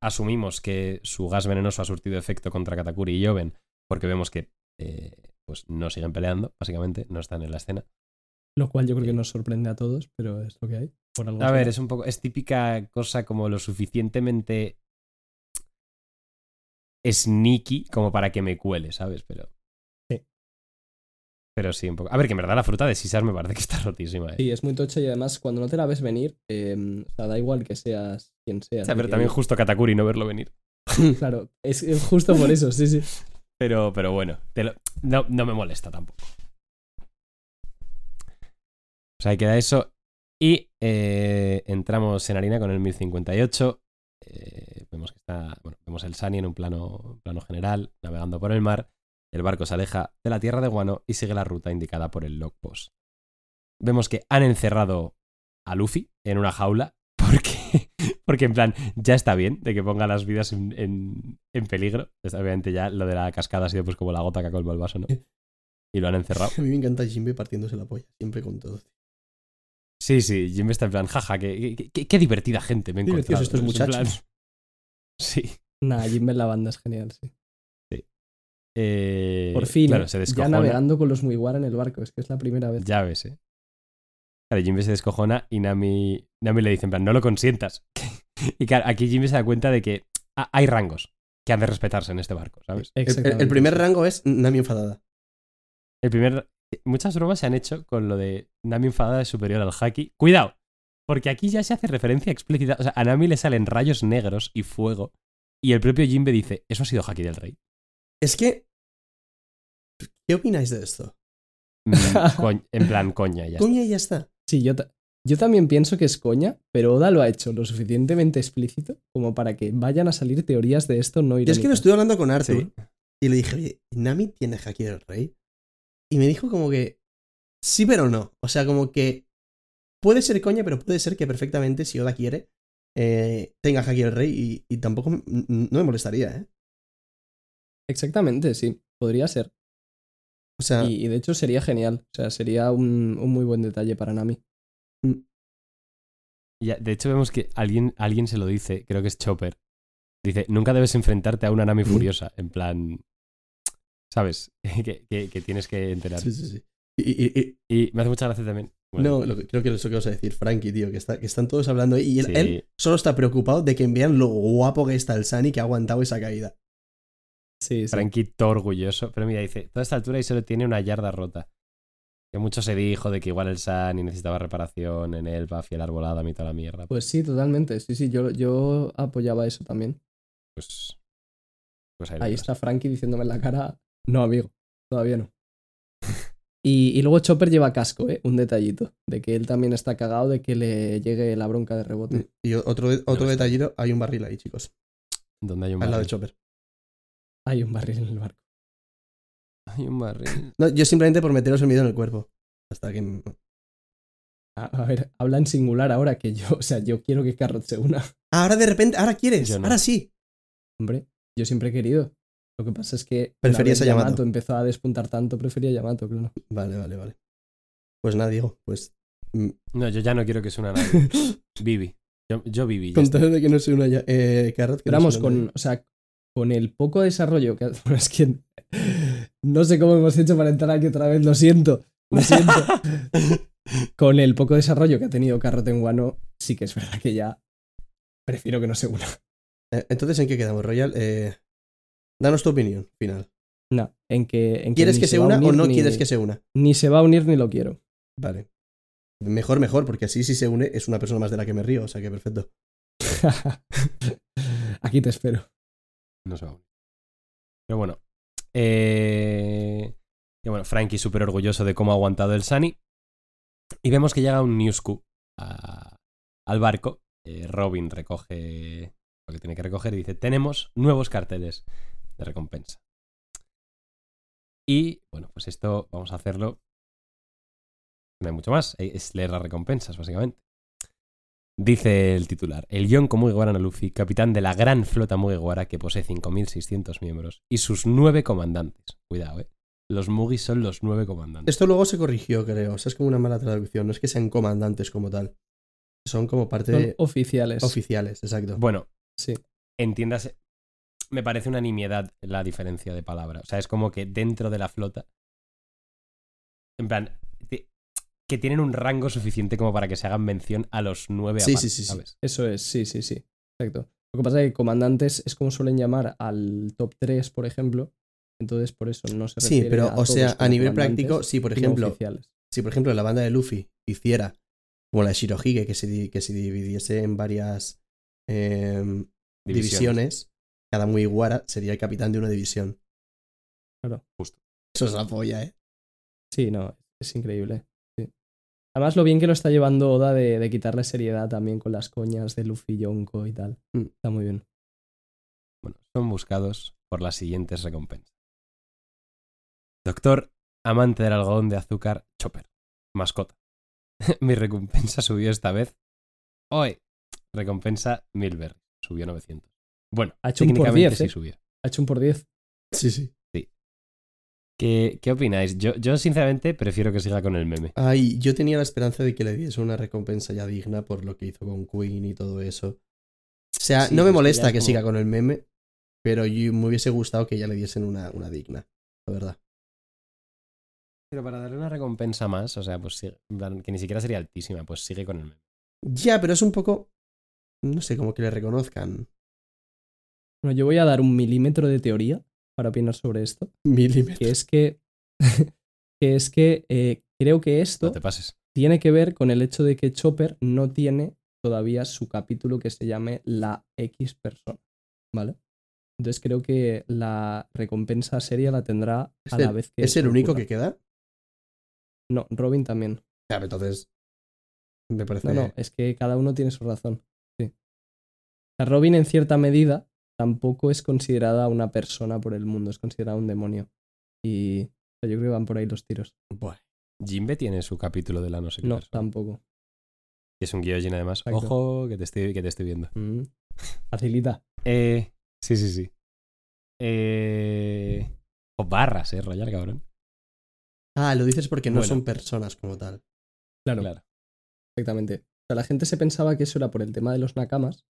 Asumimos que su gas venenoso ha surtido efecto contra Katakuri y Joven, porque vemos que eh, pues no siguen peleando, básicamente, no están en la escena. Lo cual yo creo que nos sorprende a todos, pero es lo que hay. Por algo A ver, es un poco. Es típica cosa como lo suficientemente. sneaky como para que me cuele, ¿sabes? Pero. Pero sí, un poco. A ver, que en verdad la fruta de Sisar me parece que está rotísima, ¿eh? Sí, es muy tocha y además cuando no te la ves venir, eh, o sea, da igual que seas quien O seas. sea, de pero también justo Katakuri no verlo venir. <laughs> Claro, es, es justo por eso, sí, sí. Pero, pero bueno, te lo- no, no me molesta tampoco. O sea, ahí queda eso. Y eh, entramos en harina con el 1058. Eh, vemos que está. Bueno, vemos el Sani en un plano, plano general, navegando por el mar. El barco se aleja de la tierra de Guano y sigue la ruta indicada por el logpost. Vemos que han encerrado a Luffy en una jaula <laughs> porque, porque en plan, ya está bien de que ponga las vidas en, en- en peligro. Está, Obviamente ya lo de la cascada ha sido pues como la gota que ha colmado el vaso, ¿no? <laughs> Y lo han encerrado. A mí me encanta Jimbe partiéndose la polla, siempre con todo. Sí, sí, Jimmy está en plan, jaja, qué, qué- qué- qué divertida gente me he Divertidos encontrado. estos muchachos. plan- <laughs> Sí. Nah, Jimbe en la banda es genial, sí. Eh, Por fin, claro, ¿eh? se ya navegando con los Mugiwara en el barco, es que es la primera vez. Ya ves, eh. Claro, Jimmy se descojona y Nami, Nami le dice, en plan, no lo consientas. <laughs> y claro, aquí Jimmy se da cuenta de que hay rangos que han de respetarse en este barco, ¿sabes? El, el- Exactamente. el primer rango es Nami enfadada. El primer. Muchas bromas se han hecho con lo de Nami enfadada es superior al Haki. Cuidado, porque aquí ya se hace referencia explícita. O sea, a Nami le salen rayos negros y fuego. Y el propio Jinbe dice: Eso ha sido Haki del Rey. Es que. ¿Qué opináis de esto? Mm, <laughs> en plan, coña, ya. está. Coña y ya está. Sí, yo, ta- Yo también pienso que es coña, pero Oda lo ha hecho lo suficientemente explícito como para que vayan a salir teorías de esto no Yo es que lo irónicas. estuve hablando con Arthur Sí. y le dije, oye, ¿Nami tiene Haki del Rey? Y me dijo como que sí, pero no. O sea, como que puede ser coña, pero puede ser que perfectamente, si Oda quiere, eh, tenga Haki del Rey y, y tampoco no me molestaría, ¿eh? Exactamente, sí, podría ser. O sea, Y, y de hecho sería genial. O sea, sería un, un muy buen detalle para Nami. Ya, de hecho, vemos que alguien, alguien se lo dice, creo que es Chopper. Dice, nunca debes enfrentarte a una Nami Mm. furiosa. En plan. ¿Sabes? <laughs> que, que- que tienes que enterar. sí, sí, sí. Y, y- y- Y me hace mucha gracia también. Bueno, no, lo que- creo que es eso que vas a decir, Frankie, tío, que, está, que están todos hablando y él, sí, él solo está preocupado de que vean lo guapo que está el Sunny que ha aguantado esa caída. Sí, sí. Frankie todo orgulloso. Pero mira, dice, toda esta altura y solo tiene una yarda rota. Que mucho se dijo de que igual el Sunny necesitaba reparación en el Buffy, el arbolado, a mitad de la mierda. Pues sí, totalmente. Sí, sí, yo, yo apoyaba eso también. Pues. Pues ahí, Ahí está Frankie diciéndome en la cara, no, amigo, todavía no. <laughs> Y, y luego Chopper lleva casco, ¿eh? Un detallito. De que él también está cagado de que le llegue la bronca de rebote. Y otro, otro detallito, hay un barril ahí, chicos, Donde hay un al lado de barril. Chopper. Hay un barril en el barco. Hay un barril. <laughs> No, yo simplemente por meteros el miedo en el cuerpo. Hasta que... A, a ver, habla en singular ahora que yo, o sea, yo quiero que Carrot se una. Ah, <laughs> Ahora de repente, ahora quieres, no. ahora sí. Hombre, yo siempre he querido. Lo que pasa es que. Preferías una vez a Yamato. empezó a despuntar tanto, prefería a Yamato, claro. Vale, vale, vale. Pues nada, Diego, pues... mm, No, yo ya no quiero que suene a <laughs> nadie. Vivi. Yo, yo viví. Con tal de que no se una ya... Eh, Carrot, que Pero no vamos, se una con, o sea, con el poco desarrollo que. <laughs> Bueno, es que. No sé cómo hemos hecho para entrar aquí otra vez, lo siento. Lo siento. <laughs> con el poco desarrollo que ha tenido Carrot en Wano, sí que es verdad que ya. Prefiero que no se una. Eh, Entonces, ¿en qué quedamos, Royal? Eh, danos tu opinión final. No, en que. En ¿Quieres que se una o no ni- quieres que se una? Ni se va a unir ni lo quiero. Vale. Mejor, mejor, porque así si se une es una persona más de la que me río, o sea que perfecto. <laughs> Aquí te espero. No se va a unir. Pero bueno. Eh... Y bueno, Frankie súper orgulloso de cómo ha aguantado el Sunny. Y vemos que llega un Newsku a- al barco. Robin recoge lo que tiene que recoger y dice, tenemos nuevos carteles de recompensa. Y bueno, pues esto vamos a hacerlo. No hay mucho más, es leer las recompensas, básicamente. Dice el titular, el Yonko Mugiwara no Luffy, capitán de la gran flota Mugiwara que posee 5.600 miembros y sus nueve comandantes. Cuidado, eh. Los Mugis son los nueve comandantes. Esto luego se corrigió, creo. O sea, es como una mala traducción. No es que sean comandantes como tal. Son como parte Son de oficiales. oficiales, exacto. Bueno, sí. entiéndase. Me parece una nimiedad la diferencia de palabra. O sea, es como que dentro de la flota. En plan. Que tienen un rango suficiente como para que se hagan mención a los nueve Sí, aparte, sí, sí, sí. ¿sabes? Eso es, sí, sí, sí. Exacto. Lo que pasa es que comandantes es como suelen llamar al top 3, por ejemplo. Entonces, por eso no se Sí, pero, a o sea, a nivel práctico, si por ejemplo, oficiales. si por ejemplo la banda de Luffy hiciera como la de Shirohige, que se, di- que se dividiese en varias em, divisiones, cada Mugiwara sería el capitán de una división. Claro. Justo. Eso es la polla, ¿eh? Sí, no, es increíble. Además, lo bien que lo está llevando Oda de, de quitarle seriedad también con las coñas de Luffy, Yonko y tal. Mm. Está muy bien. Bueno, son buscados por las siguientes recompensas. Doctor, amante del algodón de azúcar, Chopper. Mascota. <laughs> Mi recompensa subió esta vez. Hoy. Recompensa Milber. Subió 900. Bueno, Ha hecho un por técnicamente 10, sí ¿eh? subió. Ha hecho un por 10. Sí, sí. ¿Qué, qué opináis? Yo, yo, sinceramente, prefiero que siga con el meme. Ay, yo tenía la esperanza de que le diese una recompensa ya digna por lo que hizo con Queen y todo eso. O sea, Sí, no me que molesta que, como- siga con el meme, pero yo, me hubiese gustado que ya le diesen una, una digna, la verdad. Pero para darle una recompensa más, o sea, pues sigue- en plan, que ni siquiera sería altísima, pues sigue con el meme. Ya, pero es un poco, no sé, como que le reconozcan. Bueno, yo voy a dar un milímetro de teoría para opinar sobre esto. Milímetros. Que es que. <laughs> que es que eh, creo que esto No te pases. tiene que ver con el hecho de que Chopper no tiene todavía su capítulo que se llame La X persona. ¿Vale? Entonces creo que la recompensa seria la tendrá ¿Es a la el- vez que. ¿Es el único que queda? No, Robin también. Ya, entonces. Me parece. No, no, es que cada uno tiene su razón. Sí. O sea, Robin, en cierta medida, tampoco es considerada una persona por el mundo, es considerada un demonio. Y o sea, yo creo que van por ahí los tiros. Buah. Jimbe tiene su capítulo de la no sé qué No, persona, tampoco. que es un Gyojin además. Exacto. Ojo, que te estoy, que te estoy viendo. Mm. Facilita. Eh, sí, sí, sí. Eh, o barras, eh, Royal, cabrón. Ah, lo dices porque no Bueno. son personas como tal. Claro, Claro. exactamente. O sea, la gente se pensaba que eso era por el tema de los nakamas.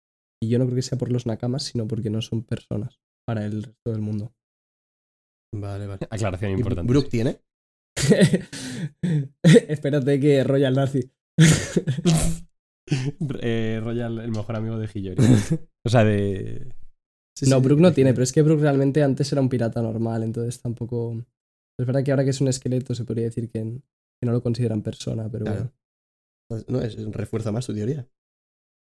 Y yo no creo que sea por los nakamas, sino porque no son personas para el resto del mundo. Vale, vale. Aclaración ¿Y importante. Brooke sí. tiene? <laughs> Espérate que Royal Nazi. <laughs> Eh, Royal, el mejor amigo de Hiyori. <laughs> O sea, de. Sí, no, sí, Brooke no tiene, pero es que Brooke realmente antes era un pirata normal, entonces tampoco. Es verdad que ahora que es un esqueleto se podría decir que, que no lo consideran persona, pero Claro. bueno. No, es, refuerza más tu teoría.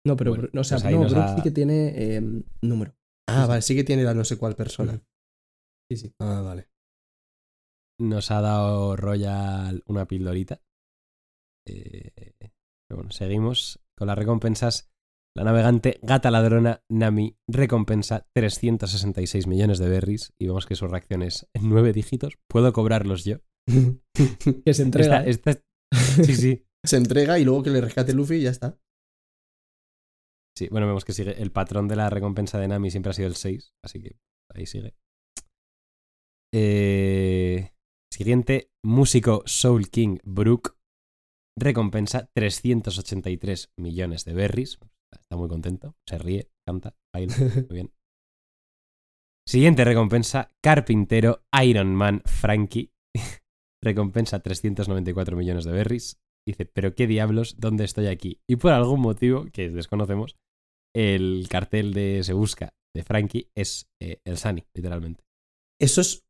No, pero Bueno, o sea, pues no, ha- sí que tiene eh, número. Ah, vale, sí que tiene la no sé cuál persona. Sí, sí. Ah, vale. Nos ha dado Royal una pildorita. Eh, pero bueno, seguimos con las recompensas. La navegante Gata Ladrona Nami recompensa 366 millones de berries y vemos que su reacción es en nueve dígitos. ¿Puedo cobrarlos yo? <laughs> Que se entrega. Esta- ¿eh? esta- sí, sí. <laughs> Se entrega y luego que le rescate Luffy y ya está. Sí, bueno, vemos que sigue. El patrón de la recompensa de Nami siempre ha sido el 6, así que ahí sigue. Eh, siguiente, músico Soul King Brook recompensa 383 millones de berries. Está muy contento, se ríe, canta, baila, <laughs> muy bien. Siguiente recompensa, carpintero Iron Man Frankie <laughs> recompensa 394 millones de berries. Dice, pero qué diablos, ¿dónde estoy aquí? Y por algún motivo que desconocemos, el cartel de Se Busca de Frankie es eh, el Sunny, literalmente. Eso es.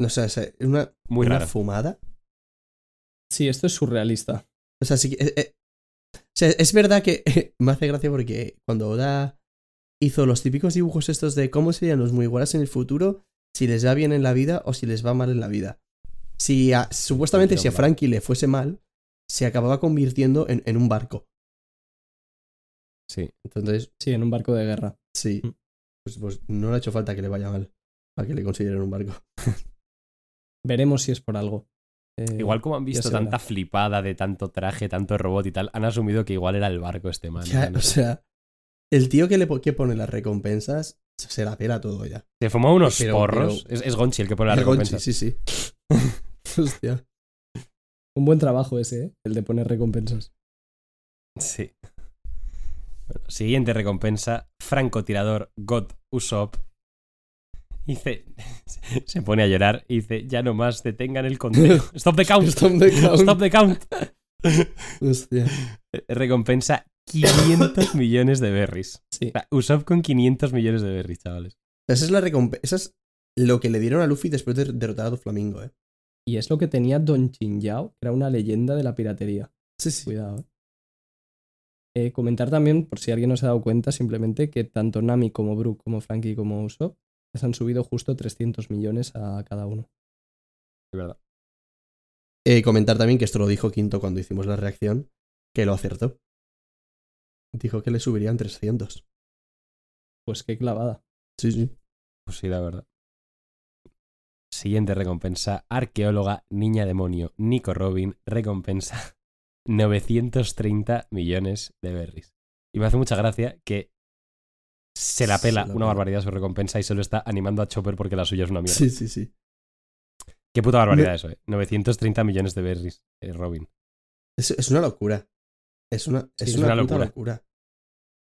No sé, es una, Muy una raro. fumada. Sí, esto es surrealista. O sea, sí que. eh, eh, o sea, es verdad que me hace gracia porque cuando Oda hizo los típicos dibujos estos de cómo serían los muy iguales en el futuro, si les va bien en la vida o si les va mal en la vida. Si a- supuestamente si a. Frankie le fuese mal, se acababa convirtiendo en, en un barco. Sí. Entonces, Sí, en un barco de guerra. sí. Mm. Pues, pues no le ha hecho falta que le vaya mal para que le consideren un barco. <laughs> Veremos si es por algo. Eh, Igual como han visto verá. tanta flipada de tanto traje, tanto robot y tal, han asumido que igual era el barco este man. Ya, No o sea, el tío que le que pone las recompensas se la pela todo ya. Se fumó unos pero- porros. pero- Es, es Gonchi el que pone las El Gonchi, recompensas. sí, sí. <laughs> Hostia. Un buen trabajo ese, ¿eh? el de poner recompensas. Sí. Bueno, siguiente recompensa, francotirador God Usopp. Dice, <laughs> se pone a llorar y dice, ya no más, detengan el conteo. <laughs> Stop the count. Stop the count. Stop the count. <laughs> Hostia. Recompensa 500 millones de berries. Sí. O sea, Usopp con 500 millones de berries, chavales. Esa es la recompensa. Esa es lo que le dieron a Luffy después de derrotar a Doflamingo, eh. Y es lo que tenía Don Chingyao, que era una leyenda de la piratería. Sí, sí. Cuidado. ¿eh? Eh, comentar también, por si alguien no se ha dado cuenta, simplemente que tanto Nami como Brook, como Frankie, como Usopp les han subido justo 300 millones a cada uno. De verdad. Eh, comentar también que esto lo dijo Quinto cuando hicimos la reacción, que lo acertó. Dijo que le subirían 300. Pues qué clavada. Sí, sí. Pues sí, la verdad. Siguiente recompensa, arqueóloga, niña demonio, Nico Robin, recompensa <laughs> 930 millones de berries. Y me hace mucha gracia que se la Se pela la una pela. barbaridad su recompensa y solo está animando a Chopper porque la suya es una mierda. Sí, sí, sí. Qué puta barbaridad eso, eh. 930 millones de berries, eh, Robin. O Es, es una locura. Es una, es una, locura. locura.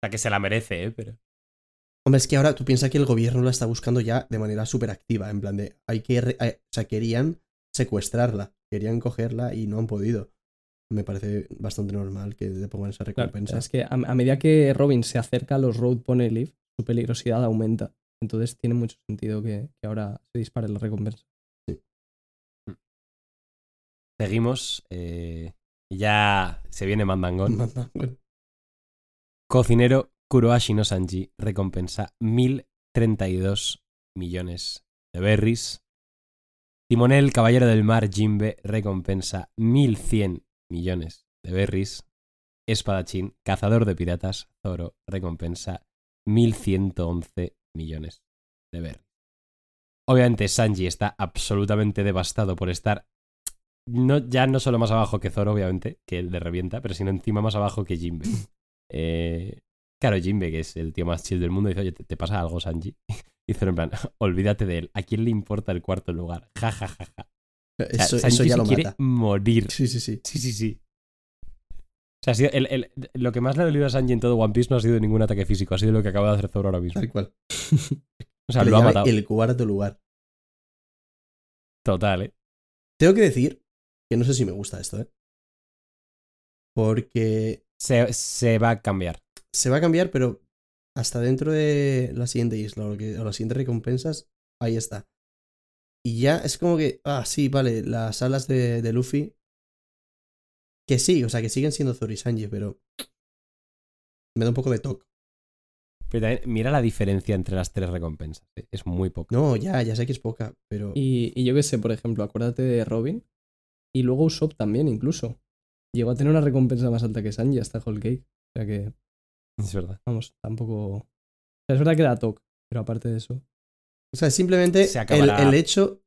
sea, que se la merece, eh, pero... Hombre, es que ahora tú piensas que el gobierno la está buscando ya de manera súper activa. En plan de, hay que. re- o sea, querían secuestrarla. Querían cogerla y no han podido. Me parece bastante normal que le pongan esa Claro, recompensa. es que a, a medida que Robin se acerca a los Road Poneglyph, su peligrosidad aumenta. Entonces tiene mucho sentido que, que ahora se dispare la recompensa. Seguimos. eh, y ya se viene Mandangón. Bueno, Cocinero Kuroashi no Sanji recompensa 1032 millones de berries. Timonel Caballero del Mar Jimbe recompensa 1100 millones de berries. espadachín, cazador de piratas, Zoro, recompensa 1111 millones de ver. Obviamente Sanji está absolutamente devastado por estar no, ya no solo más abajo que Zoro, obviamente, que el de revienta, pero sino encima más abajo que Jinbe. <laughs> Eh, claro, Jinbe, que es el tío más chill del mundo, dice, oye, ¿te, te pasa algo, Sanji? <laughs> Y Zoro en plan, <laughs> olvídate de él, ¿a quién le importa el cuarto lugar? Ja, ja, ja, ja. O sea, Eso, ya lo quiere mata. morir. Sí, sí, sí. Sí, sí, sí. O sea, ha sido el- el- lo que más le ha dolido a Sanji en todo One Piece no ha sido ningún ataque físico, ha sido lo que acaba de hacer Zoro ahora mismo. Tal cual. <laughs> O sea, le lo ha matado. El cuarto lugar. Total, ¿eh? Tengo que decir que no sé si me gusta esto, ¿eh? Porque Se, se va a cambiar. Se va a cambiar, pero hasta dentro de la siguiente isla o, que- o las siguientes recompensas, ahí está. Y ya es como que, ah, sí, vale, las alas de, de Luffy. Que sí, o sea, que siguen siendo Zoro y Sanji, pero. Me da un poco de toque. Pero también, mira la diferencia entre las tres recompensas. ¿eh? Es muy poco. No, ya, ya sé que es poca, pero. Y, y yo qué sé, por ejemplo, acuérdate de Robin. Y luego Usopp también, incluso. Llegó a tener una recompensa más alta que Sanji hasta Whole Cake. O sea que, Es verdad. vamos, tampoco. O sea, es verdad que da toque, pero aparte de eso. O sea, simplemente Se el, acabará- el hecho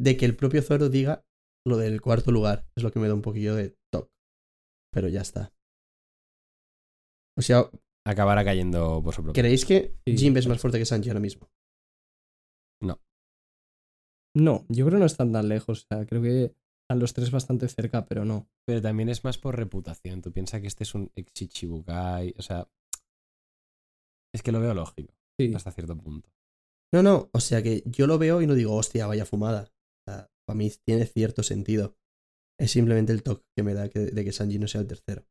de que el propio Zoro diga lo del cuarto lugar es lo que me da un poquillo de toque. Pero ya está. O sea, Acabará cayendo por su propio. ¿creéis que Sí. Jinbe es más fuerte que Sanji ahora mismo? No, yo creo que no están tan lejos. O sea, creo que están los tres bastante cerca, pero no. Pero también es más por reputación. Tú piensas que este es un ex Ichibukai. O sea. Es que lo veo lógico. Sí. Hasta cierto punto. No, no, o sea que yo lo veo y no digo, hostia, vaya fumada. O sea, para mí tiene cierto sentido. Es simplemente el toque que me da que- de que Sanji no sea el tercero.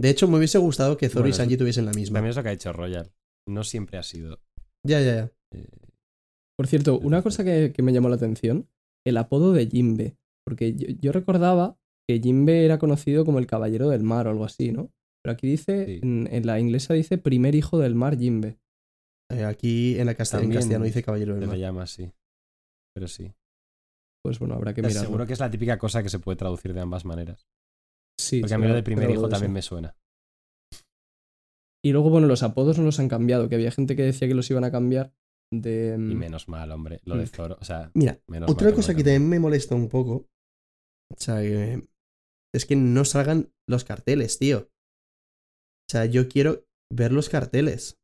De hecho, me hubiese gustado que Zoro Bueno, y Sanji tuviesen la misma. También es lo que ha hecho Royal. No siempre ha sido. Ya, ya, ya. eh, Por cierto, una cosa que, que me llamó la atención, el apodo de Jimbe. Porque yo, yo recordaba que Jimbe era conocido como el Caballero del Mar o algo así, ¿no? Pero aquí dice, Sí. en, en la inglesa dice primer hijo del mar Jimbe. Eh, aquí en, la casta- en También castellano dice Caballero se del Mar. llama así. Pero sí. Pues bueno, habrá que mirarlo. seguro que es la típica cosa que se puede traducir de ambas maneras. Sí, Porque sí, a mí lo de primer hijo también me suena. Y luego, bueno, los apodos no los han cambiado, que había gente que decía que los iban a cambiar de... Y mm, menos mal, hombre. Lo de Mm. Zoro. O sea, Mira, menos otra mal cosa que cambió. también me molesta un poco. O sea, que- es que no salgan los carteles, tío. O sea, yo quiero ver los carteles.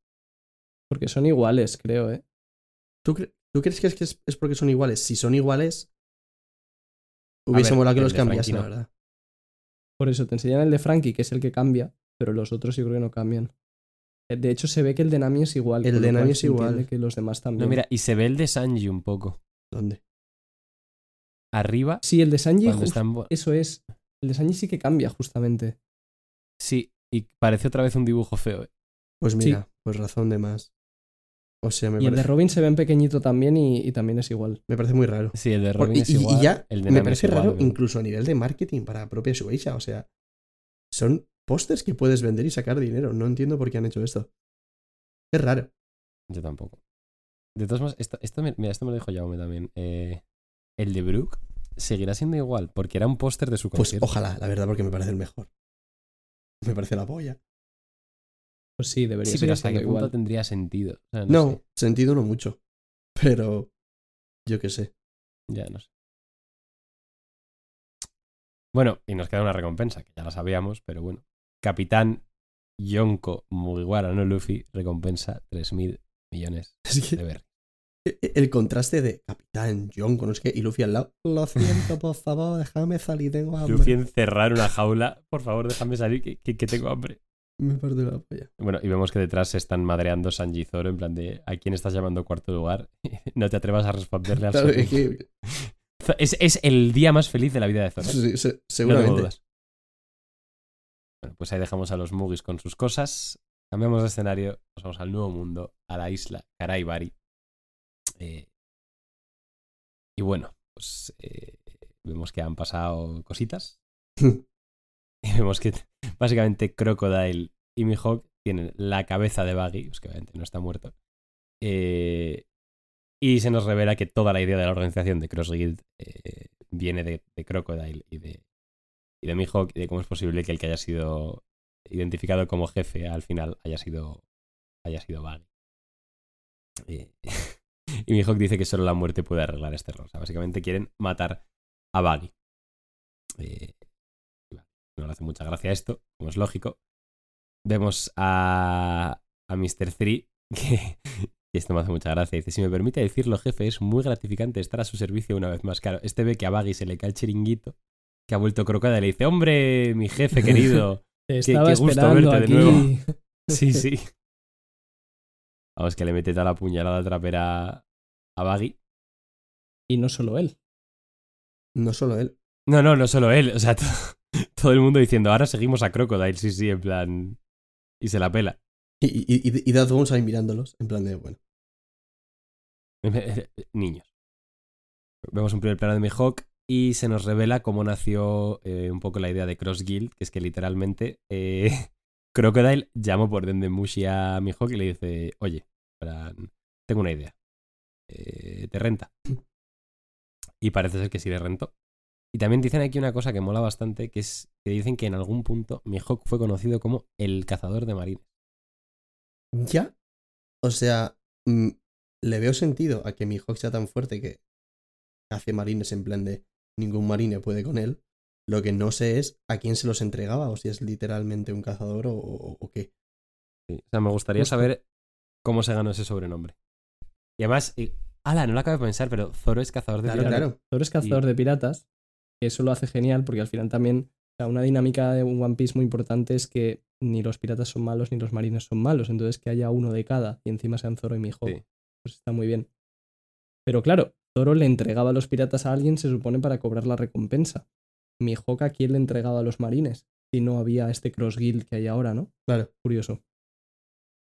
Porque son iguales, creo, ¿eh? ¿Tú, cre- ¿tú crees que es, que es, es porque son iguales? Si son iguales, hubiese ver, molado que los cambiasen, la no. verdad. Por eso te enseñan el de Frankie, que es el que cambia, pero los otros yo creo que no cambian. Eh, De hecho, se ve que el de Nami es igual. El de Nami es igual. Que los demás también. No, mira, y se ve el de Sanji un poco. ¿Dónde? Arriba, Sí, el de Sanji, just- eso es. El de Sanji sí que cambia, justamente. Sí, y parece otra vez un dibujo feo. ¿eh? Pues Sí. mira, pues razón de más. O sea, me, y el de parece, Robin se ve en pequeñito también y, y también es igual. me parece muy raro. Sí, el de Robin es y- y igual. ya el de me parece igual, raro incluso a nivel de marketing para propia Shueisha. O sea, son pósters que puedes vender y sacar dinero. No entiendo por qué han hecho esto. Es raro. Yo tampoco. De todos modos, esto, esto me, mira, esto me lo dijo Jaume también. Eh, el de Brook seguirá siendo igual, porque era un póster de su Pues concierto. ojalá, la verdad, porque me parece el mejor. Me parece la polla. Pues sí, debería sí, ser pero hasta qué punto tendría sentido. O sea, no, No, sé. sentido no mucho. Pero yo qué sé. Ya no sé. Bueno, y nos queda una recompensa, que ya la sabíamos, pero bueno. Capitán Yonko Mugiwara no Luffy recompensa 3.000 millones <laughs> Es de e- el contraste de Capitán John con no sé qué y Luffy al lado. Lo siento, <laughs> por favor, déjame salir, tengo hambre. Luffy encerrar una jaula. Por favor, déjame salir, que, que- que tengo hambre. Me parte la polla. Bueno, y vemos que detrás se están madreando Sanji y Zoro en plan de ¿a quién estás llamando cuarto lugar? <laughs> no te atrevas a responderle al Claro, es que <laughs> es, es el día más feliz de la vida de Zoro. sí, se- seguramente. Bueno, pues ahí dejamos a los Mugis con sus cosas. Cambiamos de escenario, nos vamos al nuevo mundo, a la isla Karaibari. Eh, y bueno, pues eh, vemos que han pasado cositas. <laughs> Y vemos que <laughs> básicamente Crocodile y Mihawk tienen la cabeza de Baggy, pues que obviamente no está muerto. Eh, y se nos revela que toda la idea de la organización de Cross Guild eh, viene de, de Crocodile y de, y de Mihawk y de cómo es posible que el que haya sido identificado como jefe al final haya sido haya sido Baggy. <laughs> y Mihawk dice que solo la muerte puede arreglar este error. O sea, básicamente quieren matar a Baggy. Eh, no le hace mucha gracia esto, como es lógico. Vemos a, a Mr. 3 <laughs> que, y esto me hace mucha gracia. Dice, si me permite decirlo, jefe, es muy gratificante estar a su servicio una vez más. Claro, este ve que a Baggy se le cae el chiringuito, que ha vuelto crocada y le dice, hombre, mi jefe querido. <laughs> Te Qué- gusto esperando verte aquí. de nuevo. <laughs> Sí, sí. Vamos, que le mete toda la puñalada trapera a Baggy. Y no solo él. No solo él. No, no, no solo él. O sea, <laughs> to- todo el mundo diciendo, ahora seguimos a Crocodile, sí, sí, en plan... Y se la pela. Y, y, y, y Bones ahí mirándolos, en plan de, bueno. <laughs> Niños. Vemos un primer plano de Mihawk y se nos revela cómo nació eh, un poco la idea de Cross Guild, que es que literalmente eh, <laughs> Crocodile llamó por Dendemushi a Mihawk y le dice, oye, plan, tengo una idea. Eh, ¿Te renta? Y parece ser que sí le rentó. Y también dicen aquí una cosa que mola bastante, que es que dicen que en algún punto Mihawk fue conocido como el cazador de marines. ¿Ya? O sea, mm, le veo sentido a que mi Hawk sea tan fuerte que hace marines en plan de ningún marine puede con él. Lo que no sé es a quién se los entregaba o si es literalmente un cazador o, o- o qué. Sí, O sea, me gustaría Justo. saber cómo se ganó ese sobrenombre. Y además, y, ala, no lo acabo de pensar, pero Zoro es cazador de Claro, piratas. claro. Thor es cazador Y- de piratas, que eso lo hace genial porque al final también, o sea, una dinámica de un One Piece muy importante es que ni los piratas son malos ni los marines son malos, entonces que haya uno de cada y encima sean Zoro y Mihawk, Sí. pues está muy bien. Pero claro, Zoro le entregaba a los piratas a alguien, se supone, para cobrar la recompensa. Mihawk a quién le entregaba a los marines, si no había este cross guild que hay ahora, ¿no? Claro. Curioso.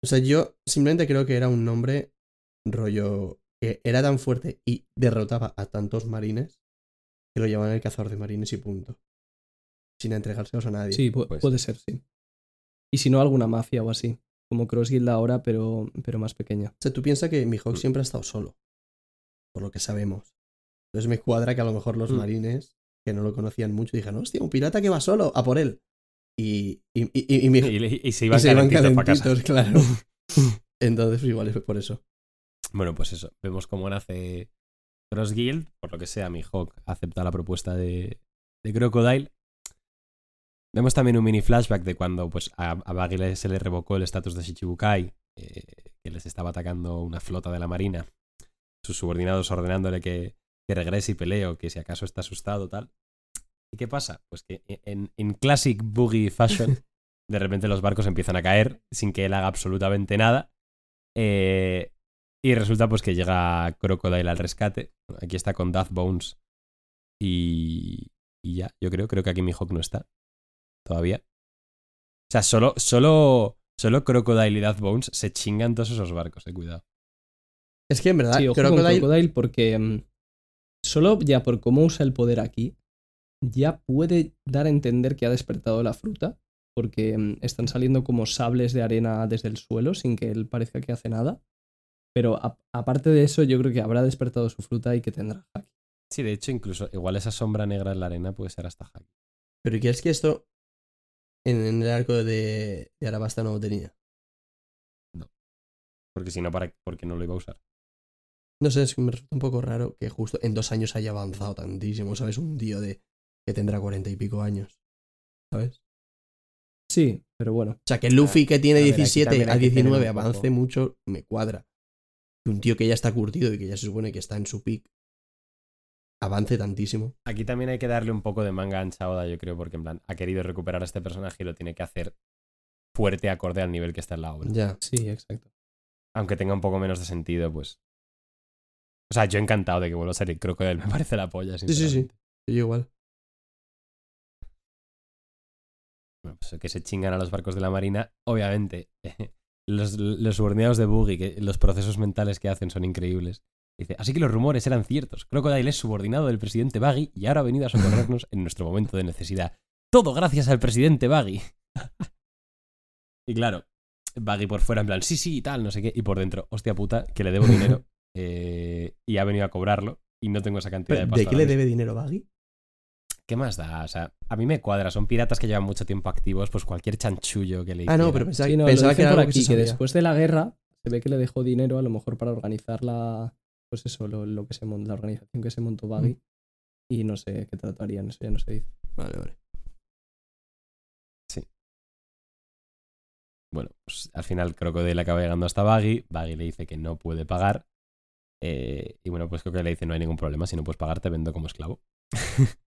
O sea, yo simplemente creo que era un nombre rollo que era tan fuerte y derrotaba a tantos marines que lo llamaban el cazador de marines y punto. Sin entregárselos a nadie. Sí, pu- Pues- puede ser, sí. Y si no, alguna mafia o así, como cross guild ahora, pero, pero más pequeña. O sea, tú piensas que mi Mm. Hawk siempre ha estado solo. Por lo que sabemos. Entonces me cuadra que a lo mejor los Mm. marines, que no lo conocían mucho, dijeron, hostia, un pirata que va solo, a por él. Y, y, y, y se <laughs> y iban se iban calentitos para casa. claro. <laughs> Entonces, pues igual es por eso. Bueno, pues eso. Vemos cómo nace Cross Guild. Por lo que sea, Mihawk acepta la propuesta de, de Crocodile. Vemos también un mini flashback de cuando pues, a, a Baggy se le revocó el estatus de Shichibukai, eh, que les estaba atacando una flota de la marina. Sus subordinados ordenándole que, que regrese y pelee o que si acaso está asustado tal. ¿Y qué pasa? Pues que en, en classic boogie fashion, <laughs> de repente los barcos empiezan a caer sin que él haga absolutamente nada. Eh, y resulta pues que llega Crocodile al rescate. Aquí está con Death Bones. Y, y ya, yo creo, creo que aquí Mihawk no está. Todavía. O sea, solo, solo, solo Crocodile y Death Bones se chingan todos esos barcos, eh, cuidado. Es que en verdad, Sí, ojo con Crocodile, Crocodile porque mm, solo ya por cómo usa el poder aquí, ya puede dar a entender que ha despertado la fruta, porque mm, están saliendo como sables de arena desde el suelo sin que él parezca que hace nada. Pero aparte de eso, yo creo que habrá despertado su fruta y que tendrá haki. Sí, de hecho, incluso igual esa sombra negra en la arena puede ser hasta Haki. Pero ¿quieres que esto en, en el arco de, de Arabasta no lo tenía? Porque si no, ¿para por qué no lo iba a usar? No sé, es que me resulta un poco raro que justo en dos años haya avanzado tantísimo, ¿sabes? Un tío de que tendrá cuarenta y pico años, ¿sabes? Sí, pero bueno. O sea, que Luffy que tiene A ver, aquí 17 también a hay que tener 19 un poco- avance mucho, me cuadra. Que un tío que ya está curtido y que ya se supone que está en su pick, avance tantísimo. Aquí también hay que darle un poco de manga ancha a Oda, yo creo, porque en plan, ha querido recuperar a este personaje y lo tiene que hacer fuerte acorde al nivel que está en la obra. Ya. Sí, exacto. Aunque tenga un poco menos de sentido, pues. O sea, yo encantado de que vuelva a salir Crocodile, <laughs> me parece la polla, Sí, sí, sí. Yo igual. Bueno, pues que se chingan a los barcos de la marina, obviamente. <laughs> Los, los subordinados de Boogie, que los procesos mentales que hacen son increíbles. Dice, así que los rumores eran ciertos. Crocodile es subordinado del presidente Baggy y ahora ha venido a socorrernos en nuestro momento de necesidad. Todo gracias al presidente Baggy. <laughs> y claro, Baggy por fuera en plan, sí, sí, y tal, no sé qué. Y por dentro, hostia puta, que le debo dinero. <laughs> eh, y ha venido a cobrarlo. Y no tengo esa cantidad de pasta. ¿De qué le ahora mismo". debe dinero Baggy? ¿Qué más da? O sea, a mí me cuadra. Son piratas que llevan mucho tiempo activos, pues cualquier chanchullo que le Ah, no, hicieran. pero pensaba, Sí, no, pensaba lo que era por algo que aquí, se que sabía. después de la guerra se ve que le dejó dinero a lo mejor para organizar la, pues eso, lo, lo que se montó, la organización que se montó Baggy. Y no sé qué tratarían, eso ya no se dice. Vale, vale. Bueno, pues al final Crocodile acaba llegando hasta Baggy. Baggy le dice que no puede pagar. eh, y bueno, pues Crocodile le dice: No hay ningún problema. Si no puedes pagar, te vendo como esclavo. <laughs>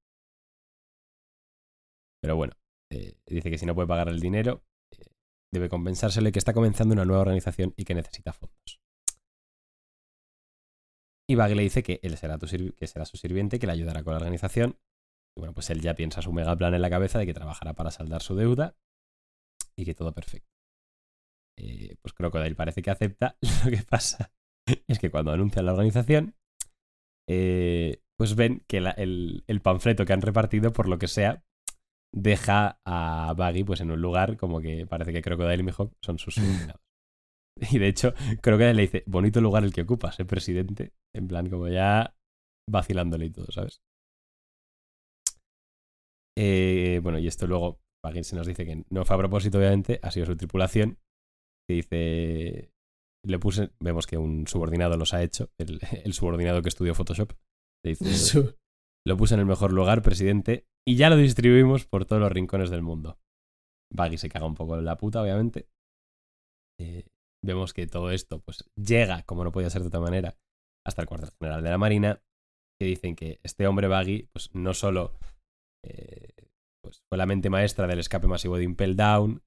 Pero bueno, eh, dice que si no puede pagar el dinero, eh, debe compensárselo que está comenzando una nueva organización y que necesita fondos. Y Baggy le dice que él será, su sirviente, que le ayudará con la organización. Y bueno, pues él ya piensa su mega plan en la cabeza de que trabajará para saldar su deuda y que todo perfecto. Eh, pues Crocodile parece que acepta. <laughs> Lo que pasa es que cuando anuncian la organización, eh, pues ven que el panfleto que han repartido, por lo que sea, deja a Baggy pues en un lugar como que parece que Crocodile y Mihawk son sus subordinados. <laughs> Y de hecho, Crocodile le dice, bonito lugar el que ocupas, eh, presidente. En plan, como ya vacilándole y todo, ¿sabes? Eh, bueno, y esto luego, Baggy se nos dice que no fue a propósito, obviamente, ha sido su tripulación. Que dice, le puse, vemos que un subordinado los ha hecho, el, <laughs> el subordinado que estudió Photoshop. Le dice. Lo puse en el mejor lugar, presidente, y ya lo distribuimos por todos los rincones del mundo. Baggy se caga un poco en la puta, obviamente. Eh, vemos que todo esto pues llega, como no podía ser de otra manera, hasta el cuartel general de la Marina, que dicen que este hombre Baggy, pues no solo eh, pues, fue la mente maestra del escape masivo de Impel Down,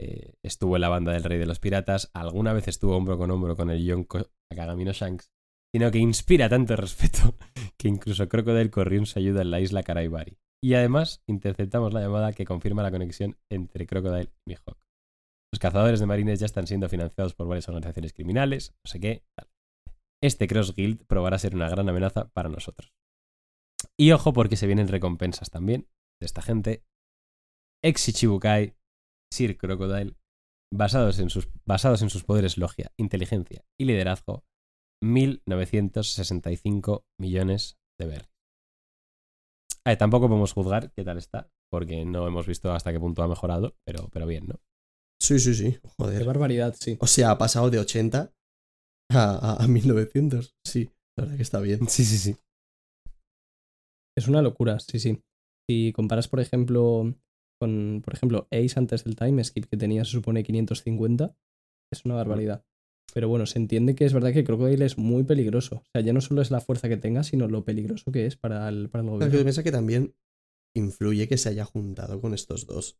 eh, estuvo en la banda del Rey de los Piratas, alguna vez estuvo hombro con hombro con el Yonko Akagamino Shanks, sino que inspira tanto respeto <laughs> que incluso Crocodile corrió en su ayuda en la isla Karaibari. Y además interceptamos la llamada que confirma la conexión entre Crocodile y Mihawk. Los cazadores de marines ya están siendo financiados por varias organizaciones criminales, no sé qué. Este Cross Guild probará ser una gran amenaza para nosotros. Y ojo porque se vienen recompensas también de esta gente. Ex Ichibukai, Sir Crocodile, basados en sus, basados en sus poderes logia, inteligencia y liderazgo, 1.965 millones de ver. Eh, tampoco podemos juzgar qué tal está, porque no hemos visto hasta qué punto ha mejorado, pero, pero bien, ¿no? Sí, sí, sí. Qué Joder. barbaridad, sí. O sea, ha pasado de 80 a, a, a 1900. Sí, la verdad que está bien. Sí, sí, sí. Es una locura, sí, sí. Si comparas, por ejemplo, con, por ejemplo, Ace antes del time skip que tenía, se supone 550, es una barbaridad. Pero bueno, se entiende que es verdad que Crocodile es muy peligroso. O sea, ya no solo es la fuerza que tenga, sino lo peligroso que es para el, para el Lo que gobierno. piensa que también influye que se haya juntado con estos dos.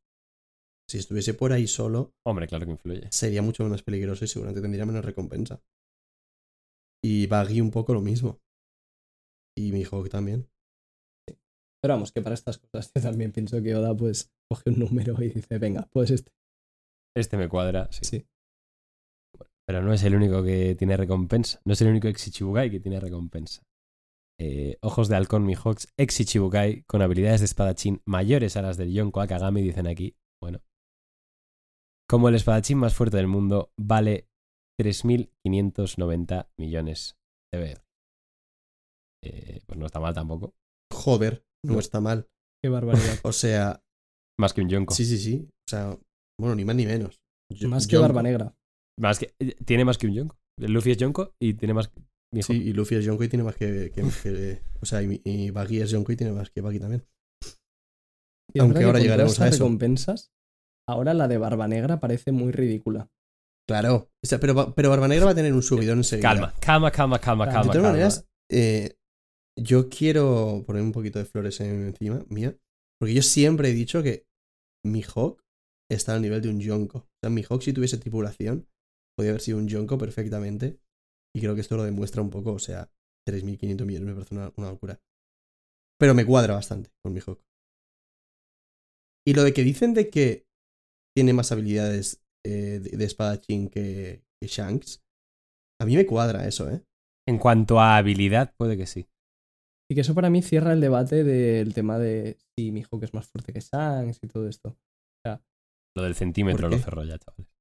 Si estuviese por ahí solo, Hombre, claro que influye. sería mucho menos peligroso y seguramente tendría menos recompensa. Y Baggy un poco lo mismo. Y Mihawk también. Pero vamos, que para estas cosas yo también pienso que Oda pues coge un número y dice, venga, pues este. Este me cuadra, sí. Sí. Pero no es el único que tiene recompensa. No es el único ex Ichibukai que tiene recompensa. Eh, ojos de halcón Mihawks, ex Ichibukai, con habilidades de espadachín mayores a las del Yonko Akagami, dicen aquí. Bueno. Como el espadachín más fuerte del mundo, vale 3.590 millones de BR. Eh, pues no está mal tampoco. Joder, no No. está mal. Qué barbaridad. <laughs> O sea, Más que un Yonko. sí, sí, sí. O sea, bueno, ni más ni menos. Yo- Más que Yonko. Barba Negra. Más que, eh, tiene más que un Yonko. Luffy es Yonko y tiene más que. Sí, y Luffy es Yonko y tiene más que. que- que- o sea, y, y Baggy es Yonko y tiene más que Baggy también. Y Aunque ahora llegaremos a eso. recompensas, ahora la de Barba Negra parece muy ridícula. Claro. O sea, pero, pero Barba Negra va a tener un subidón enseguida. Calma, calma, calma, calma, De calma. De todas calma. maneras, eh, yo quiero poner un poquito de flores encima mía. Porque yo siempre he dicho que Mihawk está al nivel de un Yonko. O sea, Mihawk, si tuviese tripulación, podría haber sido un Yonko perfectamente. Y creo que esto lo demuestra un poco. O sea, 3.500 millones me parece una, una locura. Pero me cuadra bastante con Mihawk. Y lo de que dicen de que tiene más habilidades eh, de, de espadachín que, que Shanks, a mí me cuadra eso, ¿eh? En cuanto a habilidad, puede que sí. Y que eso para mí cierra el debate del tema de si Mihawk es más fuerte que Shanks y todo esto. Lo del centímetro ¿Por lo cerró ya, chavales.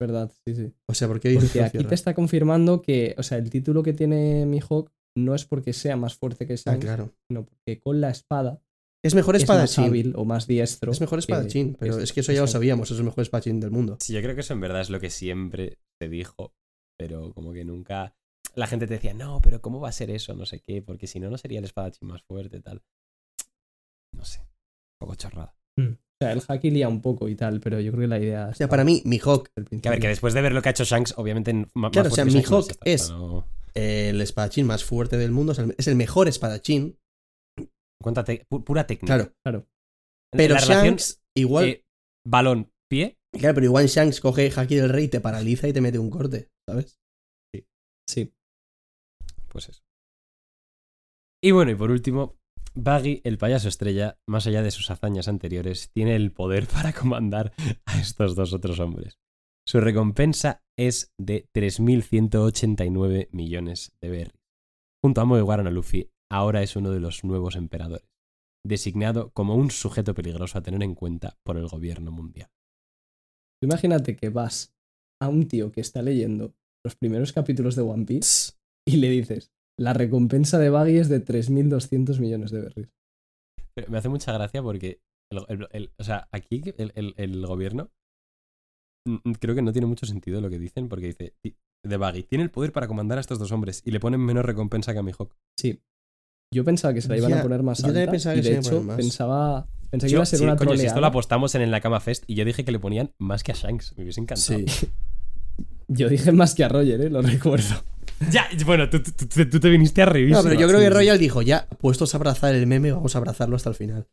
¿Verdad? Sí, sí. O sea, ¿por qué dices Porque que aquí cierra? te está confirmando que, o sea, el título que tiene Mihawk no es porque sea más fuerte que Ah, Shanks, claro. sino porque con la espada Es mejor es más espadachín. hábil o más diestro. Es mejor que- espadachín, pero que es que eso ya lo sabíamos, es el mejor espadachín del mundo. Sí, yo creo que eso en verdad es lo que siempre se dijo, pero como que nunca la gente te decía, no, pero ¿cómo va a ser eso? No sé qué, porque si no, no sería el espadachín más fuerte, tal. No sé, un poco chorrada. O sea, el hacky lía un poco y tal, pero yo creo que la idea. O sea, para mí, Mihawk, Que a ver, que después de ver lo que ha hecho Shanks, obviamente más Claro, o sea, no Mihawk está, es- el espadachín más fuerte del mundo, es el, es el mejor espadachín. cuenta pu- pura técnica. Claro. Claro. Pero la Shanks, igual. eh, balón, pie, Claro, pero igual Shanks coge Haki del Rey, te paraliza y te mete un corte, ¿sabes? Sí. pues eso. Y bueno, y por último, Buggy, el payaso estrella, más allá de sus hazañas anteriores, tiene el poder <laughs> para comandar a estos dos otros hombres. Su recompensa es de 3.189 millones de berries. Junto a Mugiwara no Luffy, ahora es uno de los nuevos emperadores, designado como un sujeto peligroso a tener en cuenta por el gobierno mundial. Imagínate que vas a un tío que está leyendo los primeros capítulos de One Piece y le dices, la recompensa de Baggy es de 3.200 millones de berries. Pero me hace mucha gracia porque, el- el- el- o sea, aquí el, el- el gobierno creo que no tiene mucho sentido lo que dicen porque dice, "Ti- de Baggy, tiene el poder para comandar a estos dos hombres y le ponen menos recompensa que a Mihawk. Sí. Yo pensaba que se la iban Ya, a poner más yo alta pensaba y de hecho pensaba, pensé que Yo- iba a ser sí, una coño, si esto lo apostamos en el Nakama Fest y yo dije que le ponían más que a Shanks, me hubiese encantado. Sí. <laughs> Yo dije más que a Roger, ¿eh? lo recuerdo. Ya, bueno, tú, tú- tú- tú te viniste a revisar. No, pero yo creo que Royal dijo, ya, puestos a abrazar el meme, vamos a abrazarlo hasta el final.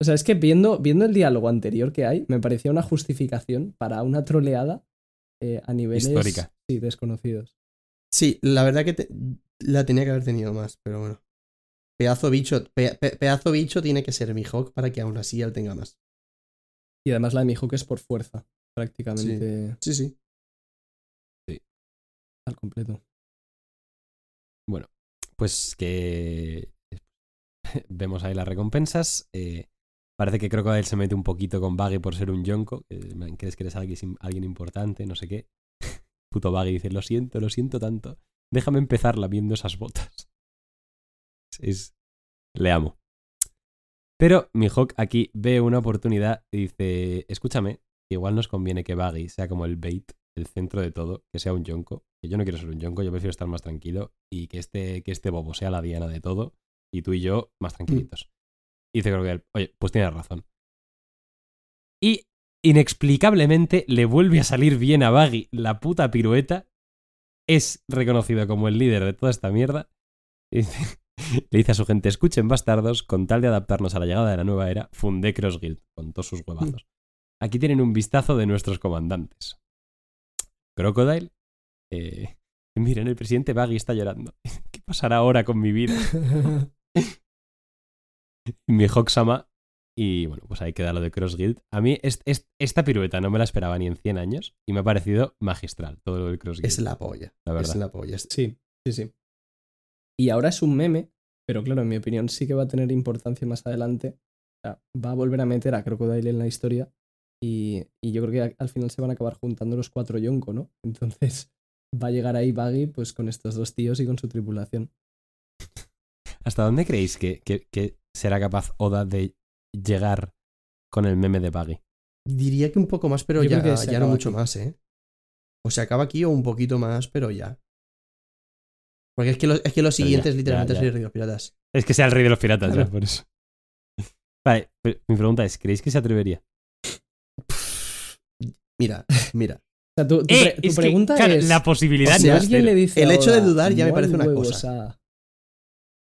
O sea, es que viendo, viendo el diálogo anterior que hay, me parecía una justificación para una troleada eh, a niveles Histórica. Sí, desconocidos. Sí, la verdad que te- la tenía que haber tenido más, pero bueno. Pedazo bicho, pe- pe- pedazo bicho tiene que ser Mihawk para que aún así él tenga más. Y además la de Mihawk es por fuerza, prácticamente Sí, sí. al completo. Pues que <laughs> vemos ahí las recompensas. eh, parece que Crocodile se mete un poquito con Baggy por ser un yonko. ¿Crees que eres alguien, importante? No sé qué. <laughs> Puto Baggy dice, lo siento, lo siento tanto. Déjame empezar lamiendo esas botas. <laughs> Es... Le amo. Pero Mihawk aquí ve una oportunidad y dice, escúchame, igual nos conviene que Baggy sea como el bait, el centro de todo, que sea un yonko. Que yo no quiero ser un yonko, yo prefiero estar más tranquilo y que este, que este bobo sea la diana de todo y tú y yo más tranquilitos. Y dice Crocodile, oye, pues tienes razón. Y inexplicablemente le vuelve a salir bien a Baggy la puta pirueta. Es reconocido como el líder de toda esta mierda. Y dice- <laughs> le dice a su gente, escuchen bastardos, con tal de adaptarnos a la llegada de la nueva era, fundé Cross Guild con todos sus huevazos. Aquí tienen un vistazo de nuestros comandantes. Crocodile. Eh, <laughs> miren, el presidente Baggy está llorando. <laughs> ¿Qué pasará ahora con mi vida? <laughs> mi Hoxama. Y bueno, pues ahí queda lo de Cross Guild. A mí est- est- esta pirueta no me la esperaba ni en 100 años y me ha parecido magistral todo lo del Cross Guild. Es la polla. la verdad. Es la polla. Sí, sí, sí. Y ahora es un meme, pero claro, en mi opinión sí que va a tener importancia más adelante. O sea, va a volver a meter a Crocodile en la historia y, y yo creo que al final se van a acabar juntando los cuatro Yonko, ¿no? Entonces va a llegar ahí Baggy pues con estos dos tíos y con su tripulación. ¿Hasta dónde creéis que, que- que será capaz Oda de llegar con el meme de Baggy? Diría que un poco más, pero Yo ya, ya no mucho aquí. más, ¿eh? O se acaba aquí o un poquito más, pero ya. Porque es que lo, es que lo siguiente ya, es literalmente ya, ser ya. el Rey de los Piratas. Es que sea el rey de los piratas, Claro. ya, por eso. <laughs> Vale, pero mi pregunta es, ¿creéis que se atrevería? Mira, mira. O sea, tu, tu Eh, pre- tu es que, pregunta claro, es... la posibilidad si no es alguien cero. le dice El a hecho de dudar ya me "No parece una huevos cosa". a-".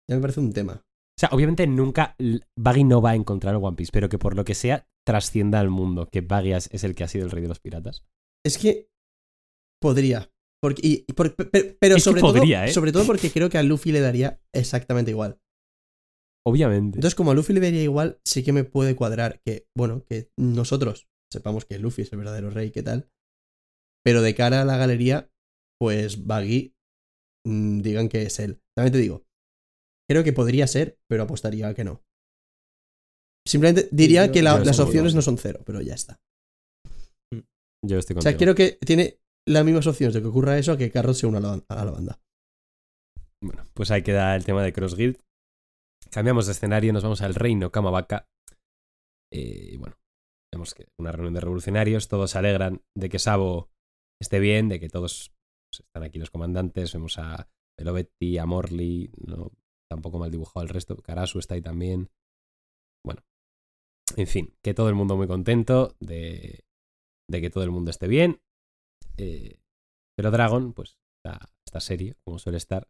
Ya me parece un tema. O sea, obviamente nunca Baggy no va a encontrar el One Piece, pero que por lo que sea trascienda al mundo, que Baggy es el que ha sido el rey de los piratas. Es que podría. Porque, y- y por- pe- pe- pero Es que sobre, podría, todo, ¿eh? sobre todo porque creo que a Luffy le daría exactamente igual. Obviamente. Entonces, como a Luffy le daría igual, sí que me puede cuadrar que, bueno, que nosotros sepamos que Luffy es el verdadero rey, ¿qué tal? Pero de cara a la galería, pues Baggy mm, digan que es él. También te digo, creo que podría ser, pero apostaría a que no. Simplemente diría yo- que la- las opciones no son cero, pero ya está. Yo estoy O contigo. sea, creo que tiene las mismas opciones de que ocurra eso a que Carrot se una a la, a la banda. Bueno, pues ahí queda el tema de Cross Guild. Cambiamos de escenario, nos vamos al reino Kamabaka. Eh, y bueno, vemos que una reunión de revolucionarios, todos se alegran de que Sabo esté bien, de que todos pues, están aquí los comandantes. Vemos a Belovetti, a Morley, no, tampoco mal dibujado el resto. Karasu está ahí también. Bueno, en fin, que todo el mundo muy contento de, de que todo el mundo esté bien. Eh, pero Dragon, pues, está, está serio, como suele estar.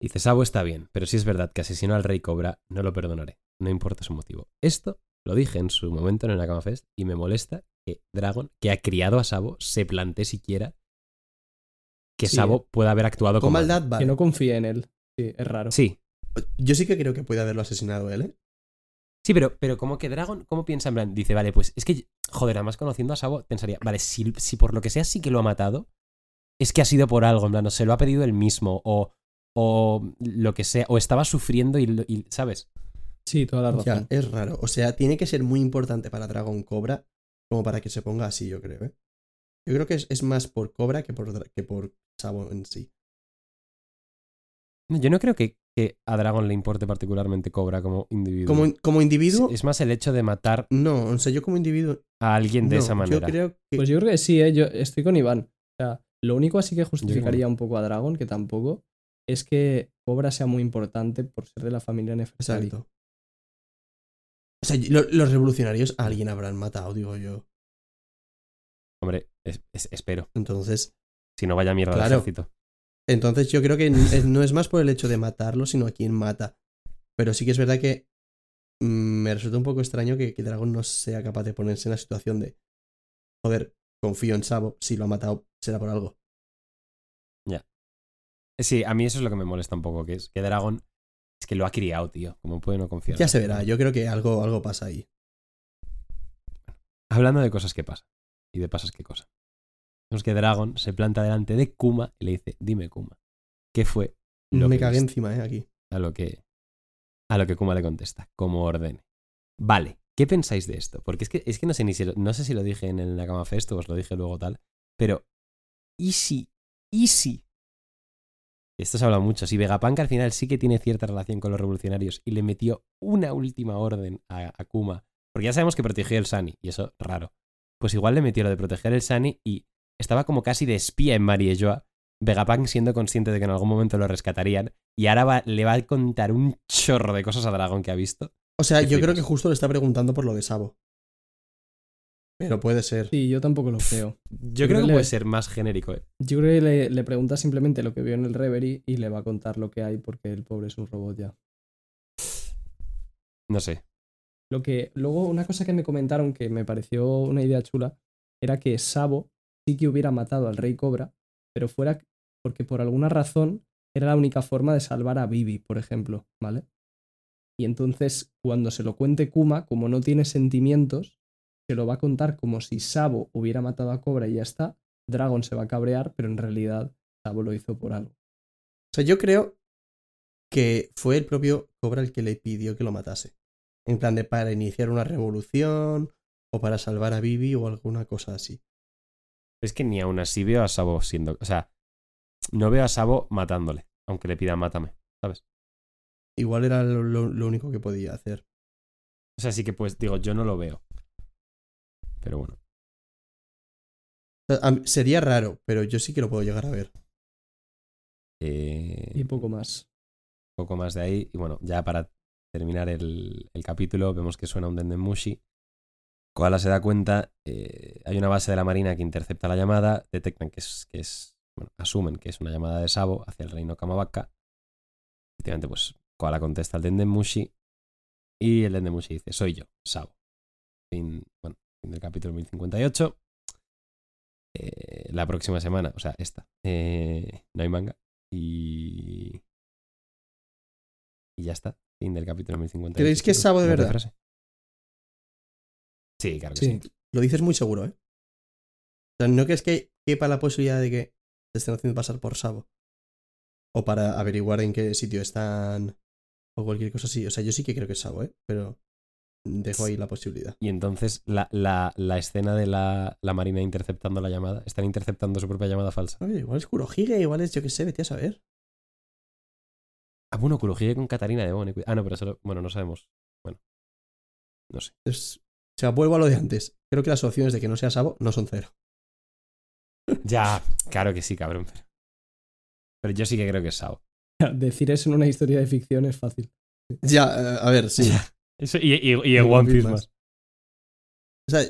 Dice, Sabo está bien, pero si es verdad que asesinó al rey Cobra, no lo perdonaré, no importa su motivo. Esto lo dije en su momento en el Nakama Fest y me molesta que Dragon, que ha criado a Sabo, se plantee siquiera que Sí. Sabo pueda haber actuado Con como maldad, Que vale. no confíe en él. Sí, es raro. Sí, Yo sí que creo que puede haberlo asesinado él, ¿eh? sí, pero, pero como que Dragon, ¿cómo piensa en plan? Dice, vale, pues es que, joder, además conociendo a Sabo, pensaría, vale, si, si por lo que sea sí que lo ha matado, es que ha sido por algo, en plan, o se lo ha pedido él mismo, o, o lo que sea, o estaba sufriendo y ¿sabes? Sí, toda la Ya, razón. es raro. O sea, tiene que ser muy importante para Dragon Cobra como para que se ponga así, yo creo, ¿eh? Yo creo que es, es más por Cobra que por, que por Sabo en sí. Yo no creo que, que a Dragon le importe particularmente Cobra como individuo. Como, como individuo, es, es más el hecho de matar no. O sea, yo como individuo. a alguien de no, esa manera. Yo creo que. Pues yo creo que sí, ¿eh? yo estoy con Iván. O sea, lo único así que justificaría un poco a Dragon, que tampoco, es que Cobra sea muy importante por ser de la familia Nefertari. Exacto. O sea, lo- los revolucionarios a alguien habrán matado, digo yo. Hombre, es- es- espero. Entonces, Si no vaya mierda Claro. ejército. entonces yo creo que no es más por el hecho de matarlo, sino a quien mata. Pero sí que es verdad que mm, me resulta un poco extraño que, que Dragon no sea capaz de ponerse en la situación de, joder, confío en Sabo, si lo ha matado será por algo. Eh, Sí, a mí eso es lo que me molesta un poco, que es que Dragon es que lo ha criado, tío. Como puede no confiar. Ya se verá, yo creo que algo, algo pasa ahí. Hablando de cosas que pasan y de pasas que cosas. Vemos que Dragon se planta delante de Kuma y le dice, dime Kuma, ¿qué fue lo me que cagué viste?". encima, eh, aquí. A lo que a lo que Kuma le contesta, como ordene. Vale, ¿qué pensáis de esto? Porque es que, es que no sé ni si lo, no sé si lo dije en el Nakama Fest o os lo dije luego tal, pero ¿y si? ¿Y si? Esto se habla mucho. Si Vegapunk al final sí que tiene cierta relación con los revolucionarios y le metió una última orden a, a Kuma, porque ya sabemos que protegió el Sani, y eso raro. Pues igual le metió lo de proteger el Sani y estaba como casi de espía en Mariejoa, Vegapunk siendo consciente de que en algún momento lo rescatarían, y ahora va- le va a contar un chorro de cosas a Dragon que ha visto. O sea, yo creo que justo le está preguntando por lo de Sabo. Pero puede ser. Sí, yo tampoco lo creo. Yo creo creo que le- puede ser más genérico, ¿eh? Yo creo que le, le pregunta simplemente lo que vio en el Reverie y le va a contar lo que hay porque el pobre es un robot ya. No sé. Lo que luego una cosa que me comentaron que me pareció una idea chula era que Sabo sí que hubiera matado al Rey Cobra, pero fuera porque por alguna razón era la única forma de salvar a Vivi, por ejemplo, ¿vale? Y entonces cuando se lo cuente Kuma, como no tiene sentimientos, se lo va a contar como si Sabo hubiera matado a Cobra y ya está. Dragon se va a cabrear, pero en realidad Sabo lo hizo por algo. O sea, yo creo que fue el propio Cobra el que le pidió que lo matase. En plan de para iniciar una revolución o para salvar a Vivi o alguna cosa así. Es que ni aún así veo a Sabo siendo. O sea, no veo a Sabo matándole, aunque le pida mátame, ¿sabes? Igual era lo, lo- lo único que podía hacer. O sea, sí que pues, digo, yo no lo veo. Pero bueno. Sería raro, pero yo sí que lo puedo llegar a ver. Eh, Y poco más. poco más de ahí. Y bueno, ya para terminar el, el capítulo, vemos que suena un Dendemushi. Koala se da cuenta, eh, hay una base de la marina que intercepta la llamada, detectan que es, que es bueno, asumen que es una llamada de Sabo hacia el reino Kamabaka. Efectivamente, pues Koala contesta al Dendemushi y el Dendemushi dice, soy yo, Sabo. Fin, bueno, del capítulo 1058. Eh, la próxima semana, o sea, esta, eh, no hay manga. Y. Y ya está. Fin del capítulo 1058. ¿Creéis que es. Sabo de ¿No te verdad? frase? Sí, claro que sí. Sí. Lo dices muy seguro, ¿eh? O sea, ¿no crees que quepa la posibilidad de que se estén haciendo pasar por Sabo? O para averiguar en qué sitio están o cualquier cosa así. O sea, yo sí que creo que es Sabo, ¿eh? Pero dejo ahí la posibilidad. Y entonces la, la- la escena de la, la marina interceptando la llamada. Están interceptando su propia llamada falsa. Oye, igual es Kurohige, igual es yo qué sé, vete a saber. Ah, bueno, Kurohige con Katarina de Bone. Ah, no, pero solo. Bueno, no sabemos. Bueno. No sé. Es- o sea, vuelvo a lo de antes. Creo que las opciones de que no sea Sabo no son cero. <laughs> Ya, claro que sí, cabrón. Pero, pero yo sí que creo que es Sao. <laughs> Decir eso en una historia de ficción es fácil. Ya, eh, a ver, sí. Eso, y, y, y en One Piece más. O sea,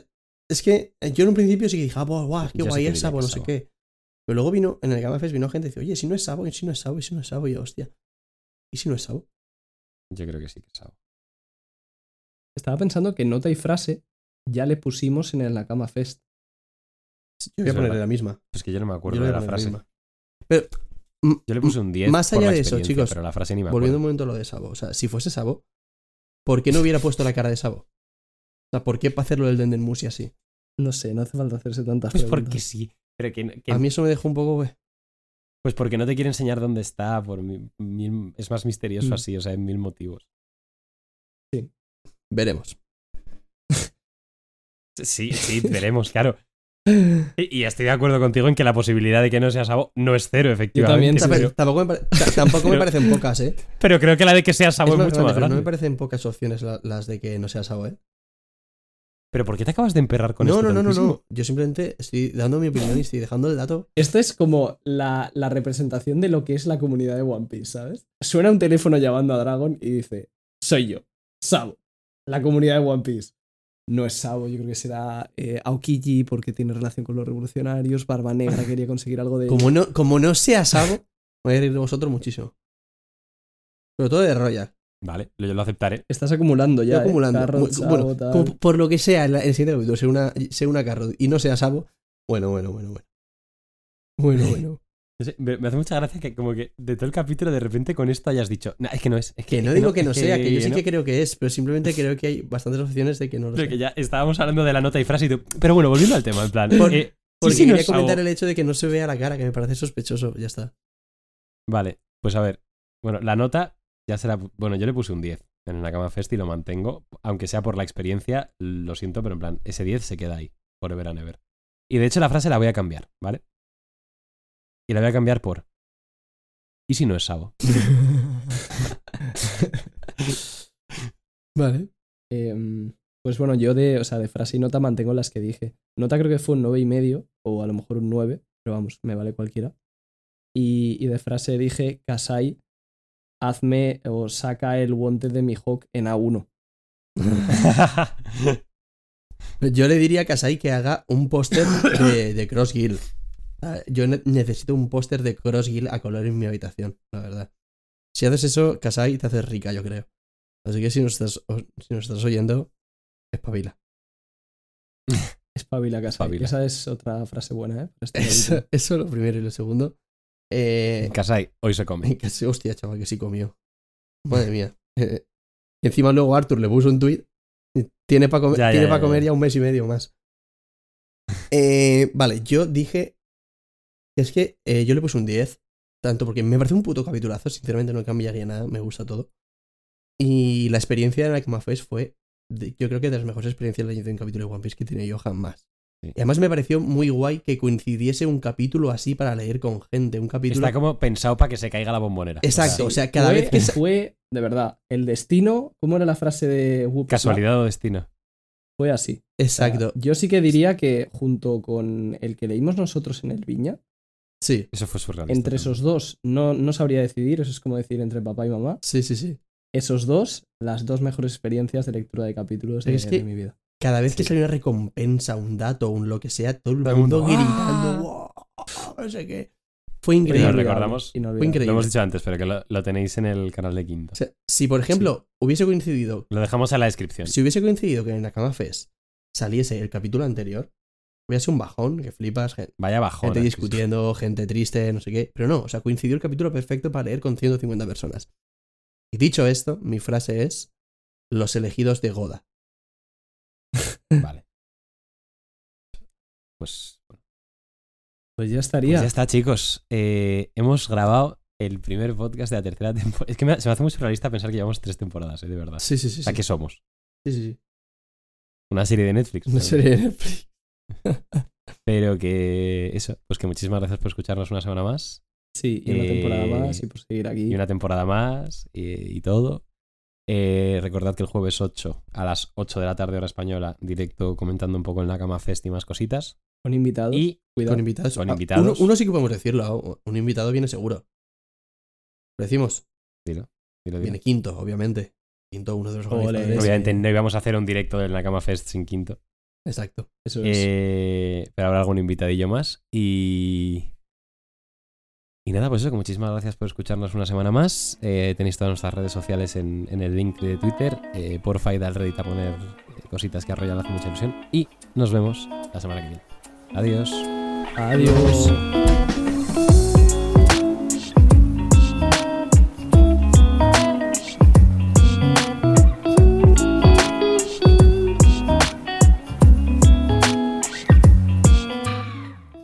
es que yo en un principio sí que dije, ah, buah, qué Yo guay es Sabo, no es sé Sabo. qué. Pero luego vino, en el Gamma Fest vino gente y dice, oye, si no es Sabo, y si no es Sabo, y si no es Sabo, y yo, hostia. ¿Y si no es Sabo? Yo creo que sí que es Sao. Estaba pensando que nota y frase ya le pusimos en el Nakama Fest. Yo voy a Es ponerle la misma. Pues que yo no me acuerdo de la frase. misma. Pero, Yo le puse un 10. Más por allá la de eso, chicos, Pero la frase ni me volviendo un momento a lo de Sabo. O sea, si fuese Sabo, ¿por qué no hubiera puesto la cara de Sabo? O sea, ¿por qué para hacerlo del Dendenmusi así? No sé, no hace falta hacerse tantas Pues preguntas. porque sí. Pero que, que- A mí eso me dejó un poco, güey. Pues porque no te quiere enseñar dónde está. Por mil- mil- es más misterioso Mm. así, o sea, en mil motivos. Veremos. Sí, sí, veremos, claro. Y, estoy de acuerdo contigo en que la posibilidad de que no sea Sabo no es cero, efectivamente. también, O sea, sí, pero tampoco me, pare- ta- tampoco me <laughs> Pero- parecen pocas, ¿eh? Pero creo que la de que sea Sabo Es es, más mucho grande, más pero grande. no me parecen pocas opciones la- las de que no sea Sabo, ¿eh? Pero ¿por qué te acabas de emperrar con No, esto no, no, no, no. Yo simplemente estoy dando mi opinión y estoy dejando el dato. Esto es como la, la representación de lo que es la comunidad de One Piece, ¿sabes? Suena un teléfono llamando a Dragon y dice, soy yo, Sabo, la comunidad de One Piece. No es Sabo, yo creo que será eh, Aokiji porque tiene relación con los revolucionarios, Barba Negra quería conseguir algo de... Como no, como no sea Sabo, voy a reír de vosotros muchísimo. Sobre todo de Royal. Vale, yo lo aceptaré. Estás acumulando ya, Estoy ¿eh? acumulando. Sabo, bueno, tal. como por lo que sea, el siguiente capítulo sea una, sea una Carrot y no sea Sabo. Bueno, bueno, bueno, bueno. Bueno, bueno. No sé, me, me hace mucha gracia que como que de todo el capítulo de repente con esto hayas dicho, "Nah, es que no es. Es Que no digo que no sea, que yo sí no". que creo que es, pero simplemente creo que hay bastantes opciones de que no lo Pero sea. que ya estábamos hablando de la nota y frase y tú... Pero bueno, volviendo al tema, en plan... Por- eh, Porque sí, sí, quería comentar el hecho de que no se vea la cara, que me parece sospechoso. Ya está. Vale, pues a ver. Bueno, la nota ya será... Bueno, yo le puse un 10 en el Nakama Fest y lo mantengo. Aunque sea por la experiencia, lo siento, pero en plan, ese 10 se queda ahí. Forever and ever. Y de hecho la frase la voy a cambiar, ¿vale? Y la voy a cambiar por... ¿Y si no es Sabo? <laughs> Vale. Em, pues bueno, yo de, o sea, de frase y nota mantengo las que dije. Nota creo que fue un 9 y medio, o a lo mejor un 9, pero vamos, me vale cualquiera. Y, y de frase dije, Kasai, hazme o saca el wanted de mi Hawk en A1. <laughs> Yo le diría a Kasai que haga un póster de, de Cross Guild. Ah, Yo ne- necesito un póster de Cross Guild a color en mi habitación, la verdad. Si haces eso, Kasai te haces rica, yo creo. Así que si nos estás, si nos estás oyendo, espabila. <laughs> Espabila Kasai. Espabila. Esa es otra frase buena, ¿eh? Este Eso, eso lo primero y lo segundo. Eh, Kasai, hoy se come. <laughs> que sí, hostia, chaval, que sí comió. Madre mía. Eh, <laughs> y encima luego Arthur le puso un tweet. Tiene para comer, Ya, ya, tiene ya, pa' comer ya. ya un mes y medio más. Eh, vale, yo dije. Es que eh, yo le puse un 10. Tanto porque me parece un puto capitulazo. Sinceramente no cambiaría nada. Me gusta todo. Y la experiencia en la que me fue fue. de- yo creo que de las mejores experiencias de un capítulo de One Piece que tiene yo jamás. Sí. Y además me pareció muy guay que coincidiese un capítulo así para leer con gente. Un capítulo. Está como pensado para que se caiga la bombonera. Exacto, O o sea, cada fue, vez que fue, de verdad, el destino, ¿cómo era la frase de Whoop casualidad o destino. Fue así. O sea, Exacto. yo sí que diría que junto con el que leímos nosotros en el Viña, Sí, Eso fue surrealista. entre también. esos dos no, no sabría decidir, eso es como decir entre papá y mamá. sí, sí, sí. Esos dos, las dos mejores experiencias de lectura de capítulos de, Es que- de mi vida. Cada vez que Sí. sale una recompensa, un dato, un lo que sea, todo el Todo el mundo mundo, gritando. ¡ah! "Wow", No sé qué. Fue increíble. lo recordamos. Fue increíble. Lo hemos dicho antes, pero que lo, lo tenéis en el canal de Quinto. O sea, si por ejemplo hubiese coincidido, Lo dejamos en la descripción. si hubiese coincidido que en la Cama Fest saliese el capítulo anterior, hubiese sido un bajón, que flipas, gen- Vaya bajón. gente discutiendo, gente triste, no sé qué. Pero no, o sea, coincidió el capítulo perfecto para leer con 150 personas. Y dicho esto, mi frase es: Los elegidos de Goda. <laughs> Vale. Pues, bueno, Pues ya pues estaría. ya está, chicos. Eh, hemos grabado el primer podcast de la tercera temporada. Es que me- se me hace muy surrealista pensar que llevamos tres temporadas, eh, de verdad. Sí, sí, sí. Sea, sí. ¿qué somos? Sí, sí, sí. Una serie de Netflix. Una serie de Netflix. <laughs> Pero que eso, pues que muchísimas gracias por escucharnos una semana más. Sí, y una Eh, temporada más y por seguir aquí. y una temporada más y, y todo. Eh, recordad que el jueves 8 a las 8 de la tarde hora española, directo comentando un poco el Nakama Fest y más cositas. Con invitados. Y Cuidado. Con invitados. Con Ah, invitados. Uno, uno sí que podemos decirlo. Un invitado viene seguro. Lo decimos. dilo, dilo, dilo. Viene quinto, obviamente. Quinto, uno de los. Obviamente no íbamos a hacer un directo del Nakama Fest sin quinto. Exacto. Eso es. Eh, pero habrá algún invitadillo más. Y. Y nada, pues eso, que muchísimas gracias por escucharnos una semana más. Eh, tenéis todas nuestras redes sociales en, en el link de Twitter. Eh, porfa, id al Reddit a poner cositas que a Royal hace mucha ilusión. Y nos vemos la semana que viene. Adiós. Adiós.